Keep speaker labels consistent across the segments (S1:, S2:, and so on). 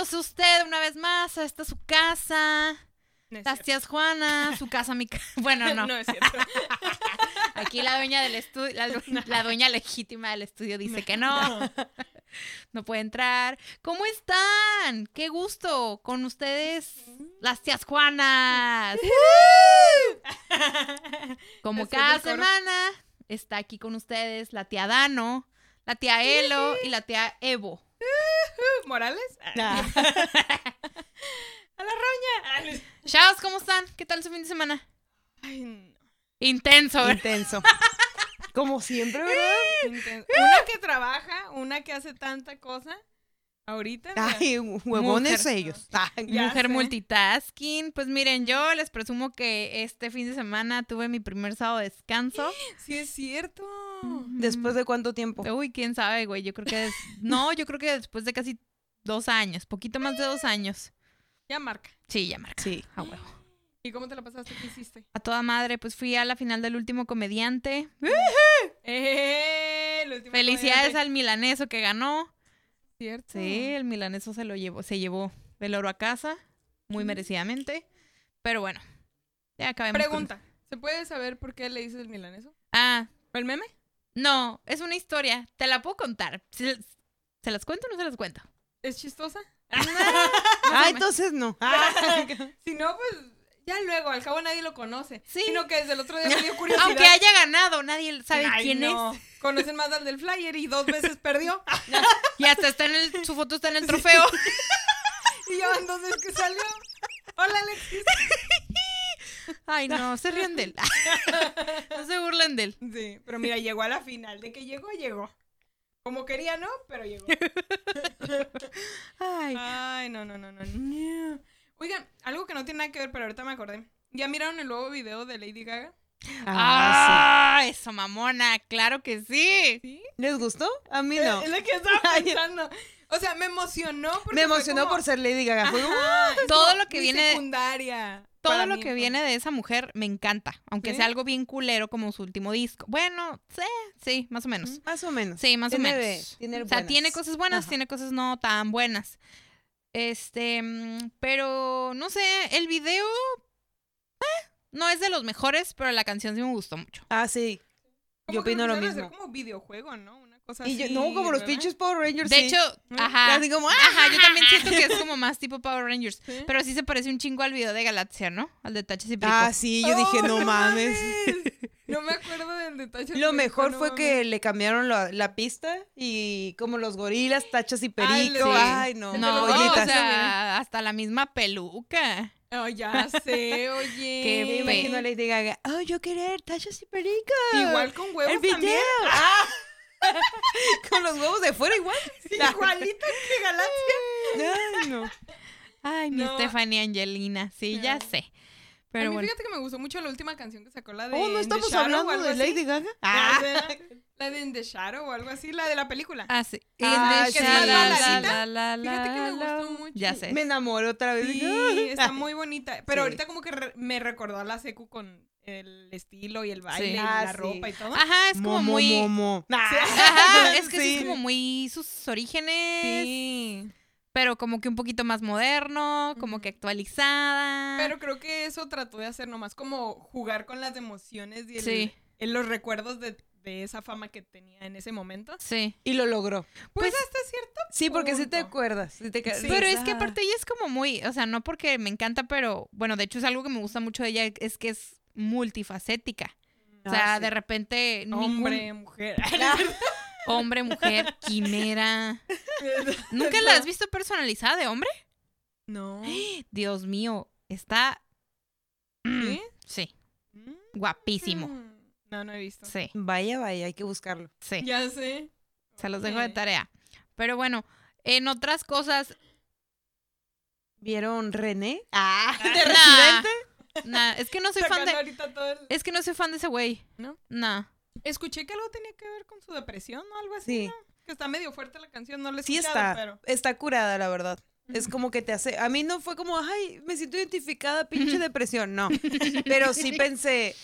S1: Bienvenidos usted una vez más a esta su casa.
S2: No
S1: tías Juana, su casa, mi casa. Bueno, no.
S2: No es cierto.
S1: Aquí la dueña del estudio, la, du- la dueña legítima del estudio dice que no. No puede entrar. ¿Cómo están? Qué gusto con ustedes, las tías Juanas. Como cada semana está aquí con ustedes la tía Dano, la tía Elo y la tía Evo.
S2: ¿Morales?
S3: Ah.
S2: A la roña.
S1: Chavos, ¿cómo están? ¿Qué tal su fin de semana?
S2: Ay, no.
S1: Intenso, ¿verdad?
S3: Intenso. Como siempre, ¿verdad?
S2: Una que trabaja, una que hace tanta cosa. Ahorita.
S3: Ay, huevones
S1: Mujer.
S3: ellos. Ay,
S1: Mujer
S2: sé.
S1: multitasking. Pues miren, yo les presumo que este fin de semana tuve mi primer sábado de descanso.
S2: Sí, es cierto.
S3: ¿Después de cuánto tiempo?
S1: Uy, quién sabe, güey. Yo creo que. des- No, yo creo que después de casi dos años, poquito más de dos años.
S2: Ya marca.
S1: Sí, ya marca.
S3: Sí.
S1: A huevo.
S2: ¿Y cómo te la pasaste? ¿Qué hiciste?
S1: A toda madre, pues fui a la final del último comediante.
S2: ¡Eh! el último
S1: Felicidades
S2: comediante.
S1: al milaneso que ganó.
S2: ¿Cierto?
S1: Sí, el milaneso se lo llevó, se llevó el oro a casa, muy
S2: Mm.
S1: merecidamente. Pero bueno, ya acabemos. con-
S2: Pregunta. ¿Se puede saber por qué le dices el milaneso?
S1: Ah,
S2: ¿El meme?
S1: No, es una historia. Te la puedo contar. ¿Se, se las cuento o no se las cuento?
S2: ¿Es chistosa?
S3: Ah, entonces no.
S2: Si no, pues ya luego, al cabo nadie lo conoce.
S1: Sí.
S2: Sino que desde el otro día me dio curiosidad.
S1: Aunque haya ganado, nadie sabe
S2: Ay,
S1: quién
S2: no. Conocen más al del flyer y dos veces perdió.
S1: es. Y hasta está en el, su foto está en el trofeo.
S2: Y ya van dos veces que salió. Hola, Alexis.
S1: Ay, no, se ríen de él. No se burlen de él.
S2: Sí, pero mira, llegó a la final. De que llegó, llegó. Como quería, no, pero llegó.
S1: Ay.
S2: Ay, no, no, no, no. no. Oigan, algo que no tiene nada que ver, pero ahorita me acordé. ¿Ya miraron el nuevo video de Lady Gaga?
S3: Ah,
S1: Ah, eso, mamona, claro que sí.
S2: ¿Sí?
S3: sí. ¿Les gustó? A mí no.
S2: Es lo que estaba pensando. O sea, me emocionó. porque
S3: Me emocionó
S2: como-
S3: por ser Lady Gaga.
S2: Ajá, es
S1: Todo lo que viene-
S2: secundaria.
S1: Todo lo
S2: mí
S1: que viene de esa mujer me encanta, aunque
S2: ¿Sí?
S1: sea algo bien culero como su último disco. Bueno, sí, sí, más o menos.
S3: Más o menos.
S1: Sí, más o
S3: Tiene
S1: menos.
S3: de- tiene
S1: o sea,
S3: buenas.
S1: tiene cosas buenas,
S3: Ajá.
S1: tiene cosas no tan buenas. Este, mm, pero no sé, el video eh, no es de los mejores, pero la canción sí me gustó mucho.
S3: Ah, sí. Yo opino lo mismo.
S2: como videojuego, ¿no?
S3: Y yo, no, como los pinches Power Rangers.
S1: De
S3: sí.
S1: hecho,
S2: ¿Mm?
S1: ajá.
S3: Así como, ¡ah!
S1: Ajá, yo también siento que es como más tipo Power Rangers.
S2: Sí.
S1: Pero sí se parece un chingo al video de Galaxia, ¿no? Al de Tachas y Perico.
S3: Ah, sí, yo dije,
S2: Oh,
S3: no mames.
S2: No me acuerdo del detalle.
S3: Lo mejor
S2: no
S3: fue
S2: mames.
S3: que le cambiaron la, la pista y como los gorilas, tachas y
S2: Ay,
S3: perico. Ay, no.
S1: No,
S2: Oye,
S1: o
S3: Ollitas.
S1: sea, hasta la misma peluca.
S2: Oh, ya sé, oye.
S1: Qué
S3: imagino a Lady Gaga. Oh, yo querer tachas y perico.
S2: Igual con huevos
S3: El video.
S2: también.
S3: Ah. Con los huevos de fuera igual.
S2: Igualito que Galaxia.
S3: Ay, no.
S1: Ay, mi
S2: No.
S1: Stephanie Angelina. Sí, ya sé.
S2: a
S1: Pero
S2: mí
S1: bueno.
S2: fíjate que me gustó mucho la última canción que sacó, la de
S3: Oh, ¿no estamos
S2: Shadow
S3: hablando de
S2: así.
S3: Lady Gaga?
S2: La
S3: Ah.
S2: de- La de In the Shadow o algo así, la de la película.
S1: Ah, sí.
S3: Ah,
S1: In the
S3: sí.
S1: sha- la, la,
S2: Baladita.
S1: la, la,
S2: Fíjate que me gustó mucho.
S1: Ya sé.
S3: Me enamoro otra vez.
S2: Sí, está muy bonita. Pero
S3: Sí.
S2: ahorita como que re- me recordó a la secu con el estilo y el baile
S1: Sí.
S2: y
S3: Ah,
S2: la
S3: sí.
S2: ropa y todo.
S1: Ajá, es como
S3: Momo,
S1: muy.
S3: momo.
S1: Ajá, es que sí.
S3: Sí.
S1: es como muy sus orígenes.
S2: Sí.
S1: Pero como que un poquito más moderno, como que actualizada.
S2: Pero creo que eso trató de hacer nomás como jugar con las emociones y el- los recuerdos de, de esa fama que tenía en ese momento.
S1: Sí.
S3: Y lo logró.
S2: Pues,
S1: Pues-
S2: hasta cierto
S3: Sí, porque sí te acuerdas. sí te ca-
S2: Sí.
S1: Pero es que aparte ella es como muy, o sea, no porque me encanta, pero bueno, de hecho es algo que me gusta mucho de ella, es que es multifacética. O sea,
S3: Ah, sí.
S1: de repente ningún-
S2: Hombre, mujer.
S1: hombre, mujer, quimera. ¿Nunca la has visto personalizada de hombre?
S2: No.
S1: Dios mío, está
S2: ¿Sí?
S1: sí,
S2: Mm.
S1: guapísimo.
S2: No, no he visto.
S1: Sí,
S3: Vaya, vaya, hay que buscarlo.
S1: sí.
S2: Ya sé.
S1: Se los dejo de tarea. Pero bueno, en otras cosas,
S3: ¿Vieron René? Ah, de
S1: Nah.
S3: Residente.
S1: Nah, es que no soy fan de
S2: el-
S1: es que no soy fan de ese güey.
S2: ¿No?
S1: Nah.
S2: Escuché que algo tenía que ver con su depresión o algo así.
S3: Sí.
S2: ¿no? Que está medio fuerte la canción, no la he
S3: Sí está,
S2: pero.
S3: está curada, la verdad. Es como que te hace, a mí no fue como, ay, me siento identificada, pinche depresión, no. Pero sí pensé,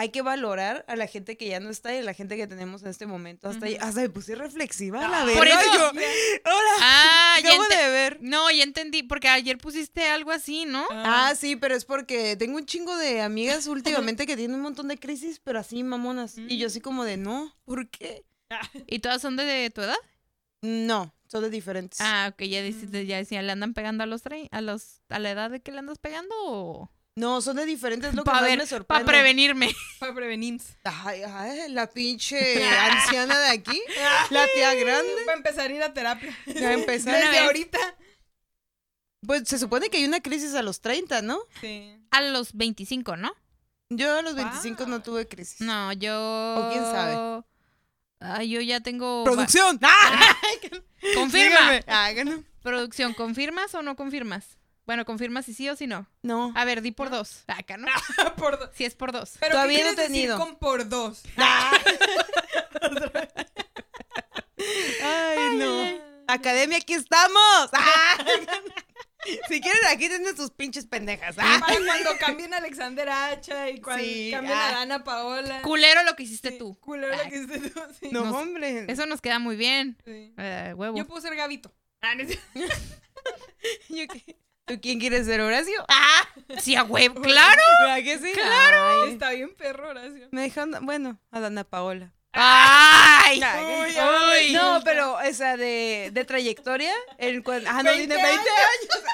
S3: hay que valorar a la gente que ya no está y a la gente que tenemos en este momento. Hasta,
S2: Ujú.
S3: hasta me puse reflexiva,
S2: Ah,
S3: la
S1: por
S3: verdad.
S1: eso-
S3: yo, hola,
S1: Ah, ya
S3: acabo de ver.
S1: No, ya entendí, porque ayer pusiste algo así, ¿no?
S3: Ah, sí, pero es porque tengo un chingo de amigas últimamente que tienen un montón de crisis, pero así mamonas. Y yo así como de, no, ¿por qué?
S1: ¿Y todas son de tu edad?
S3: No, son de diferentes.
S1: Ah, ok, ya deciste, ya decía, ¿le andan pegando a los a los a la edad de que le andas pegando o
S3: No, son de diferentes, es lo que
S1: para
S3: más
S1: ver,
S3: me
S1: para
S3: sorprende.
S1: prevenirme?
S2: Para prevenir.
S3: Ay, ay, la pinche anciana de aquí, la tía grande.
S2: Para empezar a ir a terapia.
S3: Ya empezar.
S2: Desde
S1: vez.
S2: ahorita.
S3: Pues se supone que hay una crisis a los 30, ¿no?
S2: Sí.
S1: A los 25, ¿no?
S3: Yo a los 25 no tuve crisis.
S1: No, yo
S3: ¿O quién sabe?
S1: Ah, yo ya tengo va-
S3: ¡Producción! ¡Ah!
S1: Confirma.
S3: Ah.
S1: Producción, ¿confirmas o no confirmas? Bueno, confirmas si sí o si no.
S3: No.
S1: A ver, di por dos. Acá, ¿no?
S2: por dos.
S1: Si es por dos.
S2: Pero
S3: Todavía
S2: ¿qué
S3: no
S2: quieres decir
S3: tenido.
S2: con por dos?
S3: Ay, no. Academia, aquí estamos. Ah. Si quieren, aquí tienen sus pinches pendejas. Ah.
S2: Para cuando cambien a Alexander Hacha y cuando
S3: Sí,
S2: cambien
S3: ah.
S2: a Dana Paola.
S1: Culero lo que hiciste
S2: Sí,
S1: tú.
S2: Culero lo que hiciste tú. sí.
S3: No,
S1: Nos-
S3: hombre.
S1: Eso nos queda muy bien.
S2: Sí.
S1: Eh, huevo.
S2: Yo puedo ser Gavito. Ah, no.
S3: Yo qué- ¿Tú quién quieres ser, Horacio?
S1: Ah, sí, a huevo. Claro.
S3: ¿Verdad que sí? Claro.
S2: Está bien perro, Horacio.
S3: Me dejan, bueno, a Dana Paola.
S1: Ay.
S2: Uy.
S3: No, pero esa de, de trayectoria. Cuan- ah, no,
S2: 20
S3: tiene 20 años.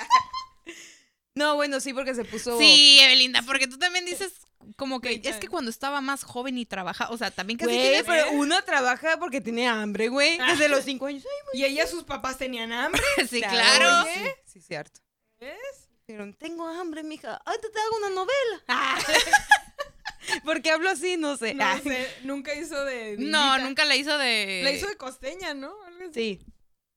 S3: No, bueno, sí, porque se puso.
S1: Sí, Evelinda, porque tú también dices como que es que cuando estaba más joven y trabajaba, o sea, también casi
S3: Güey, pero uno trabaja porque tiene hambre, güey. Desde los 5 años. Ay,
S2: Y ella, sus papás tenían hambre.
S1: Sí, claro.
S3: Sí, sí, cierto.
S2: ¿Ves?
S3: Dijeron, tengo hambre, mija. Ay, te hago una novela. Ah. ¿Por qué hablo así? No sé.
S2: No sé, nunca hizo de.
S1: No, nunca la hizo de
S2: La hizo de costeña, ¿no?
S3: Sí.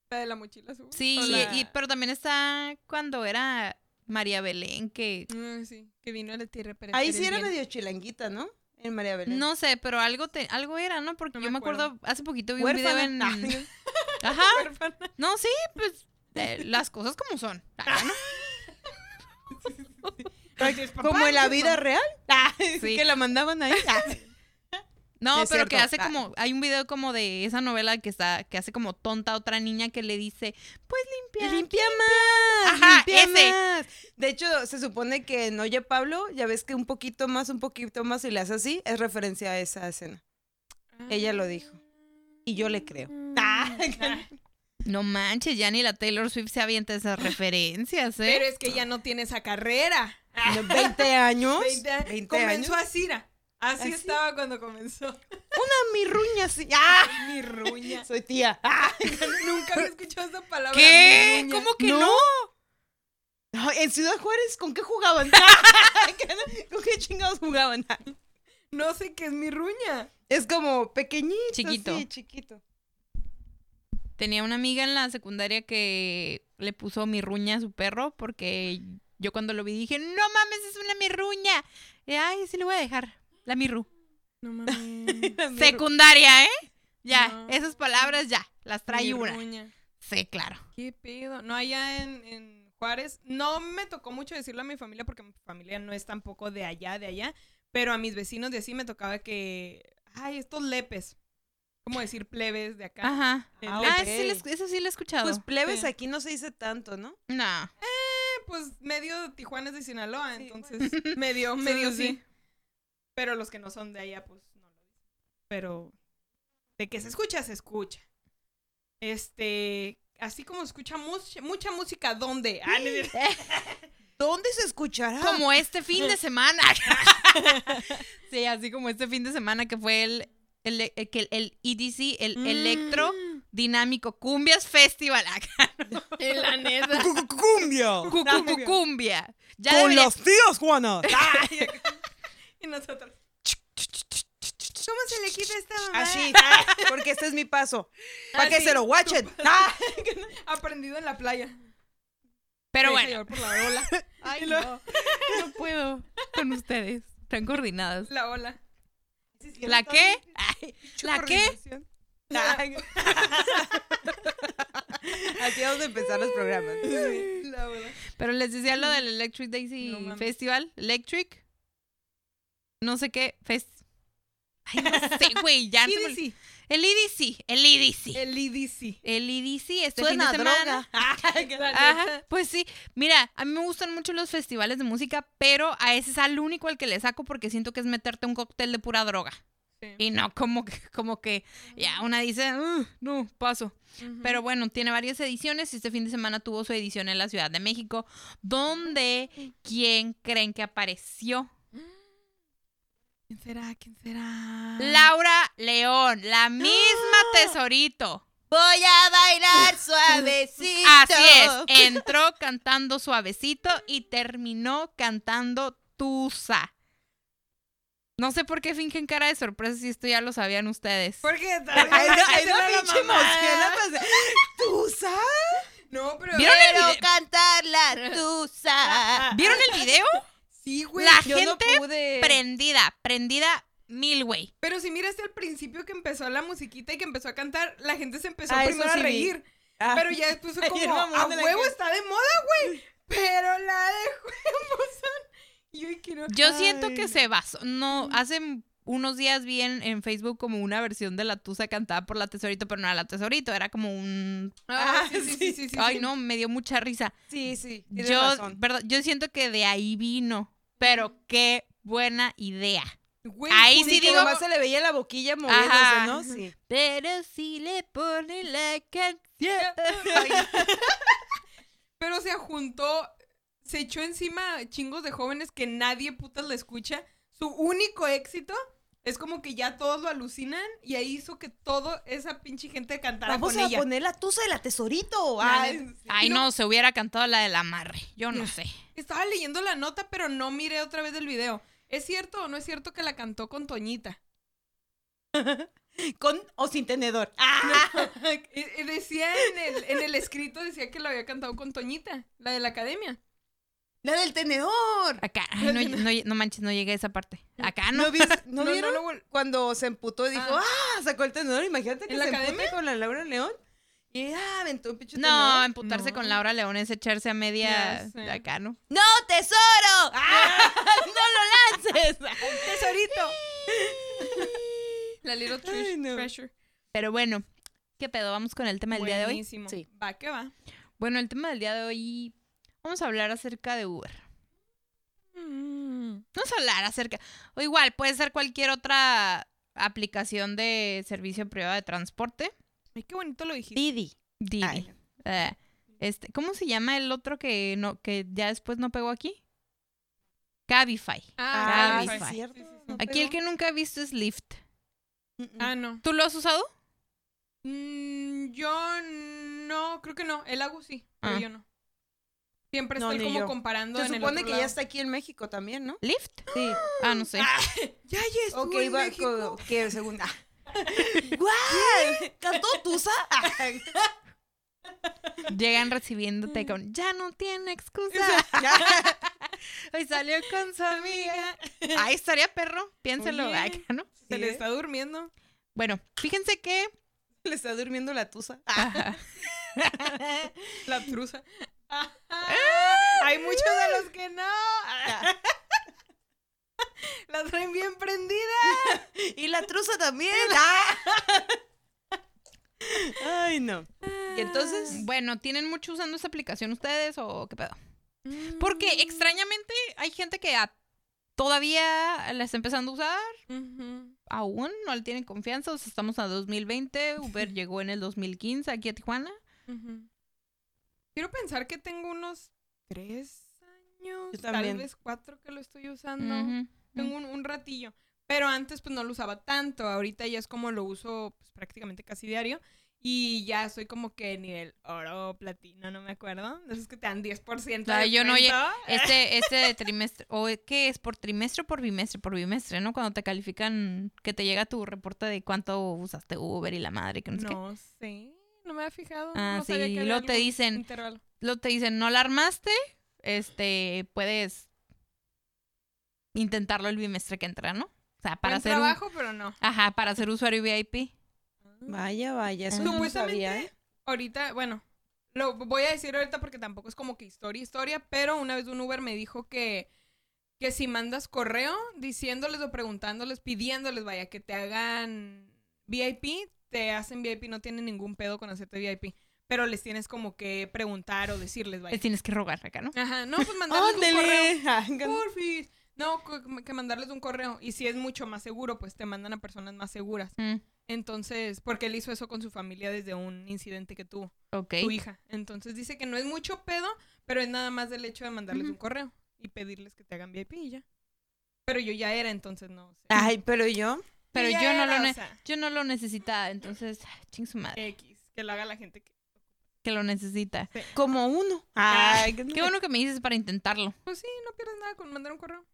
S2: La de la mochila azul.
S1: Sí,
S2: la-
S1: y- pero también está cuando era María Belén que
S2: Ah, sí, que vino a la tierra para
S3: Ahí sí era medio chilanguita, ¿no? En María Belén.
S1: no sé, pero algo te, algo era, ¿no? Porque
S2: No
S1: yo
S2: me
S1: acuerdo,
S2: acuerdo.
S1: hace poquito vi
S3: Huérfana.
S1: un video en
S3: Ah.
S1: Ajá.
S2: Huérfana.
S1: No, sí, pues eh, las cosas como son.
S3: Como en la vida real. Ah,
S1: Sí.
S3: Que la mandaban ahí. Ah.
S1: No,
S3: Es
S1: pero que hace
S3: Ah.
S1: como, hay un video como de esa novela que está, que hace como tonta a otra niña que le dice, pues limpia.
S3: Limpia más.
S1: Ajá,
S3: limpia
S1: ese.
S3: más. De hecho, se supone que en Oye Pablo, ya ves que un poquito más, un poquito más, y le hace así, es referencia a esa escena. Ella lo dijo. Y yo le creo. Ah.
S1: No manches, ya ni la Taylor Swift se avienta esas referencias, ¿eh?
S2: Pero es que ya no tiene esa carrera.
S3: 20 años.
S2: 20,
S3: 20
S2: comenzó
S3: años.
S2: así, era. Así
S3: ¿Así?
S2: estaba cuando comenzó.
S3: Una mirruña así. ¡Ah!
S2: Mi ruña.
S3: Soy tía. Ah.
S2: Nunca había escuchado esa palabra.
S1: ¿Qué? ¿Cómo que
S3: No. en Ciudad Juárez, ¿con qué jugaban? ¿Con qué chingados jugaban?
S2: No sé qué es mi ruña.
S3: Es como pequeñito.
S1: Chiquito.
S3: Sí, chiquito.
S1: Tenía una amiga en la secundaria que le puso mirruña a su perro porque yo cuando lo vi dije, no mames, es una mirruña. Y, Ay, sí le voy a dejar, la mirru.
S2: No mames.
S1: Secundaria, ¿eh? Ya,
S2: No.
S1: esas palabras ya, las trae
S2: Mi
S1: una.
S2: ruña.
S1: Sí, claro.
S2: ¿Qué pedo? No, allá en, en Juárez, no me tocó mucho decirlo a mi familia porque mi familia no es tampoco de allá, de allá, pero a mis vecinos de así me tocaba que, ay, estos lepes, ¿cómo decir plebes de acá?
S1: Ajá.
S2: El
S3: Ah,
S1: Ah, ese sí, eso sí lo he escuchado.
S3: Pues plebes
S2: Sí.
S3: aquí no se dice tanto, ¿no?
S1: no.
S2: Eh, pues medio Tijuana es de Sinaloa,
S3: Sí,
S2: entonces medio, medio
S1: Sí.
S2: Pero los que no son de allá, pues no lo dicen. Pero de que se escucha, se escucha. Este, así como escucha mucha, mucha música, ¿dónde? Ah.
S3: ¿Dónde se escuchará?
S1: Como este fin de semana. sí, así como este fin de semana que fue el, el, el, que el EDC, el Electro Dinámico Cumbias Festival. Acá,
S2: En la neta.
S3: ¡Cumbia!
S1: cu- cu- cu- cumbia. Ya
S3: Con
S1: debería-
S3: las tías, Juana.
S2: Y nosotros. ¿Cómo se le quita esta mamá?
S3: Así, porque este es mi paso. Para que se lo guachen. Ah.
S2: Aprendido en la playa.
S1: Pero bueno.
S2: llevar por la ola.
S1: Ay,
S2: Y lo-
S1: no, no puedo con ustedes. Están coordinadas.
S2: La ola.
S1: ¿La qué? Ay, ¿La qué?
S3: Ay. Así vamos a empezar los programas.
S2: La.
S1: Pero les decía lo del Electric Daisy
S2: No.
S1: Festival. Electric. No sé qué. Fest. Ay, no sé, güey, ya se me-. El EDC, el EDC.
S2: El EDC.
S1: El EDC este
S3: Suena
S1: fin de semana.
S3: droga.
S1: Ajá, pues sí. Mira, a mí me gustan mucho los festivales de música, pero a ese es al único al que le saco porque siento que es meterte un cóctel de pura droga.
S2: Sí.
S1: Y no como que, como que ya una dice, "Uh, no, paso. Pero bueno, tiene varias ediciones y este fin de semana tuvo su edición en la Ciudad de México, donde ¿quién creen que apareció?
S2: ¿Quién será? ¿Quién será?
S1: Laura León, la misma tesorito.
S3: Voy a bailar suavecito.
S1: Así es, entró cantando suavecito y terminó cantando Tusa. No sé por qué fingen cara de sorpresa si esto ya lo sabían ustedes.
S2: ¿Por qué?
S3: Ay, no, ay, no, pinche emoción, la pasé. ¿Tusa?
S2: No, pero.
S1: ¿Vieron el
S3: Quiero
S1: video?
S3: cantar la tusa.
S1: ¿Vieron el video?
S2: Sí, güey.
S1: La
S3: Yo no
S1: gente
S3: pude.
S1: prendida, prendida mil, güey.
S2: Pero si miraste al principio que empezó la musiquita y que empezó a cantar, la gente se empezó
S3: Ah,
S2: primero
S3: sí
S2: a reír.
S3: Ah.
S2: Pero ya después fue como, a huevo está de moda, güey. Pero la de huevos son... Y yo quiero...
S1: Yo siento
S3: Ay,
S1: que se basó. No, hace unos días vi en, en Facebook como una versión de la Tusa cantada por la Tesorito, pero no era la Tesorito, era como un.
S2: Ah,
S3: Ah,
S2: sí, sí, sí, sí, sí,
S1: Ay,
S2: sí.
S1: no, me dio mucha risa.
S3: Sí, sí.
S1: Yo,
S3: razón.
S1: verdad, yo siento que de ahí vino, pero qué buena idea.
S2: Güey,
S1: Ahí sí digo-
S3: nomás se le veía la boquilla moviéndose,
S1: Ajá.
S3: ¿no? Sí.
S1: Pero si le pone la canción. Ay,
S2: Pero se juntó, se echó encima chingos de jóvenes que nadie putas le escucha. Su único éxito es como que ya todos lo alucinan y ahí hizo que toda esa pinche gente cantara
S3: Vamos
S2: con
S3: a
S2: ella.
S3: poner la tusa de la tesorito.
S2: La
S3: Ay.
S1: Ay, no, se hubiera cantado la del amarre. Yo no sé.
S2: Estaba leyendo la nota, pero no miré otra vez el video. ¿Es cierto o no es cierto que la cantó con Toñita?
S3: Con o sin tenedor. Ah.
S2: Eh, eh, decía en el, en el escrito, decía que lo había cantado con Toñita, la de la academia.
S3: La del tenedor.
S1: Acá, ay, no, no, no manches, no llegué a esa parte. Acá no.
S3: ¿No, vis- no
S2: No, no,
S3: vieron? Cuando se emputó y dijo,
S2: Ah.
S3: ah, sacó el tenedor. Imagínate que
S2: ¿En la
S3: se empute con la Laura León. Y ah, aventó un pinche
S1: No,
S3: tenedor.
S1: emputarse
S2: No.
S1: con Laura León es echarse a media de acá, ¿no?
S3: ¡No, tesoro! ¡Ah! ¡No lo lances!
S2: ¡Tesorito! la Little
S3: Ay, no.
S2: Treasure.
S1: Pero bueno, ¿qué pedo? Vamos con el tema del día de hoy.
S2: Buenísimo.
S3: Sí.
S2: Va, que va.
S1: Bueno, el tema del día de hoy, vamos a hablar acerca de Uber. Vamos a hablar acerca, o igual, puede ser cualquier otra aplicación de servicio privado de transporte.
S2: Ay, qué bonito lo dijiste.
S3: Didi.
S1: Didi.
S3: Ay.
S1: Eh, este, ¿Cómo se llama el otro que no que ya después no pegó aquí? Cabify.
S2: Ah,
S1: Cabify.
S2: Cabify.
S3: cierto.
S2: Sí.
S3: No
S1: Aquí el que nunca he visto es Lyft.
S3: Mm, mm.
S2: Ah, no.
S1: ¿Tú lo has usado?
S2: Mm, yo no, creo que no. El Agus sí, pero
S1: Ah.
S2: yo no. Siempre
S3: No,
S2: estoy como
S3: yo.
S2: comparando
S3: Se
S2: en
S3: supone que
S2: lado.
S3: ya está aquí en México también, ¿no?
S1: ¿Lyft?
S3: Sí.
S1: Ah, no sé.
S2: Ya, ya estuvo
S3: Ok,
S2: en
S3: va
S2: México.
S3: con... ¿Qué? Segunda. ¡Guau! ¿Cantó Tusa?
S1: Llegan recibiéndote con ya no tiene excusa. Hoy salió con su amiga. Ahí estaría perro. Piénselo
S2: Oye.
S1: acá, ¿no?
S2: Se
S3: Sí,
S2: le está durmiendo.
S1: Bueno, fíjense que.
S3: Le está durmiendo la Tusa.
S1: Ajá.
S2: La truza. Hay muchos de los que no. La traen bien prendida.
S3: Y la truza también. Ah. Ay, no. Y entonces,
S1: Bueno, ¿tienen mucho usando esta aplicación ustedes o qué pedo? Porque extrañamente hay gente que a- todavía la está empezando a usar. Aún no le tienen confianza. O sea, estamos a 2020. Uber llegó en el 2015 aquí a Tijuana.
S2: Quiero pensar que tengo unos tres años,
S3: Yo
S2: tal vez cuatro que lo estoy usando. Tengo un, un ratillo. Pero antes pues no lo usaba tanto. Ahorita ya es como lo uso pues, prácticamente casi diario. Y ya soy como que nivel oro, platino, no me acuerdo. De esos que te dan 10% de
S1: Ay, yo no. Este, este de trimestre, o ¿qué es? ¿Por trimestre o por bimestre? Por bimestre, ¿no? Cuando te califican, que te llega tu reporte de cuánto usaste Uber y la madre, que no sé qué.
S2: No sé, no me había fijado.
S1: Ah,
S2: no sabía
S1: sí,
S2: que había
S1: luego te dicen-
S2: intervalo.
S1: Luego te dicen, no la armaste, este, puedes intentarlo el bimestre que entra, ¿no? O sea, para
S2: Buen
S1: hacer un-
S2: trabajo, pero no.
S1: Ajá, para ser usuario VIP.
S3: vaya, vaya, eso no lo sabía, ¿eh?
S2: ahorita, bueno, lo voy a decir ahorita porque tampoco es como que historia, historia, pero una vez un Uber me dijo que que si mandas correo diciéndoles o preguntándoles, pidiéndoles, vaya, que te hagan VIP, te hacen VIP, no tienen ningún pedo con hacerte VIP. Pero les tienes como que preguntar o decirles, vaya.
S1: Les tienes que rogar acá, ¿no?
S2: Ajá, no, pues mandarles un correo. No, que mandarles un correo. Y si es mucho más seguro, pues te mandan a personas más seguras.
S1: Mm,
S2: Entonces, porque él hizo eso con su familia desde un incidente que tuvo
S1: ok.
S2: su hija. Entonces dice que no es mucho pedo, pero es nada más del hecho de mandarles un correo y pedirles que te hagan VIP y ya. Pero yo ya era, entonces no sé.
S3: Ay, pero yo.
S1: Pero yo no,
S2: era,
S1: lo
S2: o sea,
S1: yo no lo necesitaba, entonces, ching su madre,
S2: X, que lo haga la gente que...
S1: que lo necesita.
S3: Como uno.
S2: Ah,
S3: Ay,
S1: Qué bueno que me dices para intentarlo.
S2: Pues sí, no pierdes nada con mandar un correo.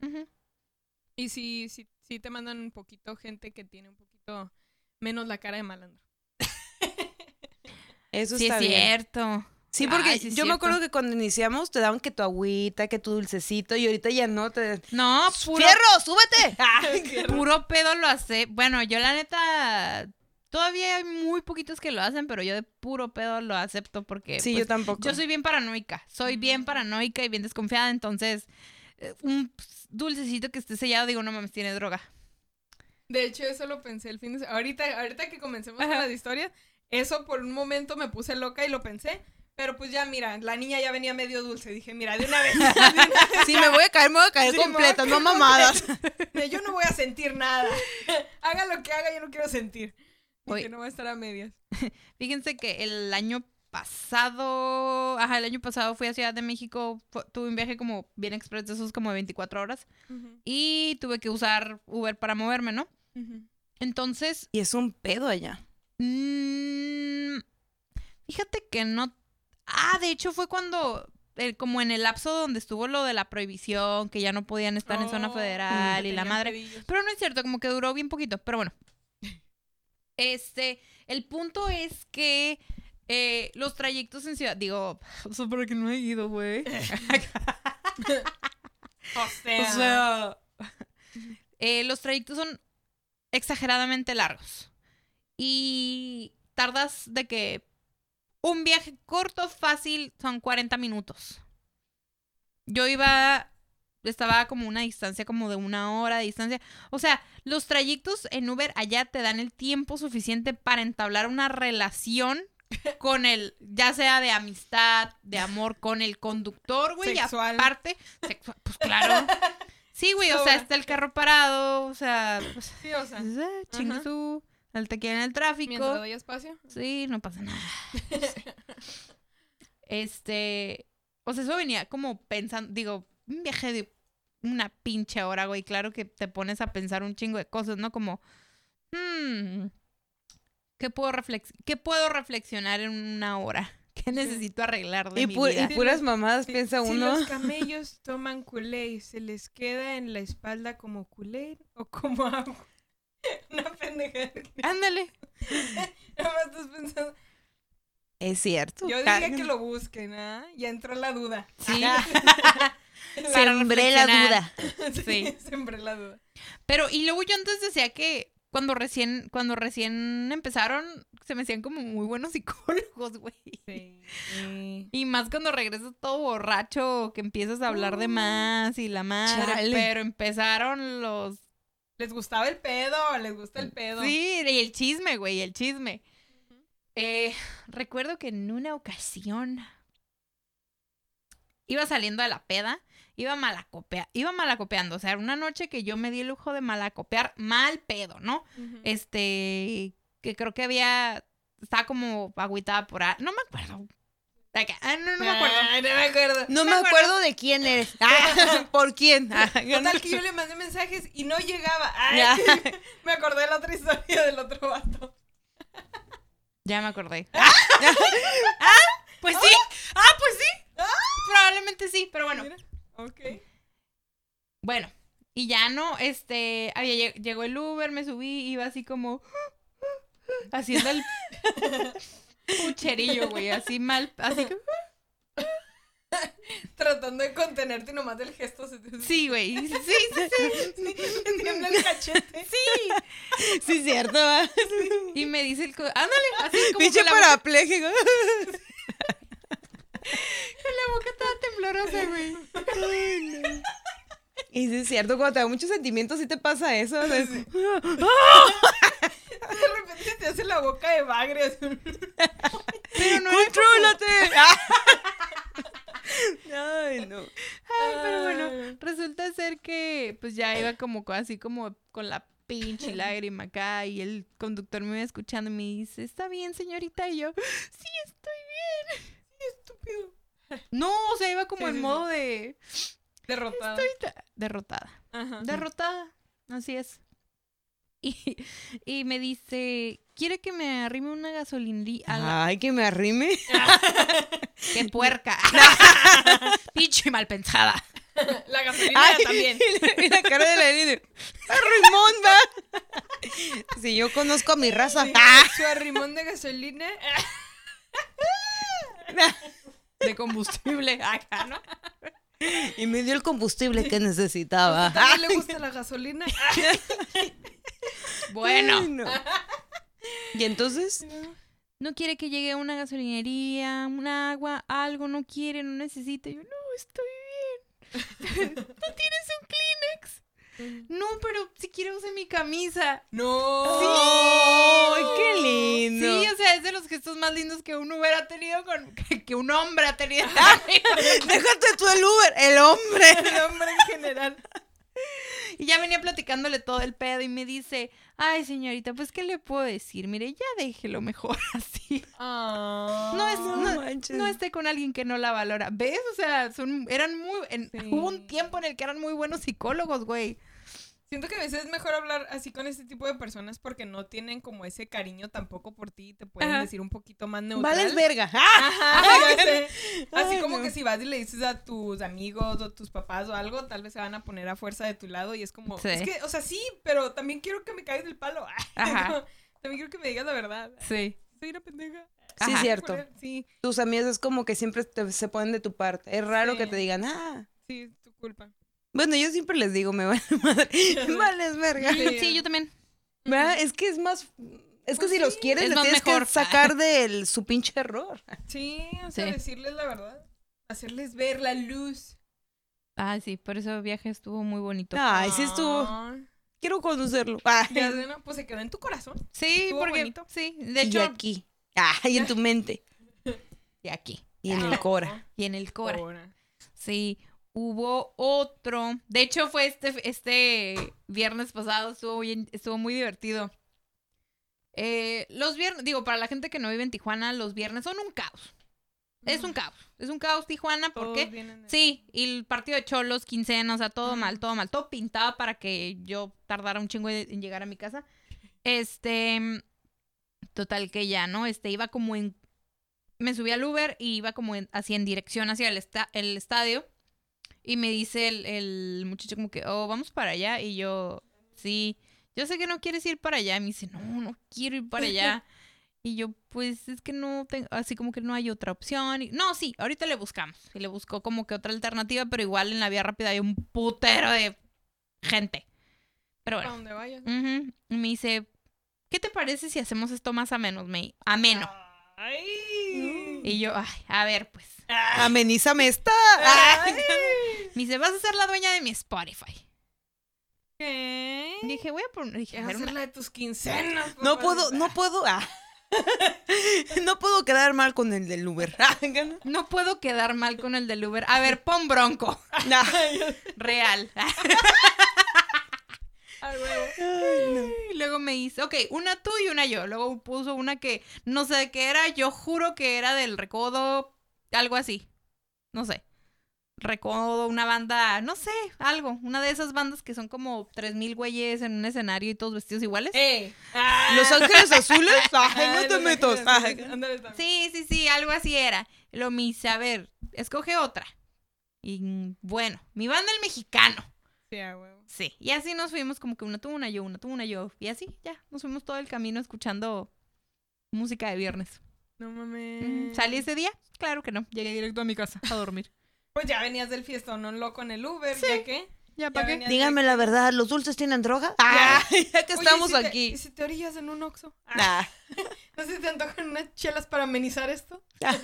S2: Y si, si, si te mandan un poquito gente que tiene un poquito menos la cara de malandro.
S3: Eso
S1: Sí,
S3: está
S1: es
S3: bien.
S1: cierto.
S3: Sí, porque
S1: Ay, sí es
S3: yo me acuerdo que cuando iniciamos te daban que tu agüita, que tu dulcecito, y ahorita ya no te.
S1: No, puro,
S3: ¡Fierro, súbete! Ay,
S1: puro pedo lo hace. Bueno, yo la neta, todavía hay muy poquitos que lo hacen, pero yo de puro pedo lo acepto porque
S3: sí,
S1: pues,
S3: yo tampoco.
S1: yo soy bien paranoica. Soy bien paranoica y bien desconfiada, entonces eh, un dulcecito que esté sellado, digo, no mames, tiene droga.
S2: De hecho, eso lo pensé el fin de semana. Ahorita, ahorita que comencemos con
S1: Ajá.
S2: las historias, eso por un momento me puse loca y lo pensé. Pero pues ya, mira, la niña ya venía medio dulce. Dije, mira, de una vez. de una vez,
S3: Si me voy a caer, me voy a caer
S2: Sí,
S3: completa, no mamadas.
S2: yo no voy a sentir nada. haga lo que haga, yo no quiero sentir. Dije, no va a estar a medias.
S1: Fíjense que el año pasado, ajá, el año pasado fui a Ciudad de México, tuve un viaje como bien express de esos como de 24 horas y tuve que usar Uber para moverme, ¿no? Entonces,
S3: Y es un pedo allá.
S1: mm, fíjate que no... Ah, de hecho fue cuando, eh, como en el lapso donde estuvo lo de la prohibición, que ya no podían estar en zona
S2: Oh,
S1: federal y la madre.
S2: pedillos.
S1: Pero no es cierto, como que duró bien poquito, pero bueno. Este, el punto es que eh, los trayectos en ciudad, digo, o sea, para que no he ido, güey.
S2: O sea,
S3: O sea,
S1: Eh, los trayectos son exageradamente largos. Y tardas de que un viaje corto, fácil, son 40 minutos. Yo iba, estaba como una distancia como de una hora de distancia. O sea, los trayectos en Uber allá te dan el tiempo suficiente para entablar una relación con el, ya sea de amistad, de amor, con el conductor, güey. y aparte, sexual, pues claro. Sí, güey, o sea, está el carro parado, o sea, pues,
S2: sí, o sea,
S1: pues, chingue su, al tequila en el
S2: mientras
S1: tráfico.
S2: doy espacio.
S1: Sí, no pasa nada. Este, o sea, eso venía como pensando, digo, un viaje de una pinche hora, güey, claro que te pones a pensar un chingo de cosas, ¿no? Como, hmm, ¿qué puedo, reflex ¿qué puedo reflexionar en una hora? ¿Qué necesito arreglar de
S3: y,
S1: mi
S3: pu-
S1: vida?
S3: y puras mamadas
S2: Si-
S3: piensa
S2: si
S3: uno.
S2: los camellos toman culé, ¿se les queda en la espalda como culé o como agua? Una pendeja.
S1: Ándale.
S2: Nada más estás pensando.
S3: Es cierto.
S2: Yo diría que lo busquen, ¿ah? Ya entró la duda.
S1: Sí.
S3: Sembré la duda.
S1: Sí.
S2: Sembré la duda.
S1: Pero, y luego yo antes decía que cuando recién, cuando recién empezaron, se me hacían como muy buenos psicólogos, güey.
S2: Sí.
S1: Y más cuando regresas todo borracho, que empiezas a hablar de más y la madre.
S3: chale.
S1: Pero empezaron los.
S2: Les gustaba el pedo, les gusta el pedo.
S1: Sí, y el chisme, güey, el chisme. Eh, recuerdo que en una ocasión iba saliendo de la peda, iba malacopea, iba malacopeando. O sea, era una noche que yo me di el lujo de malacopear mal pedo, ¿no? Este, que creo que había, estaba como agüitada por. No me acuerdo. Ah, no, no me acuerdo.
S2: Ay, no me acuerdo.
S3: No
S1: me
S3: me
S1: acuerdo.
S3: acuerdo de quién eres. Ah, ¿Por quién? Ah,
S2: Total que yo le mandé mensajes y no llegaba. Ay, me acordé de la otra historia del otro vato.
S1: Ya me acordé. ah, pues sí. Ah, pues sí. Probablemente sí, pero bueno.
S2: Mira. Ok.
S1: Bueno, y ya no, este, había, lle- llegó el Uber, me subí, iba así como haciendo el pucherillo, güey, así mal, así que,
S2: Tratando de contenerte y nomás del gesto se te
S1: sí, güey, sí, sí, sí,
S2: te tiembla el cachete.
S1: sí.
S3: Sí, cierto. va.
S1: Y me dice el, co- ándale, así como boca,
S3: parapléjico.
S1: con la boca toda temblorosa, güey.
S3: Y sí es cierto, cuando te da muchos sentimientos, sí te pasa eso. o sea, es-
S2: De repente te hace la boca de bagre. así.
S1: Pero no
S3: ¡Contrólate! Ay, no.
S1: Ay, pero bueno, resulta ser que pues ya iba como co- así como con la pinche lágrima acá y el conductor me iba escuchando y me dice, ¿está bien, señorita? Y yo, sí, estoy bien.
S2: Estúpido.
S1: No, o sea, iba como
S2: Sí,
S1: en
S2: sí,
S1: modo de... Estoy derrotada.
S2: Ajá.
S1: Derrotada, así es. Y, y me dice, ¿quiere que me arrime una gasolinería? La-
S3: Ay, que me arrime.
S1: ¡Qué puerca! Pinche mal pensada.
S2: La gasolina
S3: Ay,
S2: también.
S3: y la cara de la Eli. Arrimón, va. Si yo conozco a mi raza.
S2: Sí,
S3: Ah.
S2: Su arrimón de gasolina.
S1: De combustible acá, ¿no?
S3: Y me dio el combustible que necesitaba.
S2: ¿También le gusta la gasolina?
S1: Bueno.
S3: Y entonces,
S1: No quiere que llegue a una gasolinería, un agua, algo, no quiere, no necesita. Yo, no, estoy bien. ¿No tienes un Kleenex? No, pero si quiero use mi camisa.
S2: No.
S3: ¡ay, qué lindo!
S1: Sí, o sea, es de los gestos más lindos que uno hubiera tenido con que, que un hombre ha tenido.
S3: Déjate tú el Uber, el hombre.
S2: El hombre en general.
S1: y ya venía platicándole todo el pedo y me dice, ay señorita, pues qué le puedo decir, mire, ya déjelo mejor así. No es,
S3: No
S1: no, esté con alguien que no la valora. ¿Ves? O sea, son, eran muy, en-
S2: Sí.
S1: hubo un tiempo en el que eran muy buenos psicólogos, güey.
S2: Siento que a veces es mejor hablar así con este tipo de personas porque no tienen como ese cariño tampoco por ti y te pueden
S1: Ajá.
S2: decir un poquito más neutral.
S3: Vales verga. ¡Ah!
S2: Ajá, ya sé. Así
S3: Ay,
S2: como
S3: no.
S2: que si vas y le dices a tus amigos o tus papás o algo, tal vez se van a poner a fuerza de tu lado y es como,
S1: Sí.
S2: es que, o sea, sí, pero también quiero que me caigas del palo.
S1: Ajá.
S2: También quiero que me digas la verdad.
S1: Sí.
S2: Soy una pendeja.
S3: Sí, cierto.
S2: Sí,
S3: Tus amigos es como que siempre te- se ponen de tu parte. Es raro
S2: Sí.
S3: que te digan, ah.
S2: sí, es tu culpa.
S3: Bueno, yo siempre les digo, me vale madre. Vales verga.
S2: Sí.
S1: Sí, yo también.
S3: ¿Verdad? Es que es más. Es que
S2: Pues
S3: si los quieres,
S1: Es
S3: le tienes
S1: mejor.
S3: que sacar de su pinche error.
S2: Sí, o sea,
S1: Sí.
S2: decirles la verdad. Hacerles ver la luz.
S1: Ah, sí, por eso el viaje estuvo muy bonito.
S3: Ay, sí estuvo.
S2: Ah,
S3: Quiero conocerlo. Ay,
S2: Ya sé, ¿no? Pues se quedó en tu corazón.
S1: Sí,
S2: estuvo
S1: porque
S2: bonito.
S1: sí, de
S3: y
S1: hecho,
S3: aquí. Ay, en tu mente.
S1: y aquí
S3: Y en el Cora.
S1: y en el Cora. Sí, hubo otro. De hecho, fue este, este viernes pasado, estuvo, bien- estuvo muy divertido. Eh, los viernes, digo, para la gente que no vive en Tijuana, los viernes son un caos. Es un caos. Es un caos Tijuana porque...
S2: de-
S1: Sí, y el partido de Cholos, quincena, o sea, todo mal, todo mal. Todo pintaba para que yo tardara un chingo en en llegar a mi casa. Este... Total que ya, ¿no? Este, iba como en... Me subí al Uber y iba como en, así en dirección hacia el, esta- el estadio. Y me dice el, el muchacho como que, oh, vamos para allá. Y yo, sí, yo sé que no quieres ir para allá. Y me dice, no, no quiero ir para allá. y yo, pues es que no tengo, así como que no hay otra opción. Y, no, sí, ahorita le buscamos. Y le buscó como que otra alternativa, pero igual en la vía rápida hay un putero de gente. Pero bueno.
S2: donde vayas.
S1: ujú. Y me dice, ¿qué te parece si hacemos esto más a menos, May? Ameno.
S2: Ay.
S1: Y yo, ay, a ver, pues.
S3: Amenízame esta.
S2: Ay.
S1: Me dice, vas a ser la dueña de mi Spotify. Dije, voy a poner, dije,
S2: hacer
S1: una-
S2: la de tus quincenas.
S3: No puedo, no puedo. ah. No puedo quedar mal con el del Uber.
S1: no puedo quedar mal con el del Uber. A ver, pon bronco. Real.
S2: Ay,
S3: no.
S1: Luego me hizo, ok, una tú y una yo. Luego puso una que no sé de qué era. Yo juro que era del Recodo, algo así. No sé. Recodo, una banda, no sé, algo. Una de esas bandas que son como 3000 güeyes en un escenario y todos vestidos iguales.
S2: ¡Eh!
S3: Los ángeles azules. Ay, no te
S2: los
S3: metas.
S1: Sí, sí, sí, algo así era. Lo dice, a ver, escoge otra. Y bueno, mi banda el mexicano.
S2: Sí, a huevo.
S1: Sí, y así nos fuimos como que una tú, una yo, una tú, una yo. Y así, ya, nos fuimos todo el camino escuchando música de viernes.
S2: No mames.
S1: ¿Salí ese día? Claro que no, llegué directo a mi casa a dormir.
S2: Pues ya venías del fiestón, no loco en el Uber,
S1: Sí.
S2: ¿ya qué?
S1: ¿Ya para qué?
S3: Dígame la verdad, ¿los dulces tienen droga? Ah, ya que
S2: Oye,
S3: estamos
S2: ¿y si te-
S3: aquí.
S2: ¿Y si te orillas en un oxo?
S3: Nah.
S2: ¿No sé si te antojan unas chelas para amenizar esto?
S3: Ah.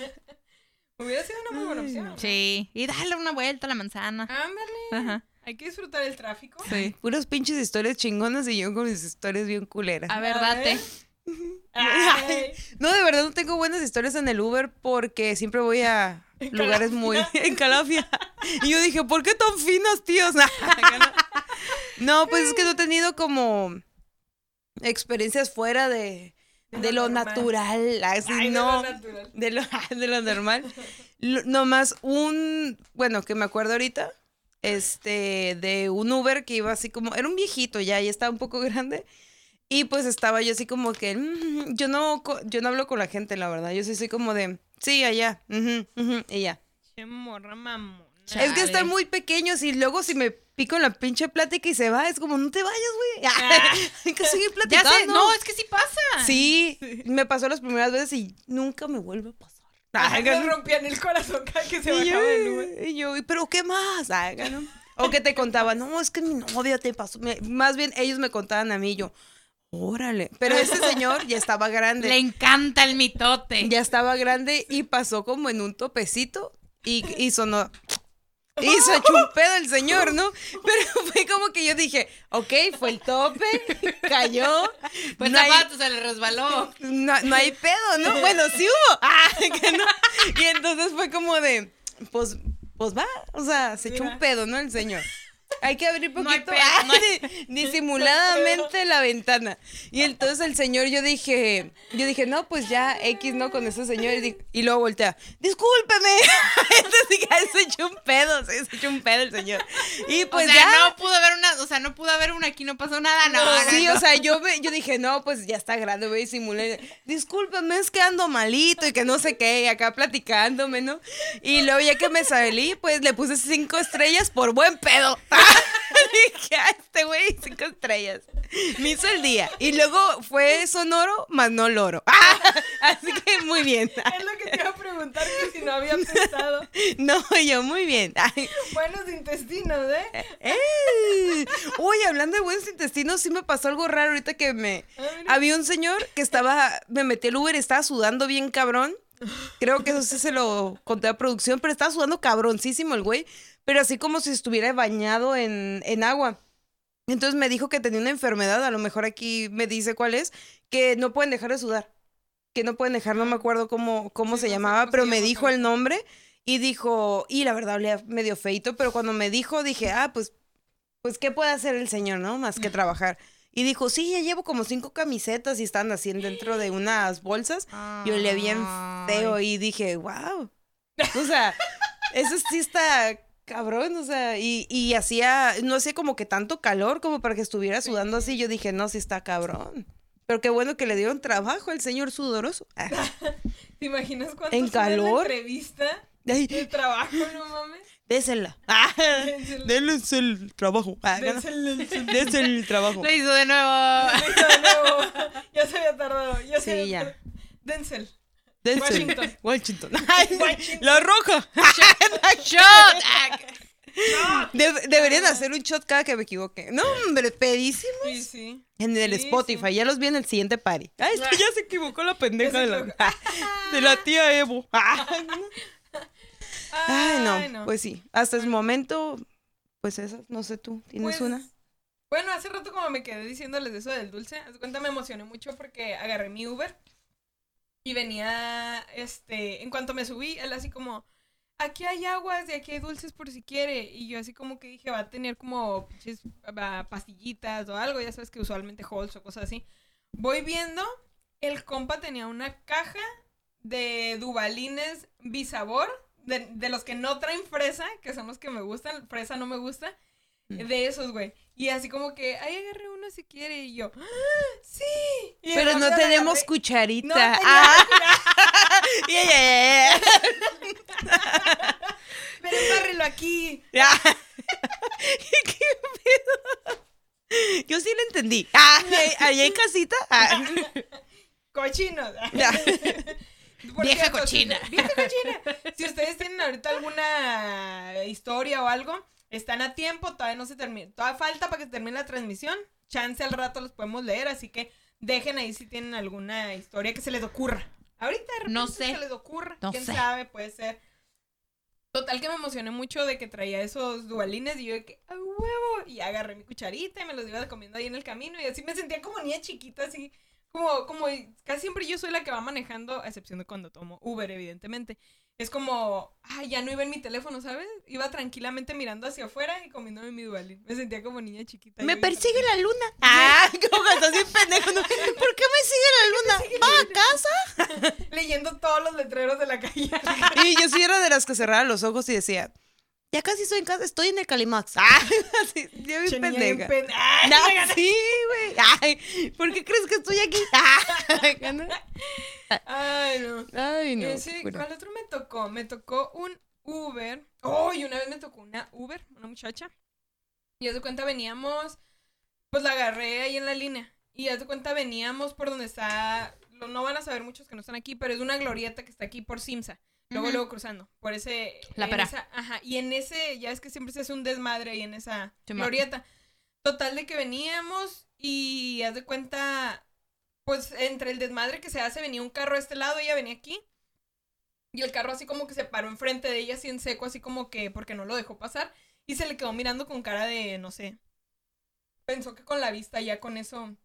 S2: Hubiera sido una muy buena opción.
S1: Sí, y dale una vuelta a la manzana.
S2: Ándale.
S1: Ajá.
S2: Hay que disfrutar el tráfico.
S3: Sí. Puras pinches historias chingonas y yo con mis historias bien culeras.
S1: A ver,
S2: A
S1: date.
S2: ver. Ay,
S3: No, de verdad no tengo buenas historias en el Uber porque siempre voy a
S2: En
S3: lugares muy... En Calafia. Y yo dije, ¿por qué tan finas, tíos? No, pues es que no he tenido como experiencias fuera de,
S2: De
S3: de
S2: lo normal.
S3: natural. Así,
S2: ay, de
S3: no.
S2: lo natural.
S3: De lo, de lo normal. Lo- nomás un, bueno, que me acuerdo ahorita, este, de un Uber que iba así como, era un viejito ya, y estaba un poco grande. Y pues estaba yo así como que, "Mm, yo no, yo no hablo con la gente, la verdad. Yo sí soy como de, sí, allá, ujú, ujú", y ya.
S2: Qué morra mamona.
S3: Es que están muy pequeños y luego si me pico en la pinche plática y se va, es como, no te vayas, güey. Hay que seguir
S1: Ya
S3: platicando.
S1: sé, no, es que sí pasa.
S3: Sí, me pasó las primeras veces y nunca me vuelve a pasar.
S2: Ay, me rompían el corazón cada que se
S3: Y yo,
S2: bajaba el Uber.
S3: y yo, ¿pero qué más? Ay, ¿no? O que te contaban, no, es que mi novia te pasó. Me- más bien ellos me contaban a mí, yo, órale. Pero este señor ya estaba grande.
S1: Le encanta el mitote.
S3: Ya estaba grande y pasó como en un topecito y, y sonó. Y se echó un pedo el señor, ¿no? Pero fue como que yo dije, ok, fue el tope, cayó.
S1: Pues
S3: no hay-
S1: zapato se le resbaló.
S3: no, no hay pedo, ¿no? Bueno, sí hubo. Ah, que no. Y entonces fue como de, pues, pues va, o sea, se echó un pedo, ¿no? El señor. Hay que abrir
S1: No
S3: poquito
S1: pedo, no hay-
S3: di- disimuladamente la ventana. Y entonces el señor, yo dije, yo dije, no, pues ya X, ¿no? Con ese señor. Y, y luego voltea, discúlpeme. Entonces dije, "Ay, se echó un pedo, se echó un pedo el señor. Y pues
S1: o sea,
S3: ya.
S1: no pudo haber una, o sea, no pudo haber una aquí, no pasó nada, no. no,
S3: Sí, o sea, yo, me- yo dije, no, pues ya está grande, voy a disimular. Discúlpame, es que ando malito y que no sé qué, y acá platicándome, ¿no? Y luego ya que me salí, pues le puse cinco estrellas por buen pedo. dije, a este güey, cinco estrellas. Me hizo el día. Y luego fue sonoro, más no loro. Así que muy bien.
S2: Es lo que te iba a preguntar que si no había pensado.
S3: No, yo muy bien. Ay,
S2: Buenos intestinos, ¿eh?
S3: ¡Eh! Uy, hablando de buenos intestinos, sí me pasó algo raro ahorita que me...
S2: Ah.
S3: Había un señor que estaba, me metí al Uber y estaba sudando bien cabrón. Creo que eso sí se lo conté a producción, pero estaba sudando cabroncísimo el güey, pero así como si estuviera bañado en, en agua. Entonces me dijo que tenía una enfermedad, a lo mejor aquí me dice cuál es, que no pueden dejar de sudar. Que no pueden dejar, no me acuerdo cómo, cómo
S2: Sí,
S3: se
S2: no
S3: llamaba, pero me dijo el nombre y dijo, y la verdad olía medio feito, pero cuando me dijo dije, ah, pues, pues, ¿qué puede hacer el señor, no? Más que trabajar. Y dijo, sí, ya llevo como cinco camisetas y están así dentro de unas bolsas. Y olía bien feo y dije, wow. O sea, eso sí está cabrón, o sea, y, y hacía, no hacía como que tanto calor como para que estuviera sudando así. Yo dije, no, sí está cabrón. Pero qué bueno que le dieron trabajo al señor sudoroso. Ah,
S2: ¿Te imaginas cuánto
S3: ¿En
S2: la
S3: calor?
S2: entrevista de trabajo, no mames?
S3: désela. Ah, denles el trabajo. Ah, el trabajo.
S1: Lo hizo de nuevo.
S2: Listo, de nuevo. Ya se había tardado. Ya se había
S3: ya.
S2: Denzel.
S3: Dense
S2: Washington.
S3: Washington.
S2: Washington.
S3: La roja.
S1: Shot.
S3: De- deberían hacer un shot cada que me equivoque. No, hombre, pedísimo.
S2: Sí, sí.
S3: En el
S2: Sí,
S3: Spotify, ya los vi en el siguiente party. Ay, es que ya se equivocó la pendeja de la,
S2: equivocó.
S3: de la tía Evo. Ay, no,
S2: Ay,
S3: no, pues sí. Hasta el momento, pues esas, no sé tú, ¿tienes
S2: Pues,
S3: una?
S2: Bueno, hace rato como me quedé diciéndoles eso del dulce, haz cuenta me emocioné mucho porque agarré mi Uber y venía, este, en cuanto me subí, él así como, aquí hay aguas y aquí hay dulces por si quiere. Y yo así como que dije, va a tener como pastillitas o algo, ya sabes que usualmente Halls o cosas así. Voy viendo, el compa tenía una caja de dubalines bisabor, de, de los que no traen fresa, que son los que me gustan, fresa no me gusta. De esos, güey. Y así como que, ay, agarré uno si quiere, y yo, ¡Ah, sí. Y
S3: Pero no tenemos
S2: agarré.
S3: cucharita.
S2: No tenía
S3: ah, ya, ya, ya,
S2: Pero embárrelo aquí.
S3: ¿Qué pedo? Yo sí lo entendí. Ah, allá en casita. Ah.
S2: Cochinos. Por
S1: Vieja
S2: cierto, si
S1: cochina.
S2: usted- vieja cochina. Si ustedes tienen ahorita alguna historia o algo, están a tiempo, todavía no se termina. Todavía falta para que se termine la transmisión. Chance al rato los podemos leer, así que dejen ahí si tienen alguna historia que se les ocurra. Ahorita de repente
S1: No sé.
S2: se les ocurra.
S1: No
S2: Quién
S1: sé.
S2: sabe, puede ser. Total que me emocioné mucho de que traía esos dualines y yo de que, ¡a huevo! huevo. Y agarré mi cucharita y me los iba comiendo ahí en el camino. Y así me sentía como niña chiquita, así. Como, como casi siempre yo soy la que va manejando, a excepción de cuando tomo Uber, evidentemente. Es como, ay, ya no iba en mi teléfono, ¿sabes? Iba tranquilamente mirando hacia afuera y comiéndome mi dualín. Me sentía como niña chiquita.
S3: Me persigue la luna. Ah, como estás bien pendejo. ¿no? ¿Por qué me sigue la luna? ¿Va a casa?
S2: leyendo todos los letreros de la calle.
S3: Y yo sí era de las que cerraba los ojos y decía, ya casi estoy en casa, estoy en el Calimax. Ah,
S2: Che, niña
S3: pendeja.
S2: pen- Ay,
S3: No, sí, güey. Ay, ¿por qué crees que estoy aquí? Ah,
S2: Ay, no.
S3: Ay, no.
S2: Ese,
S3: bueno.
S2: ¿Cuál otro me tocó? Me tocó un Uber. Oh, y una vez me tocó una Uber, una muchacha. Y haz de cuenta veníamos, pues la agarré ahí en la línea. Y haz de cuenta veníamos por donde está, no van a saber muchos que no están aquí, pero es una glorieta que está aquí por Simsa. Luego, luego cruzando, por ese...
S1: La
S2: en esa- ajá, y en ese, ya es que siempre se hace un desmadre ahí en esa glorieta. Total de que veníamos y haz de cuenta, pues entre el desmadre que se hace, venía un carro a este lado, ella venía aquí. Y el carro así como que se paró enfrente de ella, así en seco, así como que porque no lo dejó pasar. Y se le quedó mirando con cara de, no sé. Pensó que con la vista ya con eso,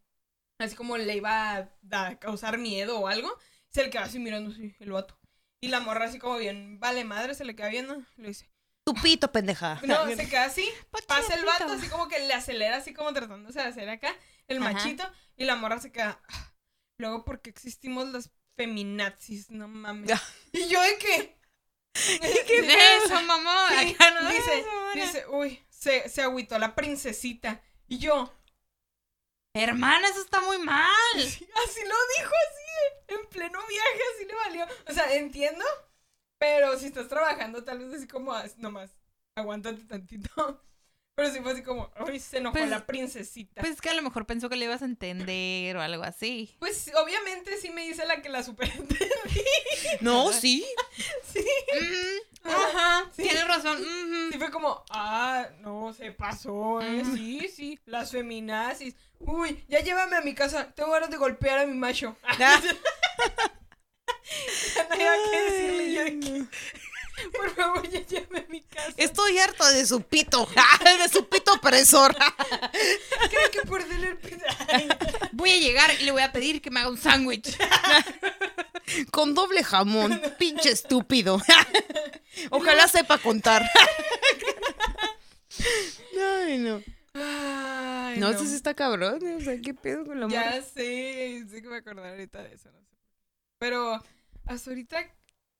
S2: así como le iba a, causar miedo o algo. Se le quedó así mirando así, el vato. Y la morra así como bien, vale madre, se le queda viendo. Le dice,
S3: Tu pito, pendeja.
S2: no, se queda así, pasa el vato así como que le acelera así como tratándose de hacer acá el
S1: Ajá.
S2: machito y la morra se queda "Ah, luego porque existimos las feminazis no mames
S3: Ya.
S2: y yo de qué
S1: Eso, mamá.
S2: Sí,
S1: Acá no
S2: dice
S1: eso,
S2: dice uy se, se agüitó la princesita y yo
S1: Hermana, eso está muy mal.
S2: sí, así lo dijo así en pleno viaje así le valió. O sea entiendo pero si estás trabajando tal vez así como nomás aguántate tantito pero sí fue así como uy se enojó
S1: Pues-
S2: la princesita
S1: Pues es que a lo mejor pensó que le ibas a entender o algo así.
S2: Pues obviamente sí me dice la que la super
S3: No, sí.
S2: Sí,
S1: Mm, ajá,
S2: Sí.
S1: tienes razón. ujú.
S2: sí fue como, ah, no, se pasó, eh. Sí, sí, las feminazis. Uy, ya llévame a mi casa, tengo ganas de golpear a mi macho.
S3: Ah.
S2: Ya no había que decirle yo
S3: no.
S2: por favor, ya llévame a mi casa.
S3: Estoy harto de su pito. De su pito opresor.
S2: Creo que por. Ay,
S1: Voy a llegar y le voy a pedir que me haga un sándwich.
S3: Con doble jamón. Pinche estúpido. Ojalá sepa contar. Ay, no.
S2: Ay,
S3: No, eso sí está cabrón. ¿eh? O sea, ¿qué pedo con la morra?
S2: Ya sé, sé que me acordar ahorita de eso, no sé. Pero hasta ahorita,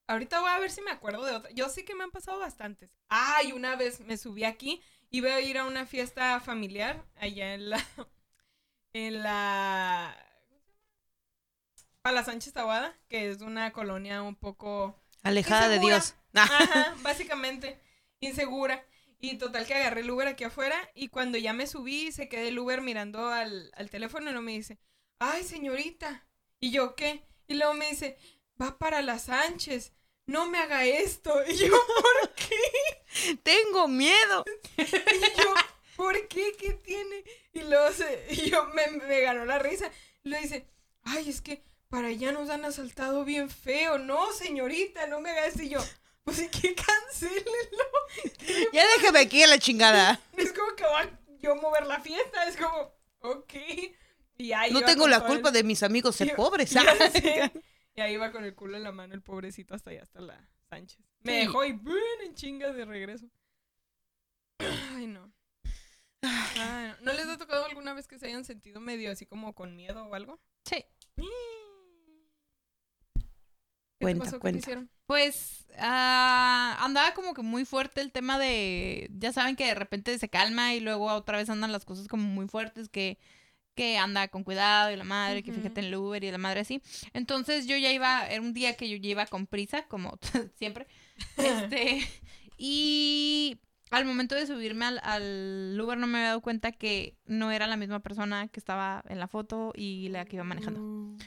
S2: ahorita voy a ver si me acuerdo de otra. Yo sé que me han pasado bastantes. Ay, una vez me subí aquí, iba a ir a una fiesta familiar allá en la, en la, Pala Sánchez Tahuada, que es una colonia un poco
S3: Alejada de. Dios. Ah,
S2: Ajá, básicamente, insegura. Y total que agarré el Uber aquí afuera y cuando ya me subí, se quedé el Uber mirando al, al teléfono y no me dice, ay señorita. ¿Y yo qué? Y luego me dice, va para las Sánchez, no me haga esto. Y yo, ¿por qué?
S3: Tengo miedo.
S2: Y yo, ¿por qué? ¿Qué tiene? Y luego se, y yo me, me ganó la risa. Y luego dice, ay, es que para allá nos han asaltado bien feo. No, señorita, no me haga esto. Y yo, pues es que cancélenlo.
S3: Ya déjame aquí a la chingada.
S2: Es como que va a yo mover la fiesta. Es como, ok. Y ahí
S3: No tengo la culpa
S2: el-
S3: de mis amigos ser
S2: Yo-
S3: pobres.
S2: sé. Y ahí iba con el culo en la mano el pobrecito hasta allá, hasta la Sánchez. Me
S3: Sí.
S2: dejó y ¡bum! en chingas de regreso. Ay, no. Ay, no. ¿No les ha tocado alguna vez que se hayan sentido medio así como con miedo o algo?
S1: Sí.
S2: ¿Qué
S3: Cuenta,
S2: pasó? ¿Qué
S3: cuenta.
S2: hicieron?
S1: Pues ah, andaba como que muy fuerte el tema de, ya saben que de repente se calma y luego otra vez andan las cosas como muy fuertes que, que anda con cuidado y la madre, que fíjate en el Uber y la madre así. Entonces yo ya iba, era un día que yo ya iba con prisa, como siempre. Este, y al momento de subirme al, al Uber no me había dado cuenta que no era la misma persona que estaba en la foto y la que iba manejando.
S2: Uh,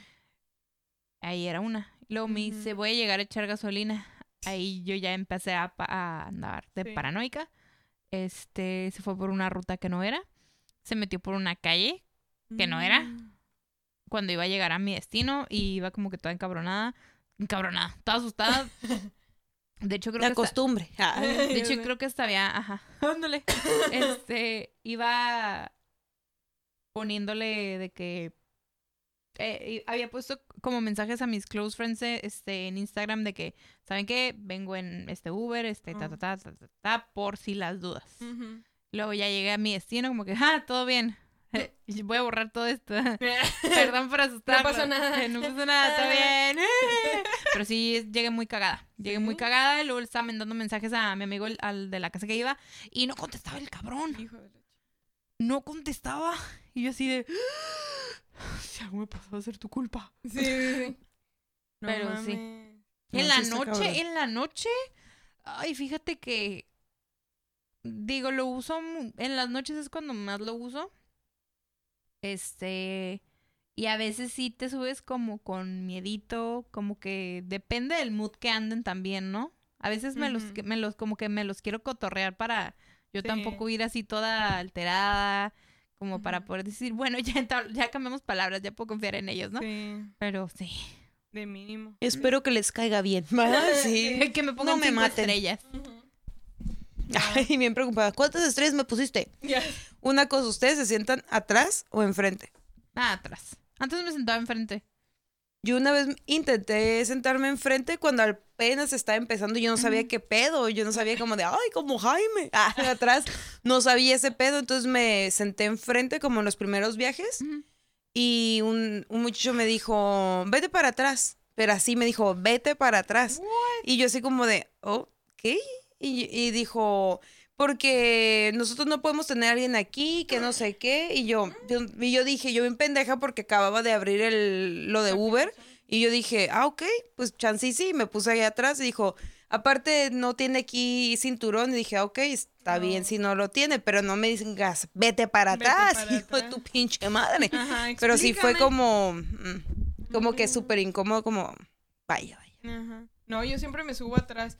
S1: Ahí era una. Luego me dice, voy a llegar a echar gasolina. Ahí yo ya empecé a, andar de
S2: Sí.
S1: paranoica. Este, se fue por una ruta que no era. Se metió por una calle que no era.
S2: mm.
S1: cuando iba a llegar a mi destino y iba como que toda encabronada. Encabronada, toda asustada. De hecho, creo
S3: La
S1: que hasta-
S3: costumbre. Ah.
S1: De hecho, creo que hasta había, ajá, ándale. Este, iba poniéndole de que eh, había puesto como mensajes a mis close friends este, en Instagram de que, ¿saben qué? Vengo en este Uber, este, ta, ta, ta, ta, ta, ta, por si las dudas. Luego ya llegué a mi destino, como que, ah, todo bien. Voy a borrar todo esto. Perdón por asustarlo.
S2: pasó nada.
S1: No pasó nada, está bien. Pero sí, llegué muy cagada. Llegué muy cagada y luego le estaba mandando mensajes a mi amigo, al de la casa que iba, y no contestaba el cabrón.
S2: Ch-
S1: No contestaba. Y yo así de... Si algo me pasó va a ser tu culpa.
S2: Sí, sí, sí. No
S1: Pero sí.
S3: No,
S1: en la noche, en la noche... Ay, fíjate que... Digo, lo uso... En las noches es cuando más lo uso. Este... Y a veces sí te subes como con miedito, como que depende del mood que anden también, ¿no? A veces me los, me los, como que me los quiero cotorrear para yo
S2: Sí.
S1: tampoco ir así toda alterada, como para poder decir, bueno, ya, entab- ya cambiamos palabras, ya puedo confiar en ellos, ¿no?
S2: Sí,
S1: Pero sí.
S2: de mínimo.
S3: Espero que les caiga bien. Sí.
S1: que me pongan
S3: me
S1: cinco
S3: maten.
S1: estrellas.
S3: Ay, bien preocupada. ¿Cuántas estrellas me pusiste?
S2: Ya.
S3: Una cosa, ¿ustedes se sientan atrás o enfrente?
S1: Ah, atrás. Antes me sentaba enfrente.
S3: Yo una vez intenté sentarme enfrente cuando apenas estaba empezando yo no sabía qué pedo. Yo no sabía como de, ay, como Jaime. Ah, atrás no sabía ese pedo, entonces me senté enfrente como en los primeros viajes y un, un muchacho me dijo, vete para atrás. Pero así me dijo, vete para atrás. Y yo así como de, oh, ¿qué? Y, y dijo, porque nosotros no podemos tener a alguien aquí, que no sé qué. Y yo, yo, y yo dije, yo bien pendeja porque acababa de abrir el, lo de Uber. Y yo dije, ah, ok, pues chance y sí. Me puse ahí atrás y dijo, aparte no tiene aquí cinturón. Y dije, ah, ok, está
S2: No.
S3: bien si no lo tiene, pero no me digas, vete para
S2: Vete
S3: atrás,
S2: para
S3: hijo de tu pinche madre.
S2: Ajá,
S3: Pero sí fue como, mm, como que
S2: Mm.
S3: súper incómodo, como, vaya, vaya.
S2: Ajá. No, yo siempre me subo atrás.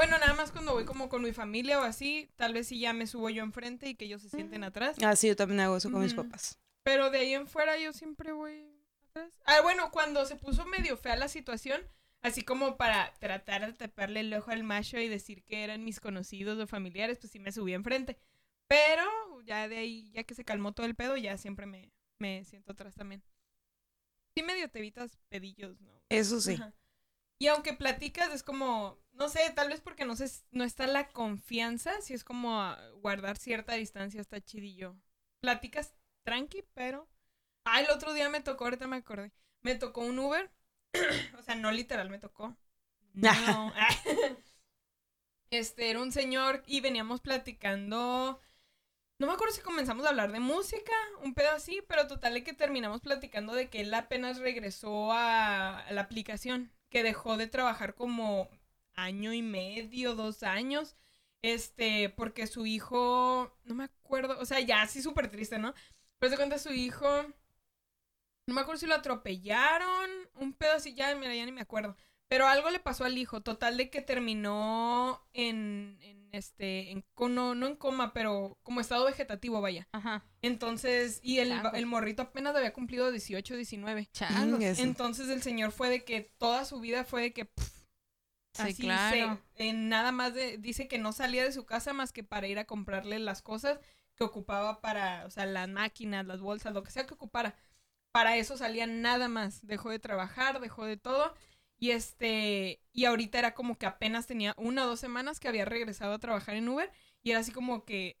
S2: Bueno, nada más cuando voy como con mi familia o así, tal vez sí ya me subo yo enfrente y que ellos se sienten atrás.
S3: Ah, sí, yo también hago eso con mis papás.
S2: Pero de ahí en fuera yo siempre voy atrás. Ah, bueno, cuando se puso medio fea la situación, así como para tratar de taparle el ojo al macho y decir que eran mis conocidos o familiares, pues sí me subí enfrente. Pero ya de ahí, ya que se calmó todo el pedo, ya siempre me, me siento atrás también. Sí medio te evitas pedillos, ¿no?
S3: Eso sí.
S2: Ajá. Y aunque platicas, es como, no sé, tal vez porque no sé, no está la confianza, si es como guardar cierta distancia, está chidillo. Platicas tranqui, pero... Ah, el otro día me tocó, ahorita me acordé, me tocó un Uber, o sea, no literal me tocó. No. este, era un señor y veníamos platicando... No me acuerdo si comenzamos a hablar de música, un pedo así, pero total de que terminamos platicando de que él apenas regresó a, a la aplicación, que dejó de trabajar como año y medio, dos años, este, porque su hijo, no me acuerdo, o sea, ya así súper triste, ¿no? Pero se cuenta su hijo, no me acuerdo si lo atropellaron, un pedo así, ya, mira, ya ni me acuerdo. Pero algo le pasó al hijo, total de que terminó en, en este, en, no, no en coma, pero como estado vegetativo, vaya.
S1: Ajá.
S2: Entonces, y el, el morrito apenas había cumplido 18, 19.
S1: Changos.
S3: Ingues. Eso.
S2: Entonces el señor fue de que toda su vida fue de que pff,
S1: Sí,
S2: así
S1: claro.
S2: se- en nada más de, dice que no salía de su casa más que para ir a comprarle las cosas que ocupaba para, o sea, las máquinas, las bolsas, lo que sea que ocupara. Para eso salía nada más. Dejó de trabajar, dejó de todo. Y este, y ahorita era como que apenas tenía una o dos semanas que había regresado a trabajar en Uber. Y era así como que,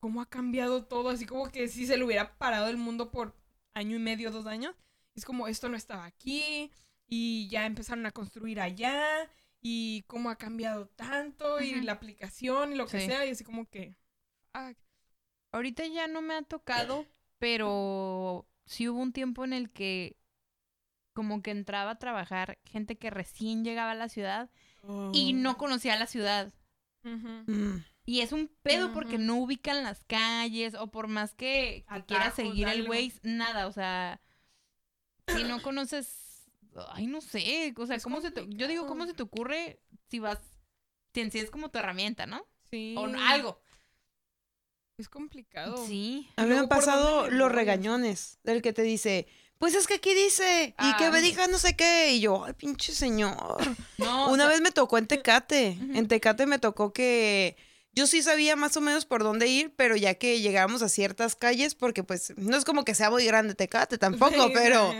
S2: ¿cómo ha cambiado todo? Así como que si se le hubiera parado el mundo por año y medio, dos años. Es como, esto no estaba aquí. Y ya empezaron a construir allá. Y cómo ha cambiado tanto. Y la aplicación y lo que
S1: Sí.
S2: sea. Y así como que, ah,
S1: Ahorita ya no me ha tocado, pero sí hubo un tiempo en el que como que entraba a trabajar gente que recién llegaba a la ciudad y no conocía la ciudad.
S3: Mm.
S1: Y es un pedo porque no ubican las calles o por más que, que quiera seguir el. Waze, nada, o sea, si no conoces, ay, no sé, o sea,
S2: Es
S1: ¿cómo se te, yo digo, ¿cómo se te ocurre si vas, si en sí es como tu herramienta, ¿no?
S2: Sí.
S1: O algo.
S2: Es complicado.
S1: Sí.
S3: A mí me han
S2: ¿por dónde
S3: pasado los regañones, del que te dice, pues es que aquí dice, y que me
S1: Ah.
S3: diga no sé qué, y yo, ay, pinche señor.
S1: No,
S3: Una
S1: o sea,
S3: vez me tocó en Tecate, en Tecate me tocó que yo sí sabía más o menos por dónde ir, pero ya que llegamos a ciertas calles, porque pues no es como que sea muy grande Tecate tampoco, pero...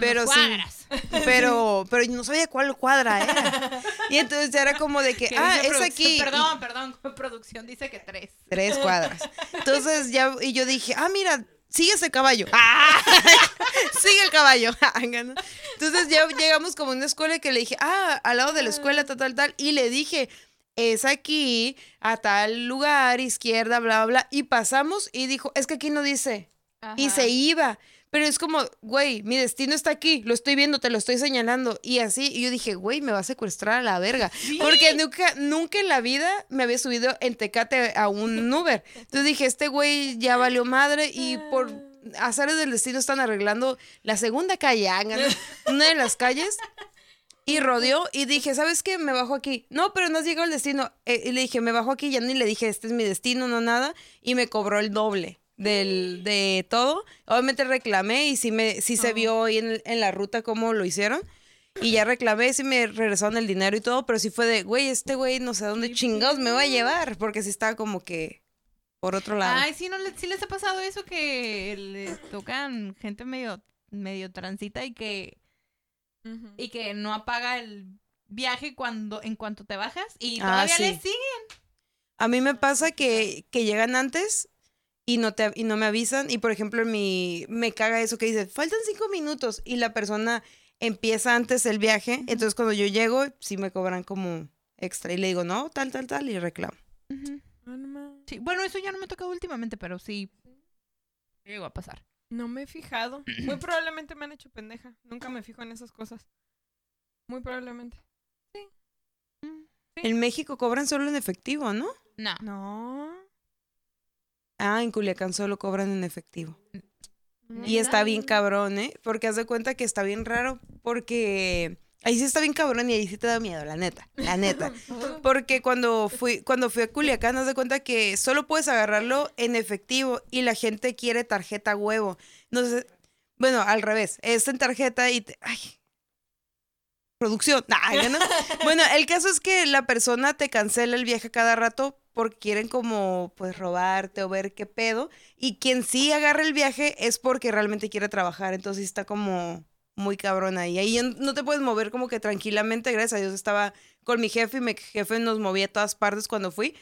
S3: pero sí. Pero, pero no sabía cuál cuadra era. Y entonces ya era como de que,
S1: Que
S3: ah, es aquí.
S1: Perdón, perdón, producción dice que tres.
S3: Tres cuadras. Entonces ya, y yo dije, ah, mira, sigue ese caballo. ¡Ah! sigue el caballo. Entonces ya llegamos como a una escuela que le dije, ah, al lado de la escuela, tal, tal, tal. Y le dije, es aquí, a tal lugar, izquierda, bla, bla. Y pasamos y dijo, es que aquí no dice. Y se iba. Pero es como, güey, mi destino está aquí, lo estoy viendo, te lo estoy señalando. Y así, y yo dije, güey, me va a secuestrar a la verga. Porque nunca, nunca en la vida me había subido en Tecate a un Uber. Entonces dije, este güey ya valió madre y por azares del destino están arreglando la segunda calle, hagan, una de las calles. Y rodeó y dije, ¿sabes qué? Me bajo aquí. No, pero no has llegado al destino. Eh, y le dije, me bajo aquí, ya ni le dije, este es mi destino, no nada. Y me cobró el doble del, de todo. Obviamente reclamé y sí, me, sí se vio ahí en, en la ruta cómo lo hicieron. Y ya reclamé, sí me regresaron el dinero y todo, pero sí fue de, güey, este güey no sé a dónde chingados me va a llevar, porque sí estaba como que por otro lado.
S1: Ay, sí, no le- sí les ha pasado eso que les tocan gente medio, medio transita y que, y que no apaga el viaje cuando, en cuanto te bajas y
S3: Ah,
S1: todavía
S3: sí.
S1: le siguen.
S3: A mí me pasa que, que llegan antes y no, te, y no me avisan. Y por ejemplo, en mi, me caga eso que dice, faltan cinco minutos y la persona empieza antes el viaje. Entonces cuando yo llego, sí me cobran como extra. Y le digo, no, tal, tal, tal, y reclamo.
S2: Ah,
S1: Sí, bueno, eso ya no me ha tocado últimamente, pero sí llegó a pasar.
S2: No me he fijado. Muy probablemente me han hecho pendeja. Nunca me fijo en esas cosas. Muy probablemente.
S1: Mm,
S3: En México cobran solo en efectivo, ¿no?
S1: No.
S2: No.
S3: Ah, en Culiacán solo cobran en efectivo.
S2: no.
S3: Y está bien cabrón, ¿eh? Porque haz de cuenta que está bien raro, porque ahí sí está bien cabrón y ahí sí te da miedo, la neta, la neta. Porque cuando fui, cuando fui a Culiacán, haz de cuenta que solo puedes agarrarlo en efectivo y la gente quiere tarjeta huevo. No sé, bueno, al revés, es en tarjeta y te- ay, producción. Ay, ¿no? Bueno, el caso es que la persona te cancela el viaje cada rato porque quieren como pues robarte o ver qué pedo y quien sí agarra el viaje es porque realmente quiere trabajar, entonces está como muy cabrón ahí. Ahí no te puedes mover como que tranquilamente, gracias a Dios estaba con mi jefe y mi jefe nos movía a todas partes cuando fui,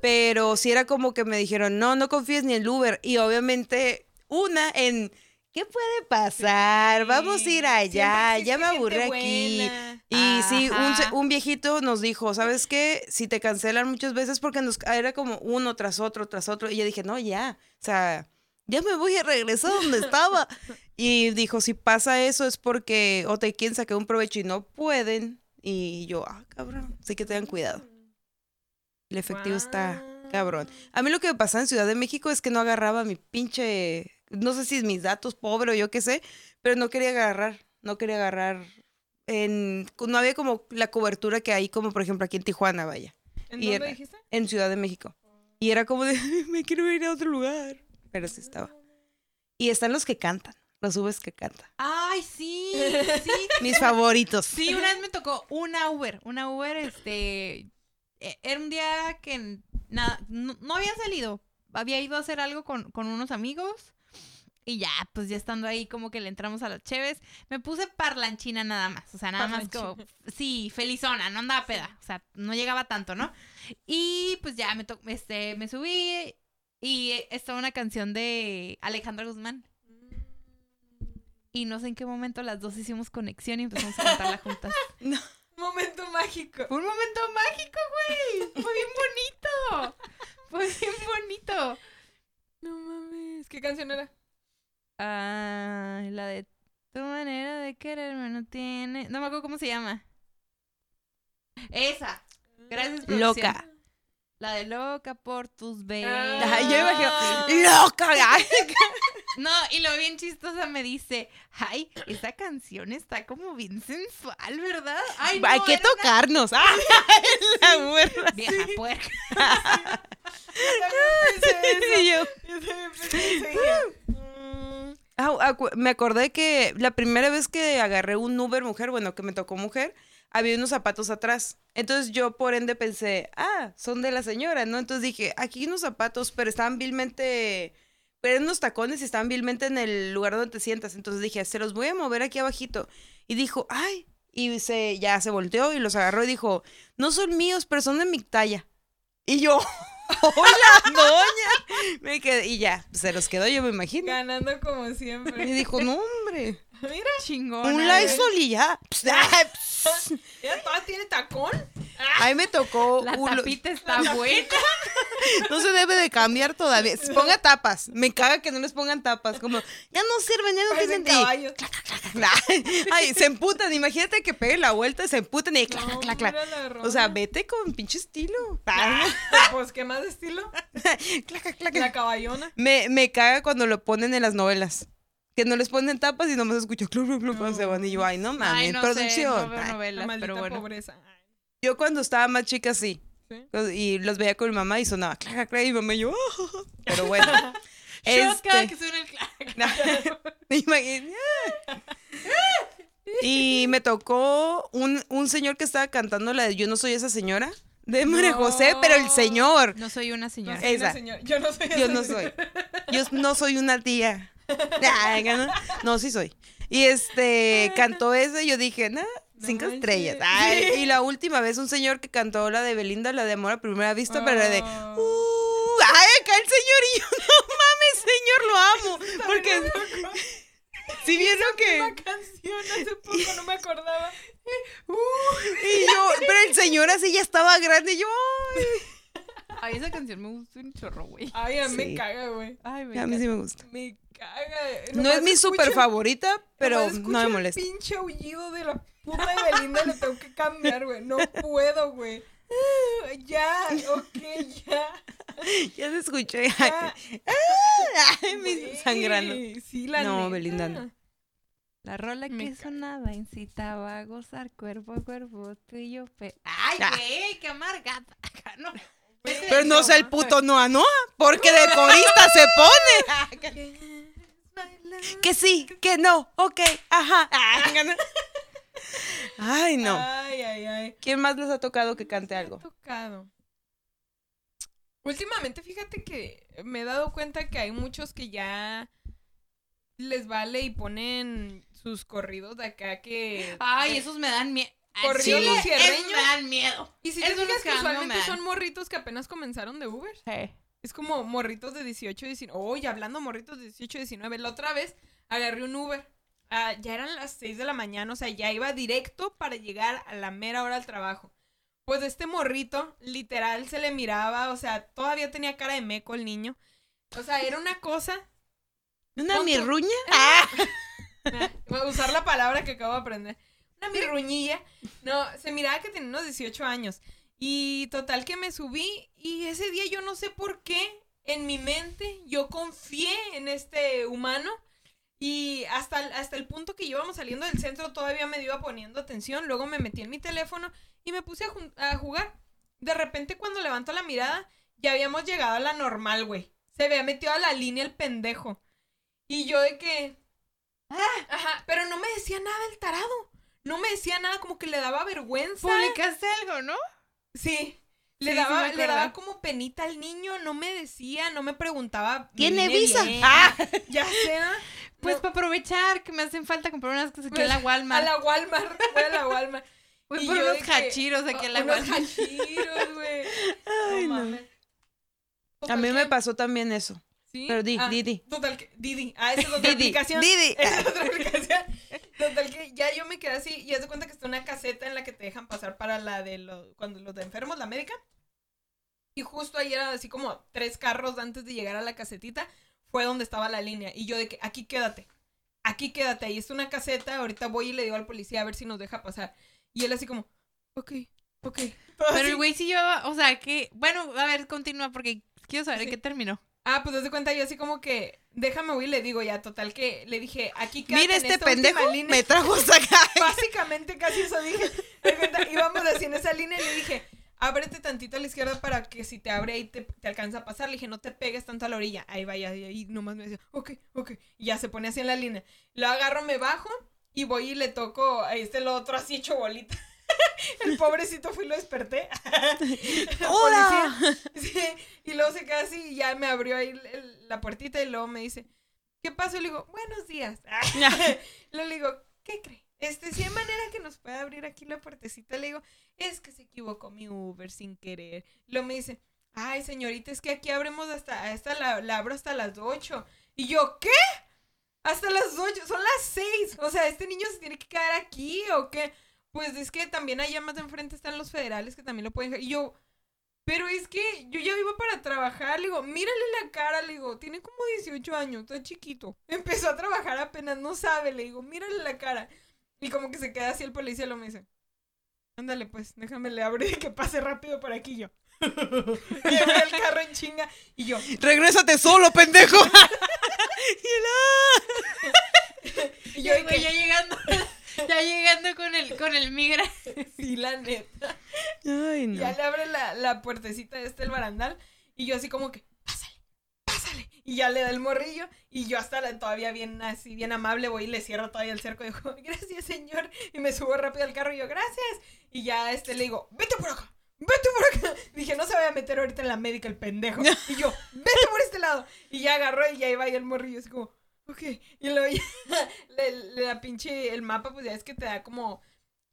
S3: pero sí era como que me dijeron, no, no confíes ni en el Uber y obviamente una en... ¿Qué puede pasar? Vamos a ir allá, ya me
S2: gente
S3: aquí.
S2: buena.
S3: Y sí, un,
S1: Ajá.
S3: viejito nos dijo, ¿sabes qué? Si te cancelan muchas veces porque nos era como uno tras otro, tras otro. Y yo dije, no, ya, o sea, ya me voy a regresar donde estaba. y dijo, si pasa eso es porque o te quieren sacar un provecho y no pueden. Y yo, ah, cabrón, sí que tengan cuidado. El efectivo está cabrón. A mí lo que me pasaba en Ciudad de México es que no agarraba mi pinche, no sé si es mis datos pobre o yo qué sé, pero no quería agarrar, no quería agarrar en, no había como la cobertura que hay como por ejemplo aquí en Tijuana, vaya,
S2: ¿En
S3: y
S2: dónde
S3: era-
S2: dijiste?
S3: en Ciudad de México. Y era como de, me quiero ir a otro lugar, pero sí estaba. Y están los que cantan, los Ubers que cantan.
S1: Ay, sí, sí.
S3: Mis favoritos.
S1: Sí, una vez me tocó una Uber, una Uber, este, e- era un día que nada, no, no había salido, había ido a hacer algo con, con unos amigos y ya, pues ya estando ahí como que le entramos a las cheves, me puse parlanchina nada más, o sea, nada más como, sí, felizona, no andaba peda, o sea, no llegaba tanto, ¿no? Y pues ya me, to- este, me subí y estaba una canción de Alejandra Guzmán. Y no sé en qué momento las dos hicimos conexión y empezamos a cantarla juntas.
S2: Momento mágico.
S1: Fue un momento mágico, güey. Fue bien bonito. Fue bien bonito.
S2: No mames. ¿Qué canción era?
S1: Ah, la de tu manera de quererme no tiene. No me acuerdo cómo se llama. Esa. Gracias, producción.
S3: Loca.
S1: La de loca por tus besos.
S3: Ay, yo imagino,
S2: Ah.
S3: loca.
S1: No, y lo bien chistosa me dice, ay, esa canción está como bien sensual, ¿verdad? Ay, no,
S3: Hay que
S1: era una
S3: tocarnos. Ah, la burra.
S1: vieja puerca.
S2: Yo también pensé eso.
S3: Y yo,
S2: Yo también pensé eso y dije, mm,
S3: Ah, acu- me acordé que la primera vez que agarré un Uber mujer, bueno, que me tocó mujer, había unos zapatos atrás. Entonces yo por ende pensé, ah, son de la señora, ¿no? Entonces dije, aquí unos zapatos, pero estaban vilmente, pero eran unos tacones y estaban vilmente en el lugar donde te sientas. Entonces dije, se los voy a mover aquí abajito. Y dijo, ay, y se, ya se volteó y los agarró y dijo, no son míos, pero son de mi talla. Y yo, hola, doña. Me quedé, y ya, se los quedó, yo me imagino.
S2: Ganando como
S3: Y
S2: siempre.
S3: dijo, no, hombre,
S2: Mira,
S1: Chingón.
S3: un Lysol y ya. Pss,
S2: tiene tacón.
S3: Ahí me tocó.
S1: La
S3: un-
S1: tapita está buena.
S3: no se debe de cambiar todavía. Ponga tapas. Me caga que no les pongan tapas. Como, ya no sirven, ya no tienen.
S2: caballos.
S3: Ay, se emputan. Imagínate que pegue la vuelta, se emputan y clac,
S2: No,
S3: clac, clac.
S2: la
S3: O sea, vete con pinche estilo.
S2: Pues, ¿qué más de estilo?
S3: Clac, clac.
S2: La caballona.
S3: Me, me caga cuando lo ponen en las novelas. Que no les ponen tapas y nomás escucho club, club, club, cuando se van. Y yo, ay, no mames,
S1: Ay, no sé,
S3: producción.
S1: no veo
S3: Ay.
S2: La
S1: novelas,
S2: maldita
S1: pero bueno.
S2: pobreza.
S3: Yo cuando estaba más chica, sí.
S2: ¿sí?
S3: Y los veía con mi mamá y sonaba clac, clac, y mi mamá y yo, "Ah". pero bueno.
S1: Cada
S3: este,
S1: que suena el clac.
S3: Y me tocó un, un señor que estaba cantando la de Yo no soy esa señora de María
S2: No.
S3: José, pero el señor.
S1: No soy una
S2: No
S1: señora.
S2: soy una señora. Yo no soy
S3: Yo no soy. Yo no soy una tía. ¿no? No, sí soy. Y este cantó ese y yo dije, nah,
S2: No
S3: cinco
S2: manches.
S3: estrellas. Ay,
S2: Sí.
S3: Y la última vez un señor que cantó la de Belinda, la de Amor a Primera Vista, pero la de
S2: Oh.
S3: Uh, ay, acá el señor y yo, no mames, señor, lo amo. Porque si vieron
S2: Una
S3: que.
S2: canción hace poco, no me acordaba.
S3: Y yo, pero el señor así ya estaba grande y yo,
S1: Ay, esa canción me gusta un chorro, güey.
S2: Ay, a mí
S3: Sí.
S2: me caga, güey.
S1: Ay, me
S3: ay, a mí sí me gusta.
S2: Me caga.
S3: No es mi súper favorita, pero no me
S2: el
S3: molesta.
S2: pinche aullido de la puta Belinda le tengo que cambiar, güey. No puedo, güey. Ah, Ya, ok, ya.
S3: Ya se escuché.
S2: ya.
S3: Ay, me sangrando.
S2: Sí, la
S3: No,
S2: neta.
S3: Belinda no.
S1: La rola
S2: Me
S1: que
S2: caga.
S1: sonaba incitaba a gozar cuerpo a cuerpo, tú y yo. pe- Ay,
S3: Ah.
S1: güey, qué amargada. No.
S3: Pero no sé el puto Noa Noa, porque de corista se pone. Que sí, que no, ok, ajá. Ay, no.
S2: Ay, ay, ay.
S3: ¿Quién más les ha tocado que cante
S2: Me ha
S3: algo?
S2: tocado. Últimamente, fíjate que me he dado cuenta que hay muchos que ya les vale y ponen sus corridos de acá que...
S1: Ay, esos me dan miedo.
S2: Corridos
S1: Sí, esos
S2: cierreños.
S1: me dan miedo.
S2: Y si te fijas
S1: los
S2: que usualmente son morritos que apenas comenzaron de Uber.
S1: Sí.
S2: Es como morritos de 18, 19. Oye, hablando morritos de 18, 19. La otra vez agarré un Uber. Ah, ya eran las 6 de la mañana, o sea, ya iba directo para llegar a la mera hora al trabajo. Pues este morrito, literal, se le miraba, o sea, todavía tenía cara de meco el niño. O sea, era una cosa.
S3: ¿Una mirruña? Ah,
S2: Voy a usar la palabra que acabo de aprender. Una mirruñilla. No, se miraba que tenía unos 18 años. Y total que me subí y ese día yo no sé por qué en mi mente yo confié en este humano y hasta, el- hasta el punto que íbamos saliendo del centro todavía me iba poniendo atención. Luego me metí en mi teléfono y me puse a, jugar. De repente cuando levanto la mirada ya habíamos llegado a la normal, güey. Se había metido a la línea el pendejo. Y yo de que... Ajá, pero no me decía nada el tarado. No me decía nada, como que le daba vergüenza.
S1: Publicaste algo, ¿no?
S2: Sí. Le
S1: Sí,
S2: daba, le daba como penita al niño, no me decía, no me preguntaba. ¿me
S3: ¿Tiene visa?
S2: bien?
S3: Ah.
S2: Ya sea.
S1: Pues
S2: no,
S1: para aprovechar que me hacen falta comprar unas cosas aquí en la
S2: a
S1: Walmart.
S2: la Walmart, a la Walmart.
S1: Voy
S2: y
S1: por unos hachiros aquí en la
S2: unos
S1: Walmart.
S2: hachiros, güey.
S3: Ay, no.
S2: mames.
S3: A mí me pasó también eso.
S2: ¿Sí?
S3: Pero di,
S2: Ah,
S3: di, di.
S2: Total que, Didi. Ah, esa es otra
S3: Didi,
S2: aplicación.
S3: Didi.
S2: Esa es otra aplicación. Total que ya yo me quedé así y haz de cuenta que está una caseta en la que te dejan pasar para la de los, cuando los de enfermos, la médica. Y justo ahí era así como tres carros antes de llegar a la casetita, fue donde estaba la línea. Y yo de que aquí quédate, aquí quédate, ahí está una caseta, ahorita voy y le digo al policía a ver si nos deja pasar. Y él así como, ok, ok. Todo
S1: Pero
S2: así.
S1: el güey sí llevaba, o sea, que, bueno, a ver, continúa porque quiero saber
S2: Sí.
S1: en qué terminó.
S2: Ah, pues haz de cuenta yo así como que, déjame voy y le digo ya, total que le dije, aquí quédate
S3: Mira
S2: en
S3: este
S2: esta
S3: pendejo,
S2: línea".
S3: me trajo hasta acá.
S2: Básicamente casi eso dije. De cuenta, íbamos así en esa línea y le dije, ábrete tantito a la izquierda para que si te abre ahí te, te alcanza a pasar. Le dije, no te pegues tanto a la orilla. Ahí vaya, y ahí nomás me decía, ok, ok. Y ya se pone así en la línea. Lo agarro, me bajo y voy y le toco a este lo otro así hecho bolita. El pobrecito fui y lo desperté.
S3: ¡Hola!
S2: Sí, y luego se queda así y ya me abrió ahí la puertita y luego me dice, ¿qué pasó? Y le digo, buenos días. le digo, ¿qué cree? Este, si hay manera que nos pueda abrir aquí la puertecita, le digo, es que se equivocó mi Uber sin querer. Luego me dice, ay señorita, es que aquí abrimos hasta, a esta la, la abro hasta las 8. Y yo, ¿qué? Hasta las 8, son las 6. O sea, ¿este niño se tiene que quedar aquí o qué? Pues es que también allá más de enfrente están los federales que también lo pueden. Y yo, pero es que yo ya iba para trabajar, le digo, mírale la cara, le digo, tiene como 18 años, está chiquito. Empezó a trabajar apenas, no sabe, le digo, mírale la cara. Y como que se queda así el policía, lo me dice, ándale pues, déjame le abro y que pase rápido por aquí yo. y abre el carro en chinga y yo,
S3: Regrésate solo, pendejo.
S2: y yo,
S1: Ya,
S2: y
S1: güey,
S2: que,
S1: ya llegando, ya llegando con el, con el migra.
S2: sí, la neta.
S3: Ay, no.
S2: Ya le abre la, la puertecita de este el barandal y yo así como que. Y ya le da el morrillo y yo hasta la- todavía bien así, bien amable voy y le cierro todavía el cerco y digo, gracias señor. Y me subo rápido al carro y yo, gracias. Y ya este le digo, vete por acá. Vete por acá. Dije, no se vaya a meter ahorita en la médica el pendejo. Y yo, vete por este lado. Y ya agarró y ya iba ahí el morrillo así como, ok. Y luego ya, le, le da pinche el mapa, pues ya es que te da como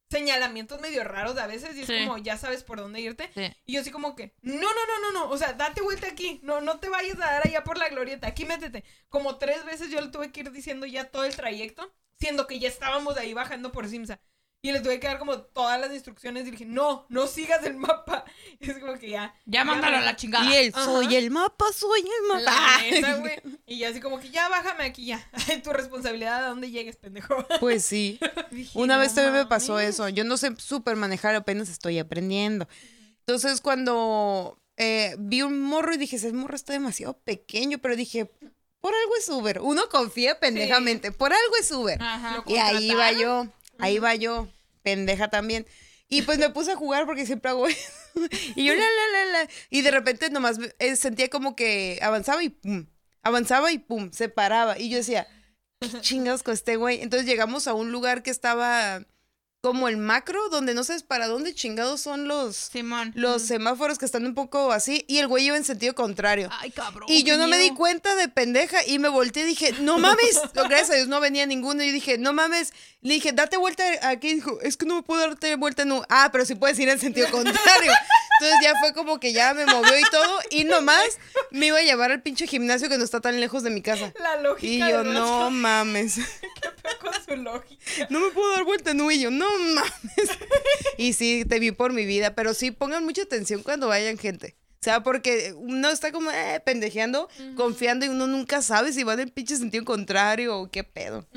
S2: señalamientos medio raros a veces y es
S1: Sí.
S2: como ya sabes por dónde irte.
S1: Sí.
S2: Y yo así como que, no, no, no, no, no, o sea, date vuelta aquí, no, no te vayas a dar allá por la glorieta, aquí métete. Como tres veces yo le tuve que ir diciendo ya todo el trayecto, siendo que ya estábamos ahí bajando por Simsa. Y le tuve que dar como todas las instrucciones y dije, no, no sigas el mapa. Y es como que ya.
S1: Ya mándalo a la chingada.
S3: Y él,
S2: Ajá.
S3: soy el mapa, soy el mapa.
S2: La. Y ya así como que ya bájame aquí ya. tu responsabilidad a dónde llegues, pendejo.
S3: Pues sí.
S2: Dije,
S3: Una
S2: "No
S3: vez también me pasó
S2: mames".
S3: eso. Yo no sé súper manejar, apenas estoy aprendiendo. Entonces, cuando eh, vi un morro y dije, ese morro está demasiado pequeño, pero dije, por algo es Uber. Uno confía pendejamente, por algo es Uber.
S1: Ajá.
S2: Lo
S3: Y ahí va yo, ahí va yo, pendeja también. Y pues me puse a jugar porque siempre hago eso. Y yo la, la, la, la. Y de repente nomás eh, sentía como que avanzaba y pum. Avanzaba y pum, se paraba. Y yo decía, ¿qué chingados con este güey? Entonces llegamos a un lugar que estaba como el macro, donde no sabes para dónde chingados son los,
S1: Simón.
S3: los semáforos que están un poco así. Y el güey iba en sentido contrario.
S1: Ay, cabrón.
S3: Y yo no me di cuenta de pendeja y me volteé y dije, no mames. Gracias a Dios no venía ninguno. Y dije, no mames. Le dije, date vuelta aquí. Dijo, es que no me puedo darte vuelta. No. Ah, pero sí puedes ir en sentido contrario. Entonces ya fue como que ya me movió y todo. Y nomás me iba a llevar al pinche gimnasio que no está tan lejos de mi casa.
S2: La lógica.
S3: Y yo, no mames.
S2: qué peor con su lógica.
S3: No me puedo dar vuelta, no. Y yo, no mames. Y sí, te vi por mi vida. Pero sí, pongan mucha atención cuando vayan gente. O sea, porque uno está como eh, pendejeando, confiando y uno nunca sabe si va en el pinche sentido contrario o qué pedo.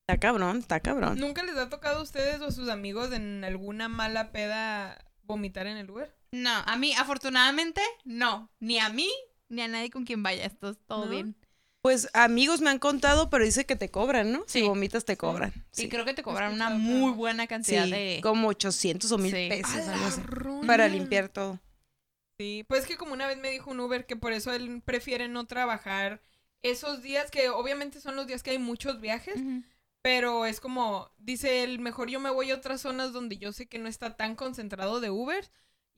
S3: Está cabrón, está cabrón.
S2: ¿Nunca les ha tocado a ustedes o a sus amigos en alguna mala peda vomitar en el Uber?
S1: No, a mí, afortunadamente, no. Ni a mí, ni a nadie con quien vaya. Esto es todo
S2: ¿No?
S1: bien.
S3: Pues amigos me han contado, pero dice que te cobran, ¿no? Si
S1: Sí.
S3: vomitas te cobran.
S1: Y
S3: Sí,
S1: creo que te cobran una muy buena cantidad
S3: Sí,
S1: de...
S3: como 800 o 1000
S1: Sí.
S3: pesos, para limpiar todo.
S2: Sí, pues que como una vez me dijo un Uber que por eso él prefiere no trabajar esos días, que obviamente son los días que hay muchos viajes, pero es como, dice él, mejor yo me voy a otras zonas donde yo sé que no está tan concentrado de Uber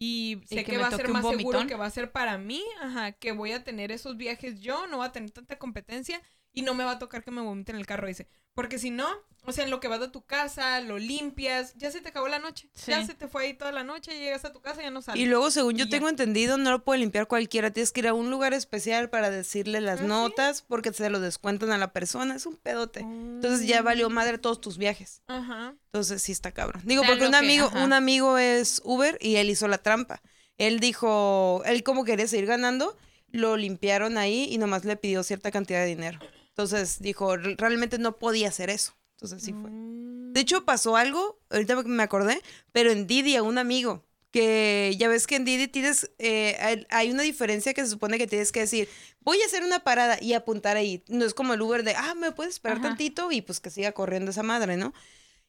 S2: y sé
S1: que
S2: que, va a ser más seguro que va a ser para mí, ajá, que voy a tener esos viajes yo, no va a tener tanta competencia y no me va a tocar que me vomite en el carro, dice. Porque si no, o sea, en lo que vas a tu casa, lo limpias, ya se te acabó la noche. Ya se te fue ahí toda la noche, llegas a tu casa y ya no sales.
S3: Y luego, según yo
S2: ya.
S3: tengo entendido, no lo puede limpiar cualquiera. Tienes que ir a un lugar especial para decirle las
S2: ¿Ah, sí?
S3: notas porque se lo descuentan a la persona. Es un pedote. Entonces ya valió madre todos tus viajes.
S2: Ajá.
S3: Entonces sí está cabrón. Digo,
S1: sea,
S3: porque un
S1: que-
S3: amigo, un amigo es Uber y él hizo la trampa. Él dijo, él como quería seguir ganando, lo limpiaron ahí y nomás le pidió cierta cantidad de dinero. Entonces dijo, "Re- realmente no podía hacer eso. Entonces sí fue.
S2: Mm.
S3: De hecho, pasó algo, ahorita me acordé, pero en Didi a un amigo, que ya ves que en Didi tienes, eh, hay- una diferencia que se supone que tienes que decir, voy a hacer una parada y apuntar ahí. No es como el Uber de, ah, me puedes esperar
S1: Ajá.
S3: tantito y pues que siga corriendo esa madre, ¿no?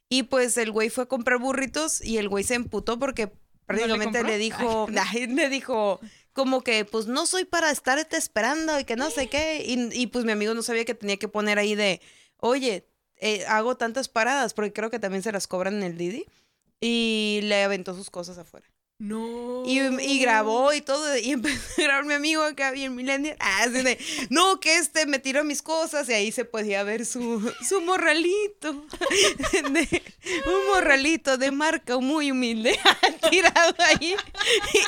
S3: Y pues el güey fue a comprar burritos y el güey se emputó porque prácticamente
S2: compró?
S3: le dijo, le dijo como que pues no soy para estarte esperando y que no sé qué. Y, y, pues mi amigo no sabía que tenía que poner ahí de, oye, eh, hago tantas paradas, porque creo que también se las cobran en el Didi. Y le aventó sus cosas afuera.
S2: No.
S3: Y, y grabó y todo, y empezó a grabar mi amigo acá bien millennial, ah, así de, no, que este me tiró mis cosas, y ahí se podía ver su, su morralito, de- un morralito de marca muy humilde, tirado ahí,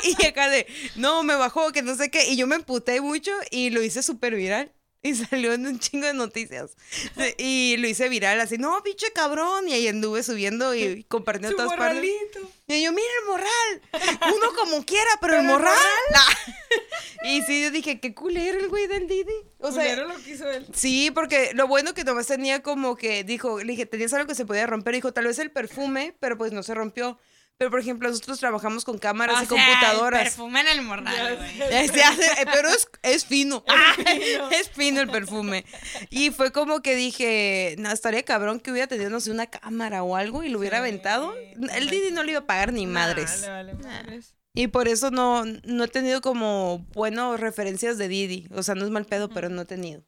S3: y, y acá de, no, me bajó, que no sé qué, y yo me emputé mucho, y lo hice súper viral. Y salió en un chingo de noticias. Y lo hice viral, así, no, pinche cabrón. Y ahí anduve subiendo y compartiendo todas partes. Y yo, mira el morral. Uno como quiera, pero, el
S2: Pero el
S3: morral. Y sí, yo dije, qué culero el güey del Didi. O sea,
S2: Culero lo que hizo él.
S3: sí, porque lo bueno que nomás tenía como que, dijo, le dije, tenías algo que se podía romper. Dijo, tal vez el perfume, pero pues no se rompió. Pero, por ejemplo, nosotros trabajamos con cámaras y
S1: sea, el
S3: computadoras.
S1: perfume en el morral, güey.
S3: Eh, se hace- eh, pero es, es fino.
S2: fino.
S3: es fino el perfume. Y fue como que dije, no, estaría cabrón que hubiera tenido, no sé, una cámara o algo y lo hubiera
S2: Sí,
S3: aventado. El Didi no le iba a pagar ni madres.
S2: Nah, le vale madres.
S3: Y por eso no, no he tenido como buenas referencias de Didi. O sea, no es mal pedo, pero no he tenido.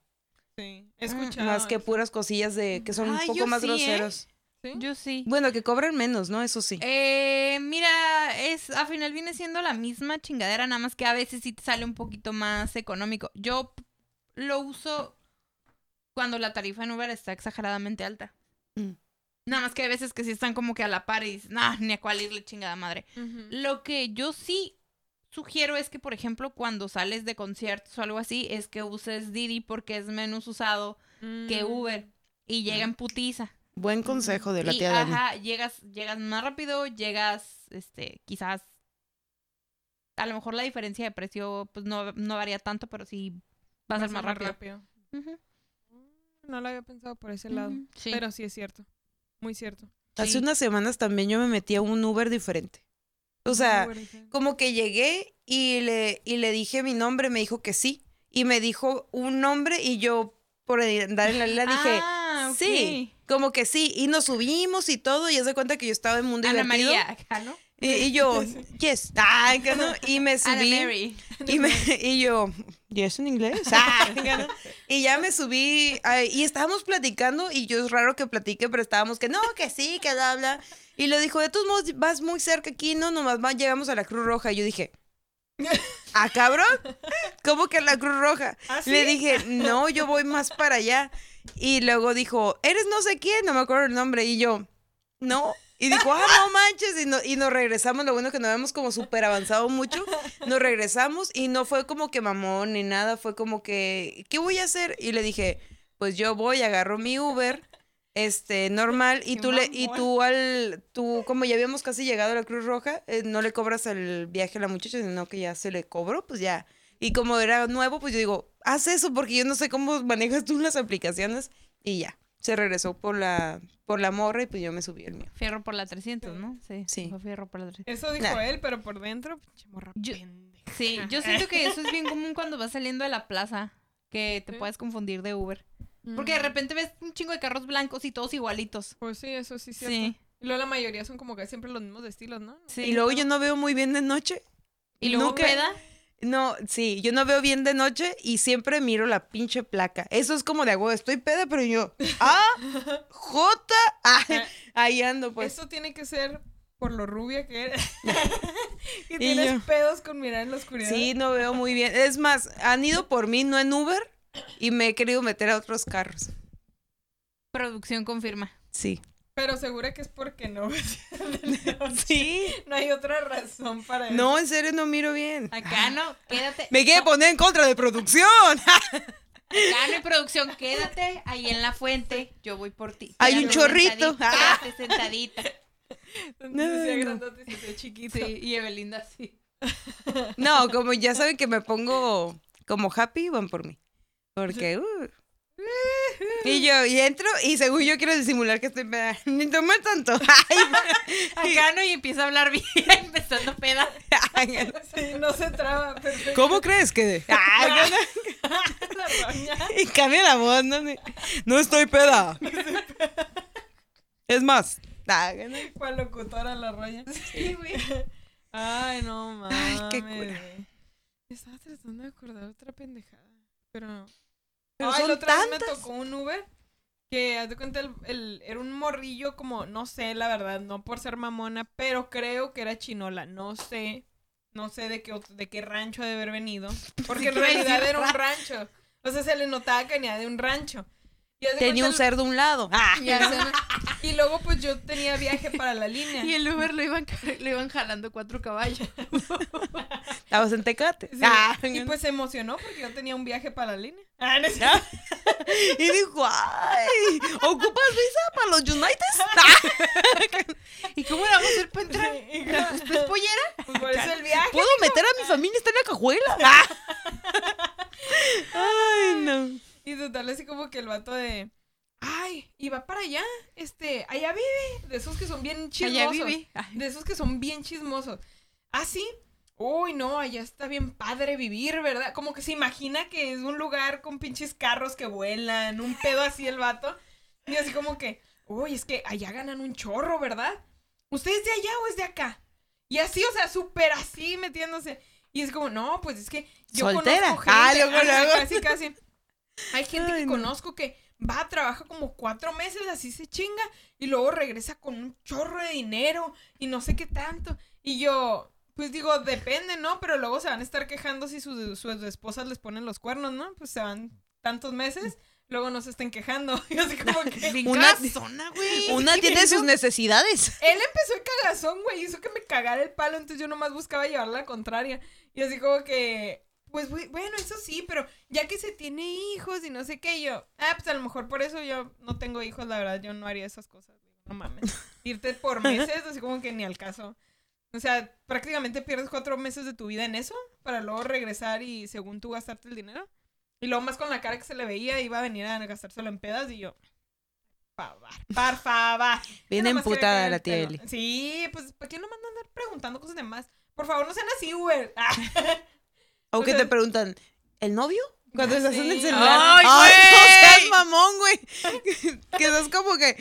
S2: Sí. He escuchado.
S3: Más que puras cosillas de que son un poco más
S1: sí, ¿eh? Yo sí.
S3: Bueno, que cobran menos, ¿no? Eso sí.
S1: Eh, mira, es al final viene siendo la misma chingadera, nada más que a veces sí te sale un poquito más económico. Yo lo uso cuando la tarifa en Uber está exageradamente alta.
S3: Mm.
S1: Nada más que hay veces que sí están como que a la par y dices, nah, ni a cuál irle chingada madre. Lo que yo sí sugiero es que, por ejemplo, cuando sales de conciertos o algo así, es que uses Didi porque es menos usado que
S2: Mm.
S1: Uber y llega en putiza.
S3: Buen consejo de la
S1: Y,
S3: tía Dani.
S1: ajá, llegas, llegas más rápido, llegas, este, quizás, a lo mejor la diferencia de precio, pues no, no varía tanto, pero sí va a ser más rápido. Ujú,
S2: No lo había pensado por ese lado.
S1: sí.
S2: Pero sí es cierto. Muy cierto.
S3: Hace
S1: sí.
S3: unas semanas también yo me metí a un Uber diferente. O sea, como que llegué y le, y le dije mi nombre, me dijo que sí. Y me dijo un nombre y yo, por andar en la lila, dije,
S1: Ah,
S3: sí, como que sí. Y nos subimos y todo, y es de cuenta que yo estaba en Mundo
S1: Ana
S3: Divertido.
S1: María, acá, ¿no?
S3: Y, y yo, yes. Ah, no. Y me
S1: Ana
S3: subí.
S1: Mary.
S3: Y, me, y yo, ¿yes en inglés? Ah, no. Y ya me subí ay, y estábamos platicando y yo es raro que platique, pero estábamos que no, que sí, que bla, bla. Y lo dijo, de todos modos vas muy cerca aquí, no, nomás va- llegamos a la Cruz Roja. Y yo dije, ¿ah, cabrón? ¿Cómo que la Cruz Roja?
S2: ¿Ah,
S3: Le dije, no, yo voy más para allá. Y luego dijo, ¿eres no sé quién? No me acuerdo el nombre. Y yo, no. Y dijo, ah, no manches. Y, no- y nos regresamos. Lo bueno que no habíamos como súper avanzado mucho. Nos regresamos y no fue como que mamón ni nada. Fue como que, ¿qué voy a hacer? Y le dije, pues yo voy, agarro mi Uber. Este, normal, y tú le, y tú al, tú, como ya habíamos casi llegado a la Cruz Roja, eh, no le cobras el viaje a la muchacha, sino que ya se le cobró, pues ya. Y como era nuevo, pues yo digo, haz eso, porque yo no sé cómo manejas tú las aplicaciones, y ya. Se regresó por la, por la morra y pues yo me subí el mío.
S1: Fierro por la 300, ¿no? Sí.
S3: Sí.
S1: fue Fierro por la 300.
S2: Eso dijo
S3: Nah.
S2: él, pero por dentro, pinche morra
S1: Yo-. Sí, yo siento que eso es bien común cuando vas saliendo de la plaza, que te
S2: Sí.
S1: puedes confundir de Uber. Porque de repente ves un chingo de carros blancos y todos igualitos.
S2: Pues sí, eso sí es cierto.
S1: Sí.
S2: Y luego la mayoría son como que siempre los mismos estilos, ¿no?
S1: Sí.
S3: y luego yo no veo muy bien de noche.
S1: Y luego
S3: nunca-
S1: peda.
S3: No, sí, yo no veo bien de noche y siempre miro la pinche placa. Eso es como de agua, estoy peda, pero yo, ah, J, ah, ahí ando, pues.
S2: Eso tiene que ser por lo rubia que eres. y
S3: Y
S2: tienes
S3: yo-
S2: pedos con mirar en la oscuridad.
S3: Sí, no veo muy bien. Es más, han ido por mí, no en Uber, y me he querido meter a otros carros.
S1: Producción confirma.
S3: Sí.
S2: Pero segura que es porque no.
S3: Sí.
S2: No hay otra razón para eso.
S3: No, en serio no miro bien.
S1: Acá no, quédate.
S3: Me quiere poner en contra de producción.
S1: Acá no hay producción, quédate ahí en la fuente. Yo voy por ti.
S3: Hay un chorrito.
S1: sentadita, Quédate sentadita.
S3: No, no.
S2: grandote y se ve chiquito.
S1: Sí, y Evelinda sí.
S3: No, como ya saben que me pongo como happy, van por mí. Porque, uh. Y yo, y entro, y según yo quiero disimular que estoy peda. Ni tomé tanto. Ay,
S1: Acá no y empieza a hablar bien, empezando peda.
S3: ay,
S2: Sí, no se traba. Perfecto.
S3: ¿Cómo crees que? Ay,
S2: La roña.
S3: y cambia la voz, ¿no? No estoy peda. Es más. ay,
S2: ¿Cuál locutora la roña?
S1: Sí, güey.
S2: Ay, no mames.
S3: Ay, qué cura.
S2: Estaba tratando de acordar otra pendejada. Pero.
S3: Pero
S2: Ay,
S3: son
S2: la otra vez me tocó un Uber que, haz de cuenta, el, el- era un morrillo como, no sé, la verdad, no por ser mamona, pero creo que era chinola. No sé. No sé de qué, de qué rancho de haber venido. Porque en realidad era un
S1: rancho.
S2: O sea, se le notaba que venía de un rancho. Y haz de
S3: Tenía un cerdo a un lado. Ah,
S2: ¿no? Y luego, pues yo tenía viaje para la línea.
S1: Y el Uber lo iban, lo iban jalando cuatro caballos.
S3: estabas en Tecate.
S2: Sí,
S3: Ah,
S2: y pues se emocionó porque yo tenía un viaje para la línea. Ah, no
S3: y dijo, ay, ¿ocupas visa para los United?
S1: ¿Y cómo le vamos a hacer para entrar? ¿Usted es pollera?
S2: Pues por eso el viaje.
S3: ¿Puedo meter a mi familia? Está en la cajuela. Ah. Ay, no.
S2: Y total, así como que el vato de. Ay, y va para allá. Este, allá vive. De esos que son bien chismosos.
S1: Allá vive.
S2: De esos que son bien chismosos. Ah, sí. Uy, no, allá está bien padre vivir, ¿verdad? Como que se imagina que es un lugar con pinches carros que vuelan, un pedo así el vato. Y así como que, uy, es que allá ganan un chorro, ¿verdad? ¿Usted es de allá o es de acá? Y así, o sea, súper así metiéndose. Y es como, no, pues es que yo
S3: Soltera.
S2: conozco
S3: Ah,
S2: gente.
S3: luego,
S2: Ajá,
S3: luego.
S2: Casi, casi. Hay gente
S3: Ay,
S2: que
S3: no.
S2: conozco que va, trabaja como cuatro meses, así se chinga, y luego regresa con un chorro de dinero y no sé qué tanto. Y yo, pues digo, depende, ¿no? Pero luego se van a estar quejando si sus, sus esposas les ponen los cuernos, ¿no? Pues se van tantos meses, luego no se estén quejando. Y así como que...
S3: Una-
S1: cabezona, güey.
S3: Una tiene sus necesidades.
S2: Él empezó el cagazón, güey, hizo que me cagara el palo, entonces yo nomás buscaba llevarla a la contraria. Y así como que, pues bueno, eso sí, pero ya que se tiene hijos y no sé qué, yo, ah, pues a lo mejor por eso yo no tengo hijos, la verdad, yo no haría esas cosas, no mames. Irte por meses, así como que ni al caso. O sea, prácticamente pierdes cuatro meses de tu vida en eso, para luego regresar y según tú gastarte el dinero. Y luego más con la cara que se le veía, iba a venir a gastárselo en pedas y yo... Por favor, por favor.
S3: Bien emputada la tía. Eli.
S2: Sí, pues, ¿para qué no mandan andar preguntando cosas de más? Por favor, no sean así, Uber. Ah,
S3: O
S2: O
S3: que
S2: sea-
S3: te preguntan, ¿el novio? Cuando estás en el celular.
S1: ¡Ay,
S3: no seas mamón, güey. que estás como que,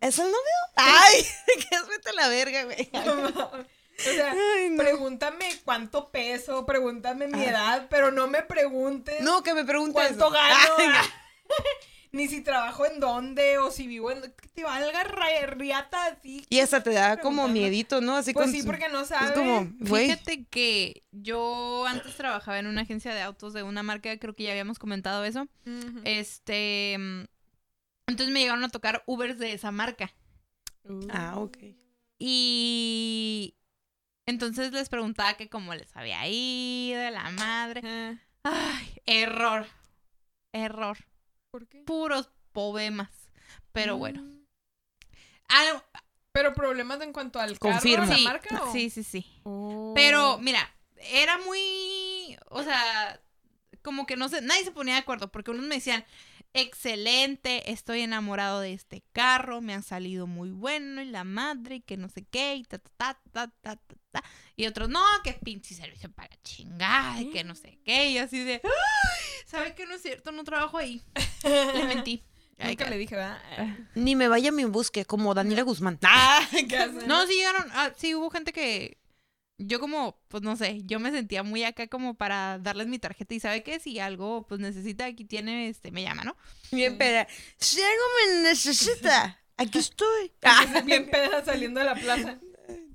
S3: ¿es el novio? Ay, que es vete a la verga, güey.
S2: o sea,
S3: Ay, no.
S2: pregúntame cuánto peso, pregúntame mi edad, pero no me preguntes
S3: No, que me preguntes.
S2: cuánto gano.
S3: Ay,
S2: Ni si trabajo en dónde o si vivo en... Que te valga riata así.
S3: Y hasta te da como miedito, ¿no? Así
S2: Pues
S3: con
S2: sí, porque no
S3: Es
S2: sabes.
S3: como, güey.
S1: Fíjate que yo antes trabajaba en una agencia de autos de una marca, creo que ya habíamos comentado eso. Este. mm, Entonces me llegaron a tocar Ubers de esa marca.
S3: Ah, ok.
S1: Y. Entonces les preguntaba que cómo les había ido, de la madre.
S2: Ah,
S1: Ay, error. Error.
S2: ¿Por qué?
S1: Puros problemas. Pero bueno.
S2: Mm. Pero problemas en cuanto al carro,
S3: Confirmo.
S2: a la
S1: sí,
S2: marca, ¿o?
S1: sí, sí, sí.
S2: Oh.
S1: Pero, mira, era muy. O sea, como que no sé, nadie se ponía de acuerdo, porque unos me decían, excelente, estoy enamorado de este carro, me han salido muy bueno, y la madre, y que no sé qué, y ta, ta, ta, ta, ta, ta, ta. Y otros, no, que pinche servicio para chingar, y que no sé qué, y así de, "Ay, ¿sabe que no es cierto? No trabajo ahí. Le mentí. Ay,
S2: Nunca
S1: ca-
S2: le dije, ¿verdad?
S3: Ni me vaya a mi busque, como Daniela Guzmán. Ah.
S1: No, sí llegaron, ah, sí hubo gente que yo como, pues no sé, yo me sentía muy acá como para darles mi tarjeta y sabe qué, si algo pues necesita, aquí tiene, este, me llama, ¿no?
S3: Bien peda. Si algo me necesita, aquí estoy.
S2: Entonces, bien peda saliendo de la plaza.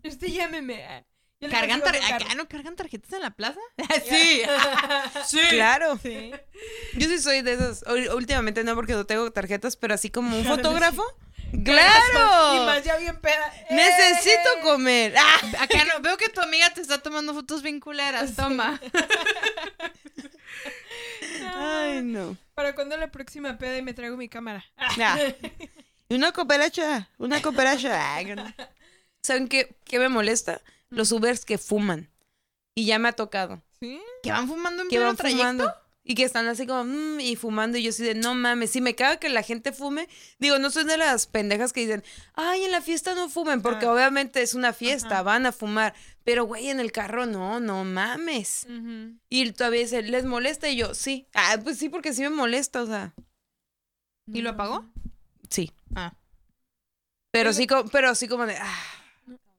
S2: Usted llámeme.
S1: ¿Cargan, tar- acá no cargan tarjetas en la plaza?
S2: Sí.
S1: sí.
S3: Claro.
S2: Sí.
S3: Yo sí soy de esos. Ú- Últimamente no porque no tengo tarjetas, pero así como un
S2: Claro,
S3: fotógrafo. ¡Claro!
S2: más ya bien peda.
S3: Necesito
S2: ¡Eh!
S3: comer. ¡Ah!
S1: Acá no, veo que tu amiga te está tomando fotos bien culeras, toma.
S3: Ay, no.
S2: ¿Para cuándo la próxima peda y me traigo mi cámara?
S3: Y una cooperacha. Una cooperacha. ¿Saben qué, qué me molesta? Los Ubers que fuman. Y ya me ha tocado.
S2: ¿Sí?
S1: ¿Que van fumando en pleno
S3: van
S1: trayecto?
S3: fumando. Y que están así como, "Mm", y fumando. Y yo así de, no mames, si me caga que la gente fume. Digo, no soy de las pendejas que dicen, ay, en la fiesta no fumen, porque
S2: Ah.
S3: obviamente es una fiesta,
S2: Ajá.
S3: van a fumar. Pero, güey, en el carro no, no mames.
S2: Ujú.
S3: Y todavía dice, ¿les molesta? Y yo, sí. Ah, pues sí, porque sí me molesta, o sea,
S1: ¿Y lo apagó?
S3: sí.
S1: Ah.
S3: Pero
S2: Pero-
S3: sí, como, pero sí como de, ah,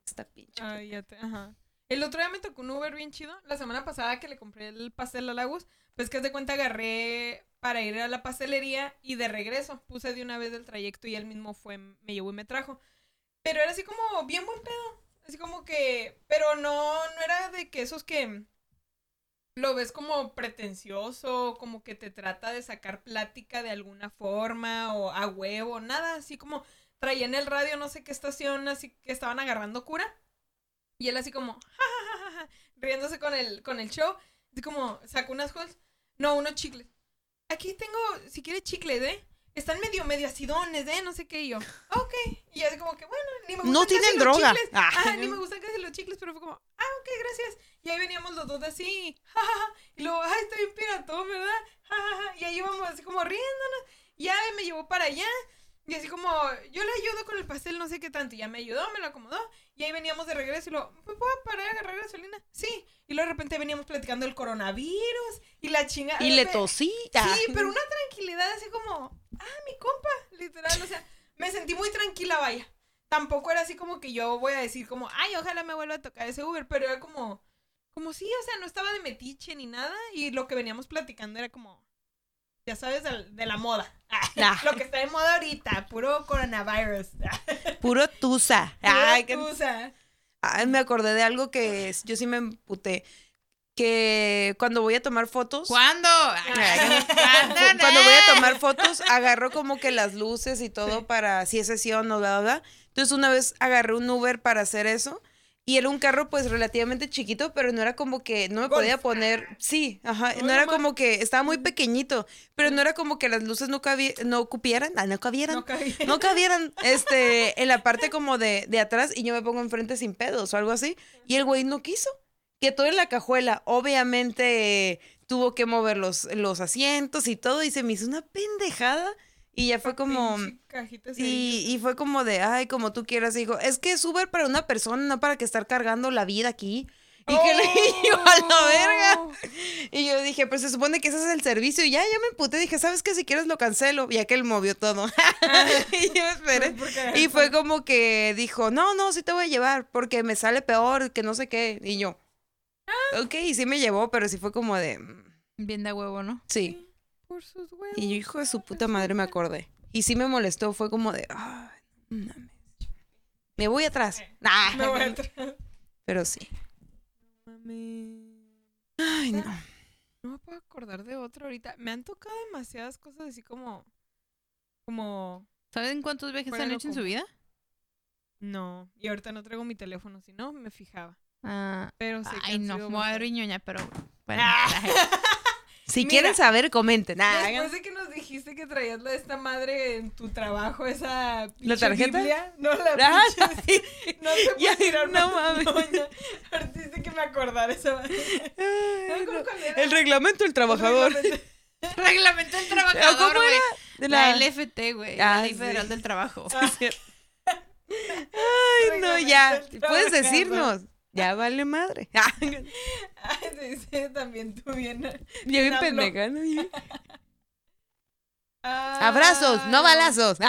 S3: esta pinche.
S2: Ay, ya te... Ajá. El otro día me tocó un Uber bien chido. La semana pasada que le compré el pastel a Lagos, pues que de cuenta agarré para ir a la pastelería y de regreso puse de una vez el trayecto y él mismo fue, me llevó y me trajo. Pero era así como bien buen pedo. Así como que, pero no, no era de que esos que lo ves como pretencioso, como que te trata de sacar plática de alguna forma o a huevo, nada, así como traía en el radio no sé qué estación, así que estaban agarrando cura. Y él así como, riéndose con el, con el show. Así como, sacó unas cosas. No, unos chicles. Aquí tengo, si quieres chicles, ¿eh? Están medio, medio acidones, ¿eh? No sé qué. Y yo, ok. Y así como que, bueno, ni me gustan
S3: No
S2: casi
S3: tienen
S2: los
S3: droga.
S2: chicles.
S3: Ah.
S2: Ajá, ni me gustan casi los chicles, pero fue como, ah, ok, gracias. Y ahí veníamos los dos así, ja, ja, ja. Y luego, ay, está bien piratón, ¿verdad? Ja, ja, ja. Y ahí íbamos así como riéndonos. Y ya me llevó para allá. Y así como, yo le ayudo con el pastel, no sé qué tanto. Y ya me ayudó, me lo acomodó. Y ahí veníamos de regreso y lo, ¿me puedo parar a agarrar gasolina? Sí. Y luego de repente veníamos platicando del coronavirus y la chinga.
S3: Y le tosí.
S2: Sí, pero una tranquilidad así como, ah, mi compa, literal, o sea, me sentí muy tranquila, vaya. Tampoco era así como que yo voy a decir como, ay, ojalá me vuelva a tocar ese Uber, pero era como, como sí, o sea, no estaba de metiche ni nada y lo que veníamos platicando era como, ya sabes, de, de la moda. Lo que está de moda ahorita, puro coronavirus.
S3: Puro tusa. Ay. Ay, me acordé de algo que es- yo sí me emputé. Que cuando voy a tomar fotos.
S1: ¿Cuándo?
S3: Ay,
S1: ¿Cuándo,
S3: cu- Cuando voy a tomar fotos, agarro como que las luces y todo
S2: Sí.
S3: para si es sesión o bla, bla, bla. Entonces una vez agarré un Uber para hacer eso. Y era un carro pues relativamente chiquito, pero no era como que no me podía poner, sí, ajá, no era como que estaba muy pequeñito, pero no era como que las luces no cabie- no cupieran, ah, no cabieran,
S2: no
S3: cabieran este en la parte como de, de atrás y yo me pongo enfrente sin pedos o algo así y el güey no quiso que todo en la cajuela obviamente tuvo que mover los, los asientos y todo y se me hizo una pendejada y ya fue como y, y fue como de ay como tú quieras y dijo es que es Uber para una persona no para que estar cargando la vida aquí y que le y yo a la verga
S2: Oh.
S3: y yo dije, pues se supone que ese es el servicio. Y ya, ya me emputé. Dije, ¿sabes qué? Si quieres lo cancelo. Ya que él movió todo. y yo esperé. Y fue como que dijo, no, no, sí te voy a llevar porque me sale peor, que no sé qué. Y yo, ok, y sí me llevó, pero sí fue como de, mm,
S1: Bien de huevo, ¿no?
S3: sí.
S2: Por sus huevos.
S3: Y yo, hijo de su puta madre, me acordé. Y sí me molestó, fue como de, ay, no mames. Me voy atrás. Nah,
S2: Me voy atrás.
S3: Pero sí.
S2: Mami.
S3: Ay, no.
S2: No me puedo acordar de otro ahorita. Me han tocado demasiadas cosas así como. Como.
S1: ¿Saben cuántos viajes han hecho en su vida?
S2: No. Y ahorita no traigo mi teléfono, si no, me fijaba.
S1: Ah,
S2: Pero que
S1: ay, no, me voy a ñoña, pero bueno.
S3: Si
S2: Mira.
S3: quieren saber, comenten. Nah,
S2: Después de que nos dijiste que traías la de esta madre en tu trabajo, esa
S3: ¿La tarjeta?
S2: Biblia, no la
S3: Ah,
S2: pinche, no te
S3: Ya,
S2: tirar
S3: no mames.
S2: hiciste que me acordara esa. No
S3: Ay, no.
S2: era.
S3: El reglamento del trabajador.
S1: Reglamento del
S3: ¿Cómo
S1: trabajador, güey.
S3: De
S1: La...
S3: la-
S1: LFT, güey.
S3: Ah,
S1: la Ley
S3: sí.
S1: Federal del Trabajo.
S3: Ay, no, ya. Puedes decirnos. Ya vale madre.
S2: Ay, dice también tú bien.
S3: Yo bien pendeja, ¿no?
S2: Ah.
S3: Abrazos, no balazos.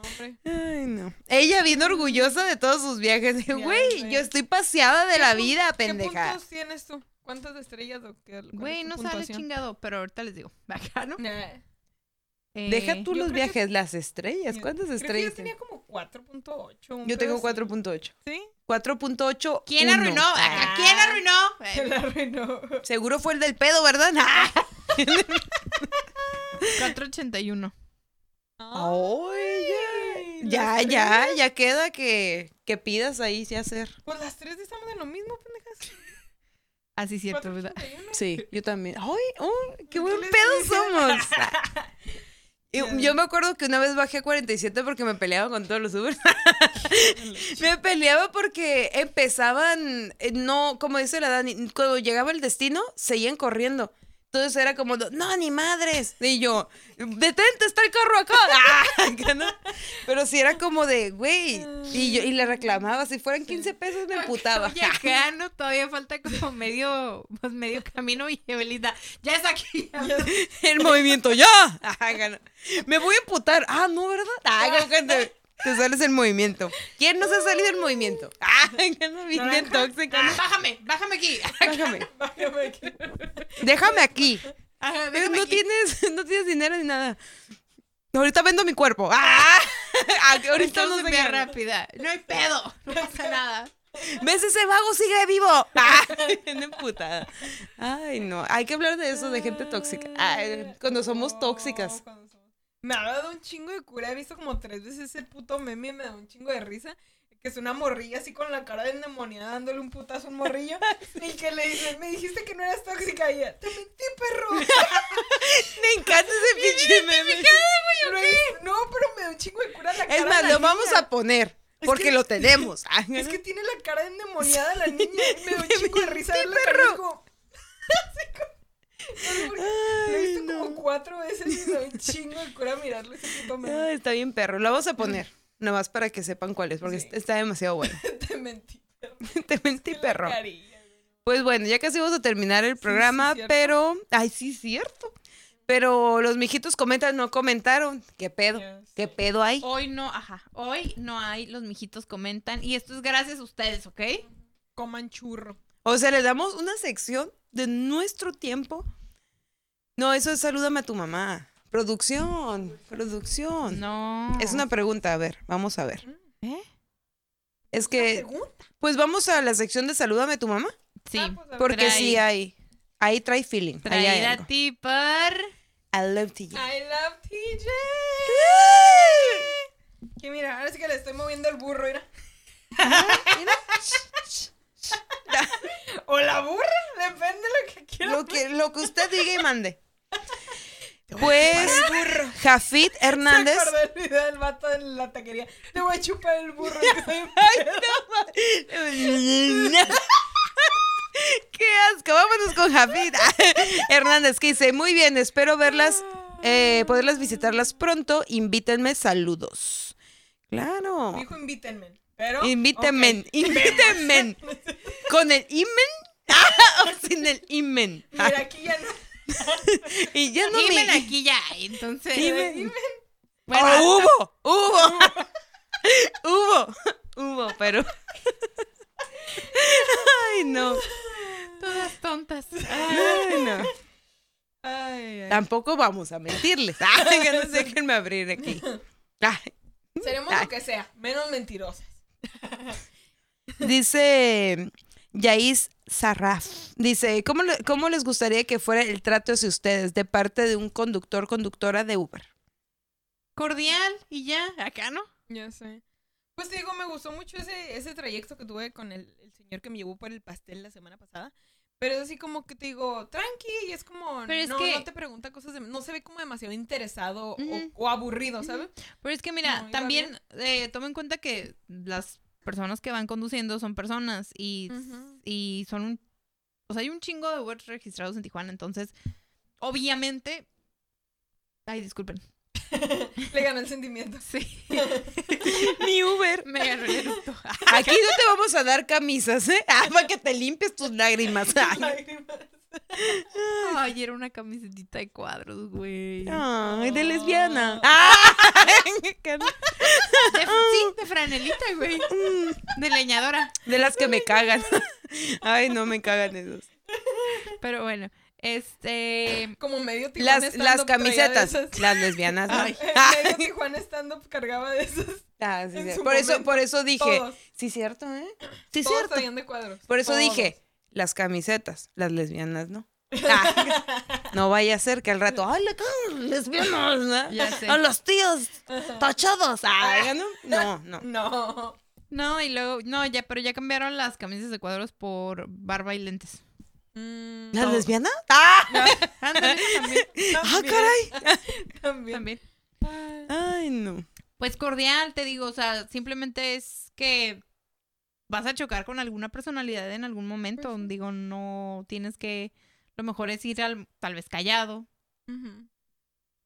S2: No, hombre.
S3: Ay, no. Ella bien orgullosa de todos sus viajes. Güey, yo estoy paseada de
S2: ¿Qué
S3: la vida,
S2: ¿Qué
S3: pendeja.
S2: puntos tienes tú? ¿Cuántas estrellas o qué?
S1: Güey, no sale chingado, pero ahorita les digo. Acá, ¿no?
S2: Nah.
S1: Eh,
S3: Deja tú los
S2: creo que-
S3: viajes, las estrellas. ¿Cuántas
S2: Creo que
S3: estrellas?
S2: yo tenía como 4.8. un
S3: Yo tengo
S2: pedo así.
S3: 4.8.
S2: ¿Sí?
S3: 4.8.
S1: ¿Quién arruinó?
S3: Ah,
S1: ¿A ¿Quién arruinó?
S2: La arruinó.
S3: Seguro fue el del pedo, ¿verdad? Ah.
S1: 481.
S3: Ay,
S2: Ay,
S3: ya, ya,
S2: tres.
S3: ya queda que, que pidas ahí sí hacer.
S2: Pues las tres estamos en lo mismo, pendejas.
S1: Ah, sí, cierto, ¿verdad?
S2: 4.81.
S3: Sí, yo también. ¡Ay! oh, ¡Qué
S2: ¿Qué
S3: buen pedo somos! Y. Yo me acuerdo que una vez bajé a 47 porque me peleaba con todos los Uber. me peleaba porque empezaban, eh, no, como dice la Dani, cuando llegaba el destino, seguían corriendo. Entonces era como, no, ni madres. Y yo, detente, está el carro acá. Ah, no. Pero sí era como de, güey. Y yo y le reclamaba, si fueran 15 pesos me emputaba.
S1: Acá no, todavía falta como medio, pues medio camino y Evelita, ya es aquí.
S3: El movimiento, ya. No. Me voy a emputar. Ah, no, ¿verdad? Ah, como que te- Te sales en movimiento. ¿Quién no se ha salido en movimiento? Ah, que no bien tóxica.
S1: Bájame, bájame aquí.
S3: Bájame.
S2: Bájame aquí.
S3: Déjame aquí.
S1: Ajá, déjame
S3: No
S1: aquí.
S3: tienes, no tienes dinero ni nada. Ahorita vendo mi cuerpo. ¡Ah! Ah, ahorita no qué.
S1: rápida. No hay pedo. No pasa nada.
S3: ¿Ves ese vago sigue vivo? ¡Ah! Emputada. Ay, no. Hay que hablar de eso, de gente tóxica. Ay, cuando somos tóxicas.
S2: Me ha dado un chingo de cura. He visto como tres veces ese puto meme y me da un chingo de risa. Que es una morrilla así con la cara de endemoniada dándole un putazo a un morrillo. y que le dicen, me dijiste que no eras tóxica. Y ella, te mentí, perro.
S3: Me encanta ese pinche meme.
S2: No, pero me da un chingo de cura la cara.
S3: Es
S2: de
S3: más,
S2: la
S3: lo vamos a poner.
S2: Es
S3: Porque
S2: que-
S3: lo tenemos.
S2: Es que tiene la cara de endemoniada la niña. Me da un chingo de risa. Es como... Lo he
S3: Ay,
S2: visto como cuatro veces y me un chingo de cura mirarle ese puto meme.
S3: Ay, está bien, perro. Lo vamos a poner. Nada más para que sepan cuál es, porque
S2: Sí.
S3: está demasiado bueno.
S2: Te mentí, perro.
S3: Te mentí, perro.
S2: carilla.
S3: Pues bueno, ya casi vamos a terminar el
S2: sí,
S3: programa, pero. Ay, sí, cierto. Pero los mijitos comentan, no comentaron. ¿Qué pedo? ¿Qué pedo hay?
S1: Hoy no, ajá. Hoy no hay. Los mijitos comentan. Y esto es gracias a ustedes, ¿ok?
S2: Coman churro.
S3: O sea, le damos una sección de nuestro tiempo. No, eso es salúdame a tu mamá. Producción, producción.
S1: No.
S3: Es una pregunta, a ver, vamos a ver.
S1: ¿Eh?
S3: Es
S2: ¿Una
S3: que,
S2: pregunta?
S3: pues vamos a la sección de salúdame a tu mamá.
S1: Sí.
S2: Ah, pues.
S3: Porque
S1: Trae-
S3: sí hay, ahí trae feeling. ahí hay
S1: Traída a ti por.
S3: I love TJ.
S2: I love TJ. Que mira, ahora sí que le estoy moviendo el burro, mira. o la burra, depende de lo que quiera.
S3: Lo que, lo que usted diga y mande. Pues, Jafit Hernández.
S2: Se acordó el video del vato de la taquería. Te voy a chupar el burro.
S3: ¡Qué asco! Vámonos con Jafit Hernández, que dice, muy bien, espero verlas, eh, poderlas visitarlas pronto. Invítenme, saludos. Claro.
S2: Dijo invítenme. Pero.
S3: Invítenme,
S2: ok.
S3: invítenme. ¿Con el imen? o sin el imen.
S2: Mira, aquí ya no.
S3: y ya no me...
S1: Aquí ya. Entonces. Bueno,
S3: Oh, hubo, hubo, hubo, hubo, pero... Ay, no.
S1: todas tontas.
S3: Ay, no.
S2: Ay, ay.
S3: Tampoco vamos a mentirles. Ay, que no déjenme abrir aquí. Ay,
S2: Seremos
S3: Ay.
S2: lo que sea, menos mentirosas.
S3: Dice Yais Sarraf. Dice, ¿cómo, le- ¿cómo les gustaría que fuera el trato hacia ustedes de parte de un conductor, conductora de Uber?
S1: Cordial y ya. Acá no.
S2: Ya sé. Pues te digo, me gustó mucho ese, ese trayecto que tuve con el, el señor que me llevó por el pastel la semana pasada. Pero es así como que te digo, tranqui, y es como,
S1: Pero es
S2: no,
S1: que-
S2: no te pregunta cosas de... No se ve como demasiado interesado o- aburrido, ¿sabes?
S1: Pero es que mira,
S2: No,
S1: también eh, toma en cuenta que las personas que van conduciendo son personas y, y son un... O sea, hay un chingo de Ubers registrados en Tijuana, entonces, obviamente... Ay, disculpen.
S2: Le ganó el sentimiento.
S1: Sí,
S3: Mi Uber.
S1: me ganó el eructo.
S3: Aquí no te vamos a dar camisas, ¿eh? Ah, para que te limpies tus lágrimas. Ay,
S2: Lágrimas.
S1: Ay, era una camisetita de cuadros, güey.
S3: Ay, de lesbiana.
S1: De, sí, de franelita, güey. De leñadora.
S3: De las que me cagan. Ay, no me cagan esos.
S1: Pero bueno, este...
S2: Como medio Tijuana
S3: Las, las camisetas, las lesbianas. ¿no?
S1: Ay.
S2: medio Tijuana stand-up cargaba de esas.
S3: Ah, sí, sí. Por eso, por eso dije,
S2: Todos.
S3: sí cierto, ¿eh? Sí
S2: todos
S3: cierto.
S2: traían de cuadros.
S3: Por eso
S2: todos.
S3: dije, las camisetas, las lesbianas, ¿no? Ah, no vaya a ser que al rato, ay, le lesbianas, ¿no?
S1: Ya sé.
S3: A los tíos tachados. Ay, ¿no? No, no.
S2: No.
S1: No, y luego... No, ya, pero ya cambiaron las camisas de cuadros por barba y lentes.
S2: Mm,
S3: ¿Las
S2: no.
S3: lesbianas? ¡Ah!
S1: También.
S3: ¡Ah,
S2: También,
S3: caray!
S2: También.
S1: También.
S3: Ay, no.
S1: Pues cordial, te digo, o sea, simplemente es que vas a chocar con alguna personalidad en algún momento.
S2: Pues.
S1: Digo, no tienes que, lo mejor es ir al, tal vez callado.
S2: Ujú.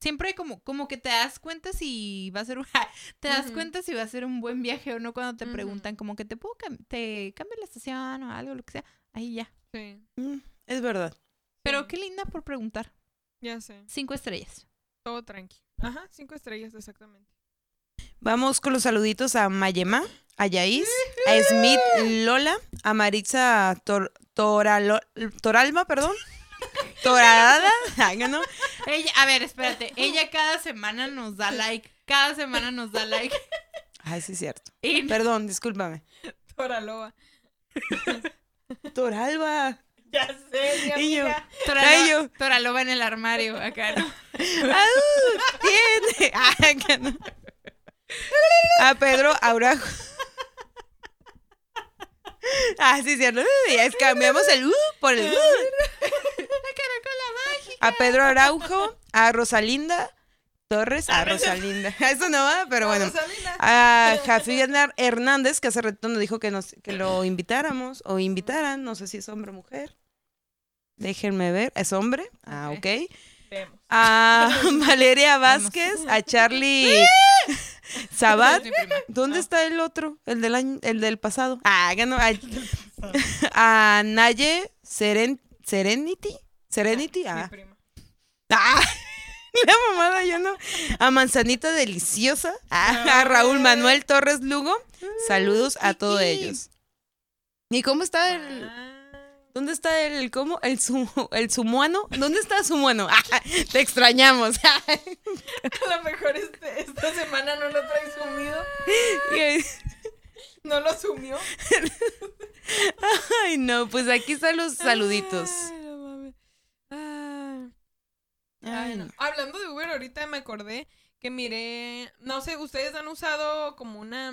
S1: Siempre como, como que te das cuenta si va a ser un, te das cuenta si va a ser un buen viaje o no cuando te preguntan como que te puedo cam- te cambio la estación o algo, lo que sea. Ahí ya.
S2: Sí,
S3: Mm, Es verdad.
S1: Pero
S2: Sí.
S1: qué linda por preguntar.
S2: ya sé.
S1: Cinco estrellas.
S2: Todo tranqui. Ajá, cinco estrellas, exactamente.
S3: Vamos con los saluditos a Mayema, a Yaís, a Smith Lola, a Maritza Tor, Toralo- Toralba, perdón. Torada. No.
S1: Ella, a ver, espérate. Ella cada semana nos da like. Cada semana nos da like.
S3: Ay, sí es cierto.
S1: Y
S3: Perdón, discúlpame.
S2: Toraloba.
S3: Toralba.
S2: Ya sé, mi
S3: Y yo,
S2: amiga.
S3: Ay, yo.
S1: Toralo- Toraloba en el armario, acá, ¿no?
S3: ¡Au! ¡Tiene! No. A Pedro Aurajo. Ah, sí, cierto. Ya es, cambiamos el uh por el uh. A Pedro Araujo, a Rosalinda Torres, a Rosalinda. Eso no va, pero bueno. A Javier Hernández, que hace ratito nos dijo que, nos, que lo invitáramos o invitaran, no sé si es hombre o mujer. Déjenme ver, ¿es hombre? Ah,
S1: Ok.
S3: A Valeria Vázquez, a Charlie Sabat. ¿Dónde está el otro? El del año, el del pasado. Ah, ganó. A, a Naye Seren, Serenity. Serenity.
S2: Mi
S3: Ah.
S2: prima.
S3: Ah, La mamada, yo no. A Manzanita Deliciosa. A, a Raúl Manuel Torres Lugo. Saludos a todos ellos. ¿Y cómo está el. ¿Dónde está el cómo? El su, el sumuano. ¿Dónde está sumuano? Ah, te extrañamos.
S2: A lo mejor este, esta semana no lo trae sumido. No lo sumió.
S3: Ay, no, pues aquí están los saluditos.
S2: Ay. Ah.
S3: Ay, no.
S2: Hablando de Uber, ahorita me acordé que miré, no sé, ustedes han usado como una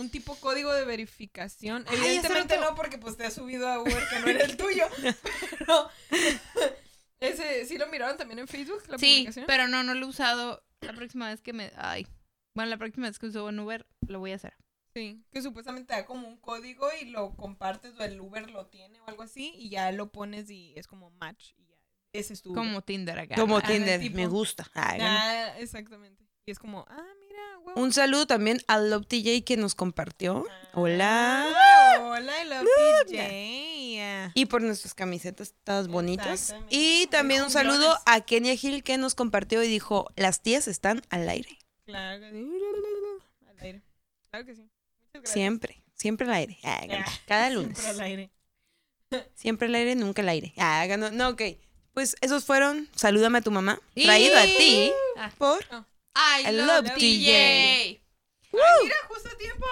S2: un tipo código de verificación.
S3: Ay,
S2: Evidentemente no, porque pues te has subido a Uber que no era el tuyo. Pero ese sí lo miraron también en Facebook la
S1: Sí,
S2: publicación.
S1: pero no, no lo he usado. La próxima vez que me. Ay. Bueno, la próxima vez que uso en Uber, lo voy a hacer.
S2: Sí, que supuestamente da como un código y lo compartes o el Uber lo tiene o algo así y ya lo pones y es como match y ya. Ese es tu Uber.
S1: Como Tinder acá.
S3: Como
S2: Ah,
S3: Tinder,
S2: tipo.
S3: me gusta. Ay, bueno.
S2: Ah, exactamente. Y es como, ah, mira,
S3: Un saludo también a Love TJ que nos compartió. Hola.
S2: Ah, hola, I love TJ.
S3: Y por nuestras camisetas todas bonitas. Y también un saludo a Kenia Gil que nos compartió y dijo, las tías están al aire.
S2: Claro que sí. Al aire. Claro que sí.
S3: Siempre, siempre al aire. Ay,
S2: Ah,
S3: Cada lunes.
S2: Siempre al aire.
S3: Siempre al aire, nunca al aire. Ah, no, no, ok. Pues esos fueron Salúdame a tu mamá.
S1: Y-
S3: Traído a ti
S1: Ah.
S3: por...
S1: I,
S3: I
S1: love,
S3: love
S1: DJ.
S2: Ay, mira, justo a tiempo.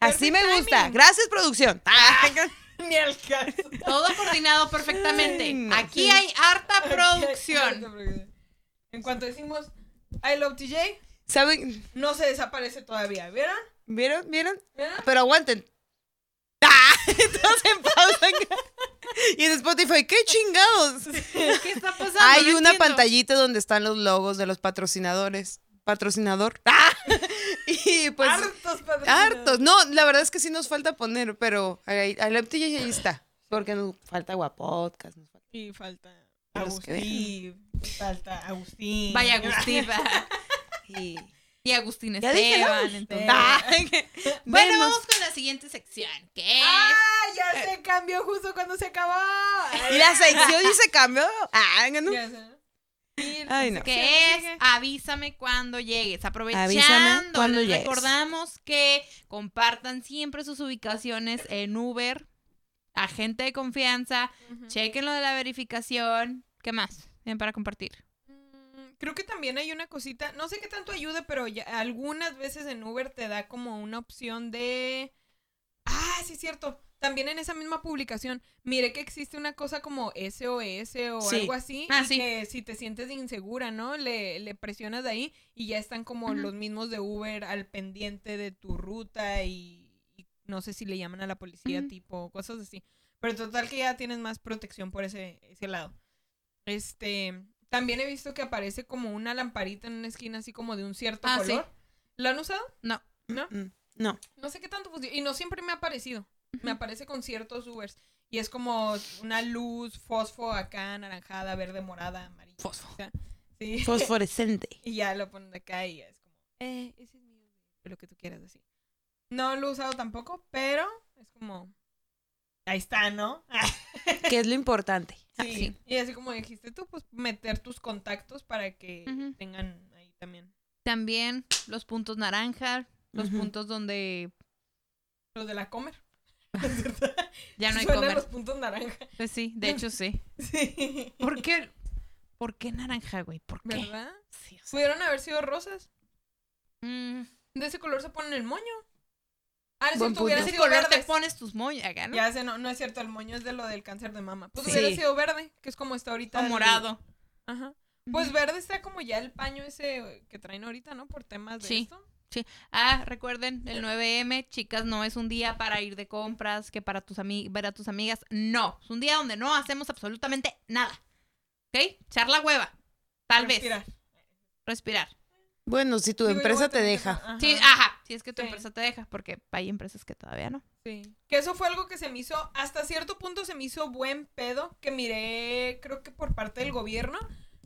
S3: Así me gusta.
S2: timing.
S3: Gracias, producción. Ah,
S2: Ni al caso.
S1: Todo coordinado perfectamente.
S3: Ay, no.
S1: Aquí hay harta producción.
S2: En cuanto decimos I love TJ,
S3: ¿Saben?
S2: no se desaparece todavía. ¿Vieron?
S3: ¿Vieron? ¿Vieron?
S2: ¿Vieron?
S3: Pero aguanten. ¡Ah! Todos en pausa. Y en Spotify, ¡qué chingados!
S1: ¿Qué está pasando?
S3: Hay
S1: No
S3: una
S1: entiendo.
S3: pantallita donde están los logos de los patrocinadores. Patrocinador. ¡Ah! Y pues.
S2: hartos patrocinadores.
S3: Hartos. No, la verdad es que sí nos falta poner, pero ahí, ahí, ahí ahí está. Porque nos falta Guapodcast. nos falta-
S2: Y falta Agustín. Falta Agustín.
S1: Vaya Agustín. va.
S3: Y...
S1: Y Agustín
S3: Ya dije.
S1: Esteban. entonces.
S3: Ah,
S1: Bueno,
S3: venos.
S1: vamos con la siguiente sección. ¿Qué es?
S2: ¡Ah! Ya se cambió justo cuando se acabó.
S3: Y la sección sí se cambió. Ah, no.
S2: Ya sé.
S3: Ay, no.
S1: que es avísame cuando llegues. Aprovechando,
S3: cuando
S1: les
S3: llegues.
S1: recordamos que compartan siempre sus ubicaciones en Uber, a gente de confianza, chequen lo de la verificación. ¿Qué más? Bien para compartir.
S2: Mm, Creo que también hay una cosita, no sé qué tanto ayude, pero ya- algunas veces en Uber te da como una opción de... Ah, sí, es cierto. También en esa misma publicación, mire que existe una cosa como SOS o
S3: Sí.
S2: algo así.
S1: Ah,
S2: y
S1: sí.
S2: que si te sientes insegura, ¿no? Le, le presionas de ahí y ya están como los mismos de Uber al pendiente de tu ruta y, y no sé si le llaman a la policía, tipo, cosas así. Pero total que ya tienes más protección por ese, ese lado. Este, también he visto que aparece como una lamparita en una esquina así como de un cierto
S1: Ah, sí.
S2: color. ¿Lo han usado?
S1: No.
S2: ¿No?
S3: Mm, No.
S2: No sé qué tanto funciona. Y no siempre me ha aparecido. Me aparece con ciertos Ubers. Y es como una luz fosfo acá, anaranjada, verde, morada, amarilla.
S1: Fosfo.
S2: O sea, sí.
S3: Fosforescente.
S2: y ya lo ponen acá y ya es como, eh, ese es mío. Lo que tú quieras decir. No lo he usado tampoco, pero es como, ahí está, ¿no?
S3: Que es lo importante.
S2: Sí.
S1: sí.
S2: Y así como dijiste tú, pues meter tus contactos para que tengan ahí también
S1: También los puntos naranja, los puntos donde
S2: Los de la comer.
S1: Ya no hay
S2: Suenan
S1: comer.
S2: los puntos naranja.
S1: Pues sí, de hecho sí.
S2: Sí.
S1: ¿Por qué? ¿Por qué naranja, güey? ¿Por qué?
S2: ¿Verdad?
S1: Sí, o sea,
S2: Pudieron haber sido rosas.
S1: mm,
S2: De ese color se ponen el moño. Ah,
S3: Buen
S2: si hubiera
S3: punto.
S1: ¿Qué
S2: sido
S1: color te pones tus moños no?
S2: Ya sé, no, no es cierto, el moño es de lo del cáncer de mama. Pues
S3: Sí.
S2: hubiera sido verde, que es como está ahorita.
S1: O
S2: el-
S1: morado.
S2: Ajá. Pues verde está como ya el paño ese que traen ahorita, ¿no? Por temas de
S1: Sí.
S2: esto.
S1: Ah, recuerden, el 9M, chicas, no es un día para ir de compras, que para tus ami- ver a tus amigas. No, es un día donde no hacemos absolutamente nada. ¿Ok? Echar la hueva. Tal
S2: Respirar.
S1: vez. Respirar.
S3: Bueno, si tu
S2: Digo,
S3: empresa te deja.
S2: ajá.
S1: Sí, ajá. Si es que tu
S2: Sí.
S1: empresa te deja, porque hay empresas que todavía no.
S2: Sí. Que eso fue algo que se me hizo, hasta cierto punto se me hizo buen pedo, que miré, creo que por parte del gobierno,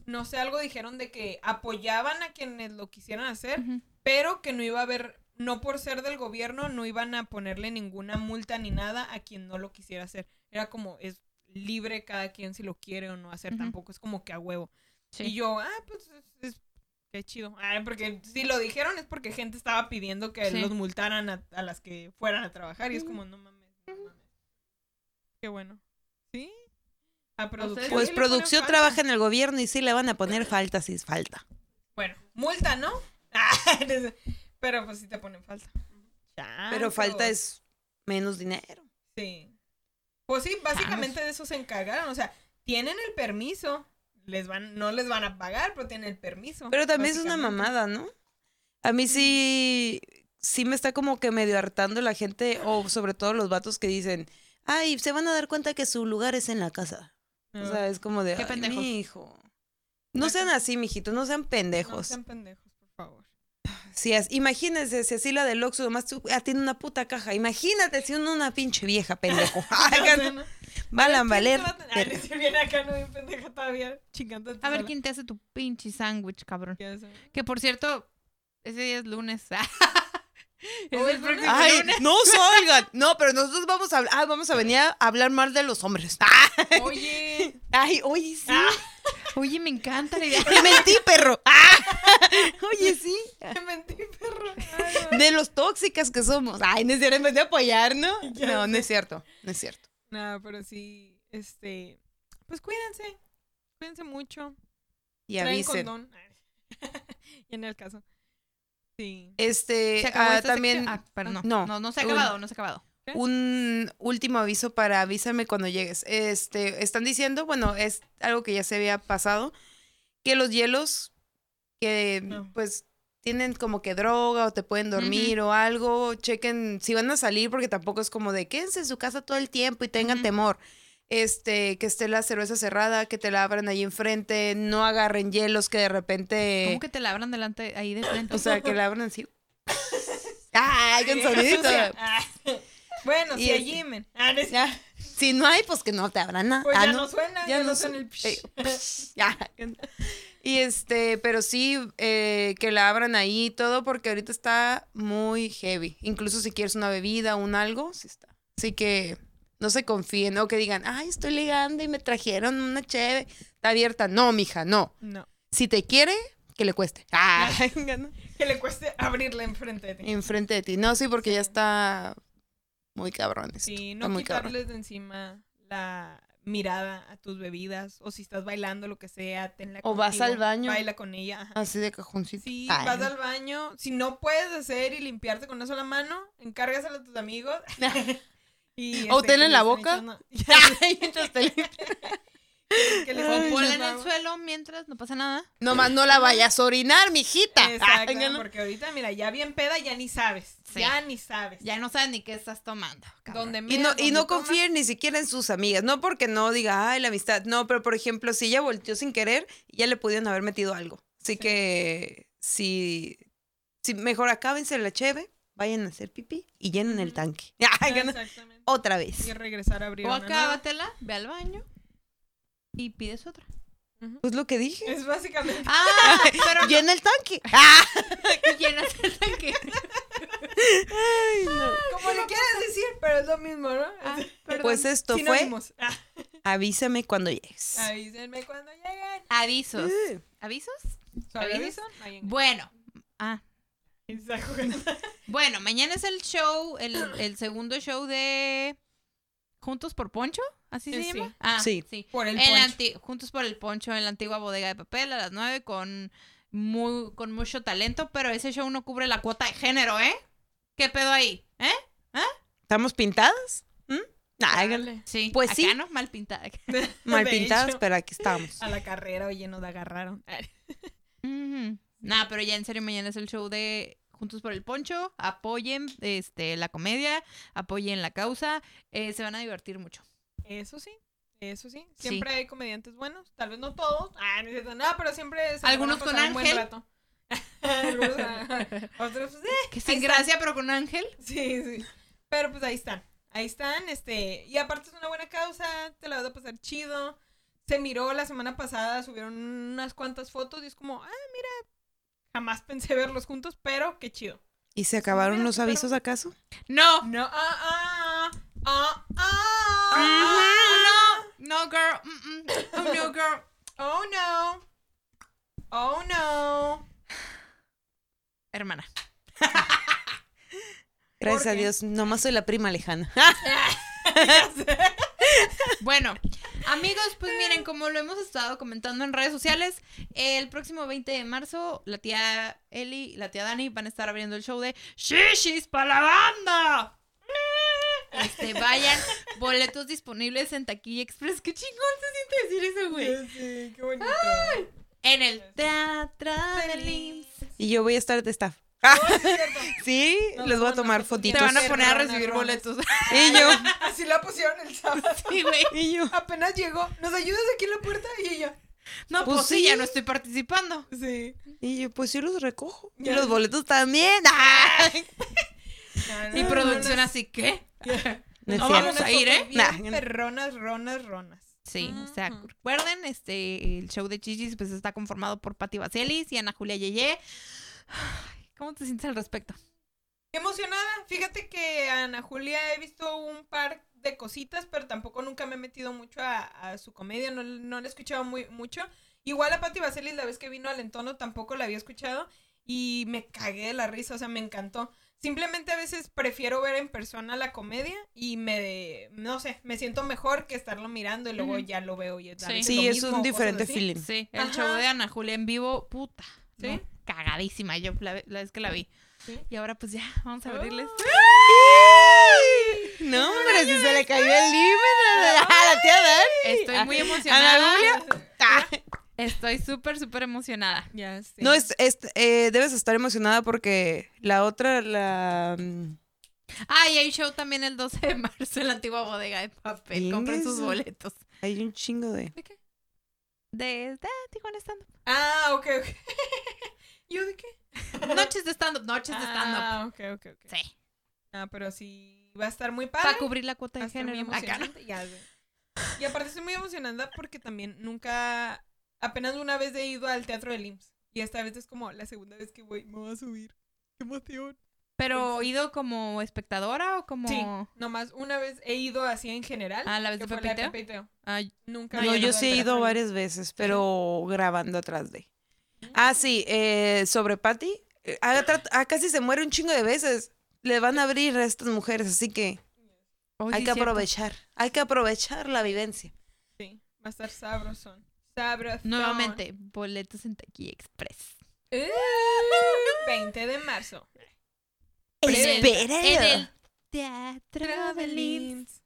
S2: no sé, algo dijeron de que apoyaban a quienes lo quisieran hacer. Pero que no iba a haber, no por ser del gobierno, no iban a ponerle ninguna multa ni nada a quien no lo quisiera hacer. Era como, es libre cada quien si lo quiere o no hacer, tampoco es como que a huevo.
S1: Sí.
S2: Y yo, ah, pues es, es- qué chido. Ah, porque si lo dijeron es porque gente estaba pidiendo que
S1: Sí.
S2: los multaran a, a las que fueran a trabajar y es como, no mames, no mames. Qué bueno. ¿Sí? A producción.
S3: Pues producción trabaja en el gobierno y sí le van a poner falta si es falta.
S2: Bueno, multa, ¿no? Pero pues sí te ponen falta.
S3: Pero falta es menos dinero.
S2: Sí. Pues sí, básicamente de eso se encargaron. O sea, tienen el permiso. Les van, no les van a pagar, pero tienen el permiso.
S3: Pero también es una mamada, ¿no? A mí sí, sí me está como que medio hartando la gente, o sobre todo los vatos que dicen, ay, se van a dar cuenta que su lugar es en la casa. O sea, es como de,
S1: Qué
S3: ay. No sean así, mijito, no sean
S2: No
S3: pendejos.
S2: sean pendejos, favor.
S3: Si es, imagínense si así la del Oxxo nomás tú- ah, tiene una puta caja. Imagínate si uno una pinche vieja pendejo.
S2: Ya sé, ¿no?
S3: Van a
S2: ¿Quién te
S3: valer.
S2: va a tener? Ay, si viene acá, no, bien pendeja todavía, chingando.
S1: A ver quién te hace tu pinche sándwich, cabrón. Que por cierto, ese día es lunes. es el
S2: es
S1: próximo
S2: lunes.
S3: Ay,
S1: lunes.
S3: no salgan. No, pero nosotros vamos a hablar, ah, vamos a venir a hablar mal de los hombres. Ah,
S2: Oye.
S3: Ay, oye, sí.
S1: Oye, me encanta la idea.
S3: Te mentí, perro. Ah, oye, sí.
S2: Te mentí, perro. Ay.
S3: De los tóxicas que somos. Ay, no es cierto, en vez de apoyar, ¿no?
S2: Ya
S3: No, no es cierto. No es cierto.
S2: No, pero sí, este, pues cuídense, cuídense mucho.
S3: Y
S2: Traen
S3: avisen.
S2: condón. y en el caso. Sí.
S3: Este, ah,
S1: esta
S3: también.
S1: Ah, pero no,
S3: no,
S1: no, no, se ha
S3: un-
S1: acabado, no se ha acabado.
S3: un último aviso para avísame cuando llegues. Este, están diciendo, bueno, es algo que ya se había pasado, que los hielos que
S2: No.
S3: pues tienen como que droga o te pueden dormir o algo, chequen si van a salir porque tampoco es como de quédense en su casa todo el tiempo y tengan temor. Este, que esté la cerveza cerrada, que te la abran ahí enfrente, no agarren hielos que de repente,
S1: ¿Cómo que te la abran delante ahí de frente?
S3: o sea, que la abran así. Ay, con sonidito.
S2: Ah. Bueno,
S3: Y
S2: si hay Jimen. Ah.
S3: Si no hay, pues que no te abran nada.
S2: Pues
S3: Ah,
S2: ya
S3: no.
S2: no suena,
S3: ya
S2: ya,
S3: no
S2: suena el psh.
S3: Ya. Y este, pero sí, eh, que la abran ahí y todo, porque ahorita está muy heavy. Incluso si quieres una bebida o un algo, sí está. Así que no se confíen, o que digan, ay, estoy ligando y me trajeron una cheve. Está abierta. No, mija, no.
S2: No.
S3: Si te quiere, que le cueste. Ah,
S2: Que le cueste abrirla enfrente de ti.
S3: enfrente de ti. No, sí, porque ya está muy cabrón. esto.
S2: Sí, no
S3: cabrón.
S2: quitarles de encima la mirada a tus bebidas. O si estás bailando, lo que sea, tenla
S3: O vas al baño.
S2: Baila con ella. ajá.
S3: Así de cajoncito.
S2: Sí,
S3: Ay,
S2: vas al baño. Si no puedes hacer y limpiarte con una sola mano, encárgaselo a tus amigos. y,
S3: O
S2: este,
S3: en la boca. mientras te
S2: que le
S1: en el suelo mientras, no pasa nada.
S3: Nomás no la vayas a orinar, mijita.
S2: Exacto,
S3: Ay,
S2: porque ahorita, mira, ya bien peda, ya ni sabes.
S1: Sí.
S2: Ya ni sabes.
S1: Ya no sabes ni qué estás tomando.
S2: Donde
S3: Y no, y no confíen ni siquiera en sus amigas. No porque no diga, ay, la amistad. No, pero por ejemplo, si ella volteó sin querer, ya le pudieron haber metido algo. Así
S2: Sí.
S3: que si, si mejor acábense la cheve, vayan a hacer pipí y llenen el tanque.
S2: Exactamente.
S3: Otra vez.
S2: Y regresar a abrir
S1: O acábatela, ve al baño y pides otra.
S3: Pues lo que dije.
S2: Es básicamente.
S1: Ah, pero no,
S3: Llena el tanque. Ah,
S1: llenas el tanque.
S2: Como le quieras decir, pero es lo mismo, ¿no?
S1: Ah.
S3: Pues esto fue.
S2: Sinónimos. Ah,
S3: Avísame cuando llegues.
S2: avísenme cuando lleguen.
S1: Avisos.
S3: Uh.
S1: ¿Avisos?
S2: ¿Suave
S1: ¿Avisos? Bueno, Ah. Bueno, mañana es el show, el, el segundo show de Juntos por Poncho, ¿así se
S2: Eh, sí.
S1: llama? Ah,
S3: Sí.
S1: sí.
S2: Por el
S1: la
S2: poncho.
S1: anti- Juntos por el Poncho en la antigua bodega de papel a las 9 con, muy, con mucho talento, pero ese show no cubre la cuota de género, ¿eh? ¿Qué pedo ahí? ¿Eh?
S3: ¿Estamos pintadas? ¿Mm? Nah.
S1: Sí.
S3: Pues
S1: acá
S3: sí.
S1: no, mal pintada.
S3: mal pintadas, pero aquí estamos.
S2: A la carrera, oye, nos agarraron.
S1: Ujú. Nah, pero ya en serio, mañana es el show de Juntos por el Poncho. Apoyen este, la comedia, apoyen la causa. eh, se van a divertir mucho.
S2: Eso sí, eso sí.
S1: Sí.
S2: Siempre hay comediantes buenos, tal vez no todos. Ah, no, es no, pero siempre se
S1: Algunos con
S2: pasar un buen
S1: Ángel.
S2: rato. Algunos, ah, Otros, pues, eh,
S1: Que sin gracia, pero con Ángel.
S2: Sí, sí. Pero pues ahí están. Ahí están, este, y aparte es una buena causa, te la vas a pasar chido. Se miró la semana pasada, subieron unas cuantas fotos y es como, ah, mira, jamás pensé verlos juntos, pero qué chido.
S3: ¿Y se acabaron
S2: Mira,
S3: los
S2: pero-
S3: avisos acaso?
S1: No.
S2: No, ah, ah, ah, ah,
S1: No, no, girl. mm, mm. Oh, no, girl.
S2: oh no, oh no.
S1: Hermana.
S3: Gracias a? Dios, nomás soy la prima lejana.
S1: Bueno, amigos, pues miren, como lo hemos estado comentando en redes sociales, el próximo 20 de marzo, la tía Eli y la tía Dani van a estar abriendo el show de Shishis para la banda. Este, vayan, boletos disponibles en Taquilla Express. Qué chingón se siente decir eso, güey.
S2: Sí, qué bonito.
S1: En el Teatro de
S2: Feliz.
S1: Lims.
S3: Y yo voy a estar de staff.
S2: Es cierto.
S3: Sí, les voy a tomar
S2: fotos.
S1: Te
S3: fotitos.
S1: van a poner a recibir
S2: ronas.
S1: boletos.
S3: Y yo,
S2: Así la pusieron el sábado.
S1: Sí, güey.
S3: y yo.
S2: Apenas llegó, ¿nos ayudas aquí en la puerta? Y ella,
S1: No,
S3: Pues
S1: pues, sí,
S3: sí.
S1: ya no estoy participando.
S2: sí.
S3: Y yo, pues yo los recojo. Y los boletos también. ¡Ah!
S1: Mi producción así, ¿qué?
S3: No es
S1: No vamos a ir, ¿eh?
S3: Nah.
S2: Perronas, ronas, ronas.
S1: Sí, o sea, recuerden, este, el show de Chichis pues está conformado por Patti Vaselis y Ana Julia Yeye. ¿Cómo te sientes al respecto?
S2: Emocionada. Fíjate que a Ana Julia he visto un par de cositas, pero tampoco nunca me he metido mucho a, a su comedia, no, no la he escuchado muy, mucho. Igual a Patti Vaselis la vez que vino al entono tampoco la había escuchado y me cagué de la risa, o sea, me encantó. Simplemente a veces prefiero ver en persona la comedia y me, no sé, me siento mejor que estarlo mirando y luego ya lo veo y es,
S1: Sí.
S2: veces
S3: Sí,
S2: lo
S3: es
S2: mismo,
S3: un diferente feeling.
S1: Sí, el
S2: Ajá.
S1: show de Ana Julia en vivo, puta.
S2: ¿Sí?
S1: ¿no? Cagadísima yo la, la vez que la vi.
S2: Sí.
S1: Y ahora pues ya, vamos a abrirles.
S3: No, hombre, si se le cayó el límite a la tía Dani.
S1: Estoy muy
S3: Ana
S1: emocionada.
S3: Julia. Ah.
S1: Estoy súper, súper emocionada.
S2: Ya sé.
S3: No, es, es- eh, debes estar emocionada porque la otra, la... mm,
S1: Ah, y hay show también el 12 de marzo en la antigua bodega de papel. Compren sus boletos.
S3: Hay un chingo de...
S2: ¿De qué?
S1: De, de Tijuana Stand
S2: Ah, ok, ok. ¿Yo de qué?
S1: Noches de stand-up, noches de stand-up.
S2: Ah, ok, ok, ok.
S1: Sí.
S2: Ah, pero sí va a estar muy padre.
S1: Para cubrir la cuota de género. Acá, ¿no?
S2: emocionante, ya. Y aparte estoy muy emocionada porque también nunca, apenas una vez he ido al teatro del IMSS. Y esta vez es como la segunda vez que voy, me voy a subir. ¡Qué emoción!
S1: Pero ido como espectadora o como.
S2: Sí, nomás una vez he ido así en general.
S1: Ah, ¿la vez
S2: que
S1: de Pepiteo?
S2: Nunca
S1: No,
S3: yo sí he ido varias veces, pero grabando atrás de. Ah, sí, eh, sobre Patty. eh, ah, tra- ah, casi se muere un chingo de veces. Le van a abrir a estas mujeres, así que
S1: oh,
S3: hay
S1: sí,
S3: que
S1: cierto.
S3: aprovechar. Hay que aprovechar la vivencia.
S2: Sí, va a estar sabrosón. Sabrosón.
S1: Nuevamente, boletos en Taquilla Express.
S2: Uh, 20 de marzo.
S3: Espera.
S1: En el Teatro. IMSS.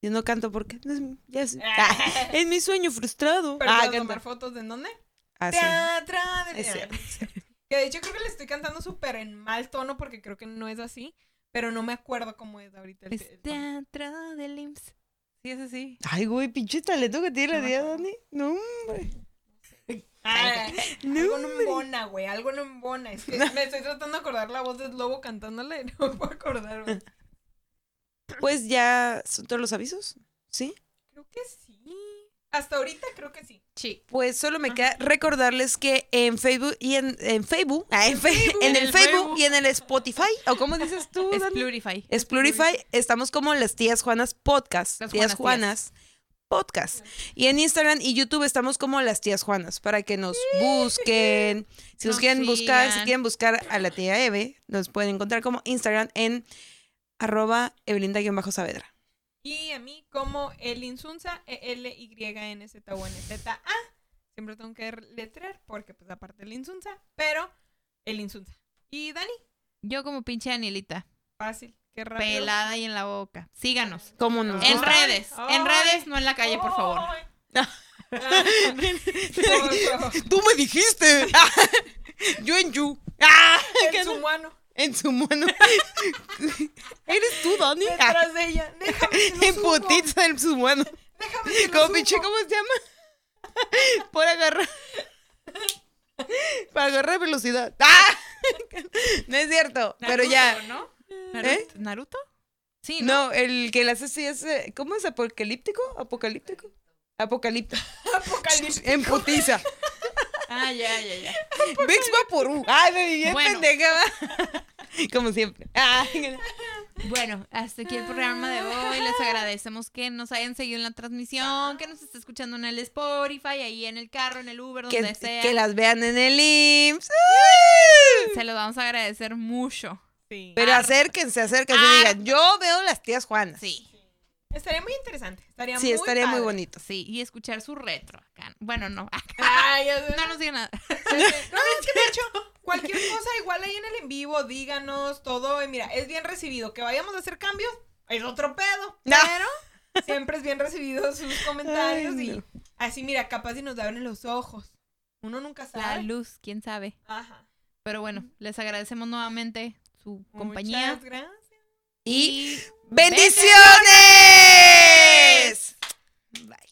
S3: Yo no canto porque no es, ya es, ah, es mi sueño frustrado.
S2: Pero
S3: ah,
S2: ¿puedo
S3: canta.
S2: tomar fotos de dónde?
S3: Ah.
S2: Teatro del
S3: Es cierto.
S2: Que de hecho creo que le estoy cantando súper en mal tono porque creo que no es así. Pero no me acuerdo cómo es ahorita el,
S1: Es. Teatro del IMSS. Sí, es así.
S3: Ay, güey, pinche talento que tiene la
S2: No
S3: tía. Dani. No, hombre. No,
S2: algo no embona, güey. Algo no embona. Es que me estoy tratando de acordar la voz del lobo cantándole y no me puedo acordar. güey.
S3: Pues ya son todos los avisos. ¿Sí?
S2: Creo que sí. Hasta ahorita creo que sí.
S1: Sí.
S3: Pues solo me
S2: Ajá.
S3: queda recordarles que en Facebook y en, en Facebook, ah, en, fe- en el
S1: el
S3: Facebook
S1: Facebook.
S3: y en el Spotify, o como dices tú,
S1: Es? Plurify.
S3: Splurify, estamos como las tías Juanas Podcast.
S1: Las
S3: tías
S1: Juanas
S3: podcast. Y en Instagram y YouTube estamos como las tías Juanas, para que nos busquen. Si nos
S1: Nos
S3: quieren buscar, si quieren buscar a la tía Eve, nos pueden encontrar como Instagram en arroba evelinda-saavedra.
S2: Y a mí como el Insunza, E E-L-Y-N-Z-U-N-Z-A. Siempre tengo que letrear porque pues aparte el Insunza, pero el Insunza. ¿Y Dani?
S1: Yo como pinche Danielita,
S2: Fácil, qué rápido.
S1: pelada y en la boca. Síganos.
S3: ¿Cómo nos
S1: En
S3: gusta?
S1: redes, en redes, no en la calle, por favor.
S2: Por favor.
S3: Tú me dijiste. Yo en you. Ah,
S2: En su mano,
S3: En su mano. Eres tú. Ah,
S2: detrás de ella. Déjame que
S3: En putiza en su mano.
S2: Déjame que
S3: Como pinche, ¿cómo se llama? Por agarrar. Para agarrar velocidad. ¡Ah! No es cierto, pero ya.
S1: Naruto, ¿no? Naruto,
S3: ¿Eh?
S1: ¿Naruto? Sí, ¿no?
S3: No, el que las hace es. eh, ¿Cómo es? ¿Apocalíptico? ¿Apocalíptico? Apocalipto.
S2: Apocalipsis.
S3: En putiza.
S1: Ah, ya, ya, ya.
S3: Vix va por un. Ay, me viví en
S1: Bueno.
S3: pendeja. Como siempre. Ay,
S1: Bueno, hasta aquí el programa de hoy. Les agradecemos que nos hayan seguido en la transmisión, que nos esté escuchando en el Spotify, ahí en el carro, en el Uber, donde
S3: que,
S1: sea.
S3: que las vean en el IMSS.
S1: Se lo vamos a agradecer mucho.
S2: Sí.
S3: Pero acérquense, acérquense y digan, yo veo las tías Juanas.
S1: Sí,
S2: Estaría muy interesante. Estaría
S3: Sí,
S2: muy
S3: estaría muy bonito.
S1: sí. Y escuchar su retro acá. Bueno, no. acá.
S2: Ay.
S1: No nos diga nada.
S2: No, es que de hecho, cualquier cosa igual ahí en el en vivo, díganos todo. y mira, es bien recibido. Que vayamos a hacer cambios, es otro pedo.
S3: No.
S2: Pero siempre es bien recibido sus comentarios
S3: Ay,
S2: y
S3: no.
S2: así, mira, capaz si nos abren los ojos. Uno nunca
S1: La
S2: sabe.
S1: luz, quién sabe.
S2: Ajá.
S1: Pero bueno, les agradecemos nuevamente su compañía.
S2: Muchas gracias
S3: y bendiciones. Bye.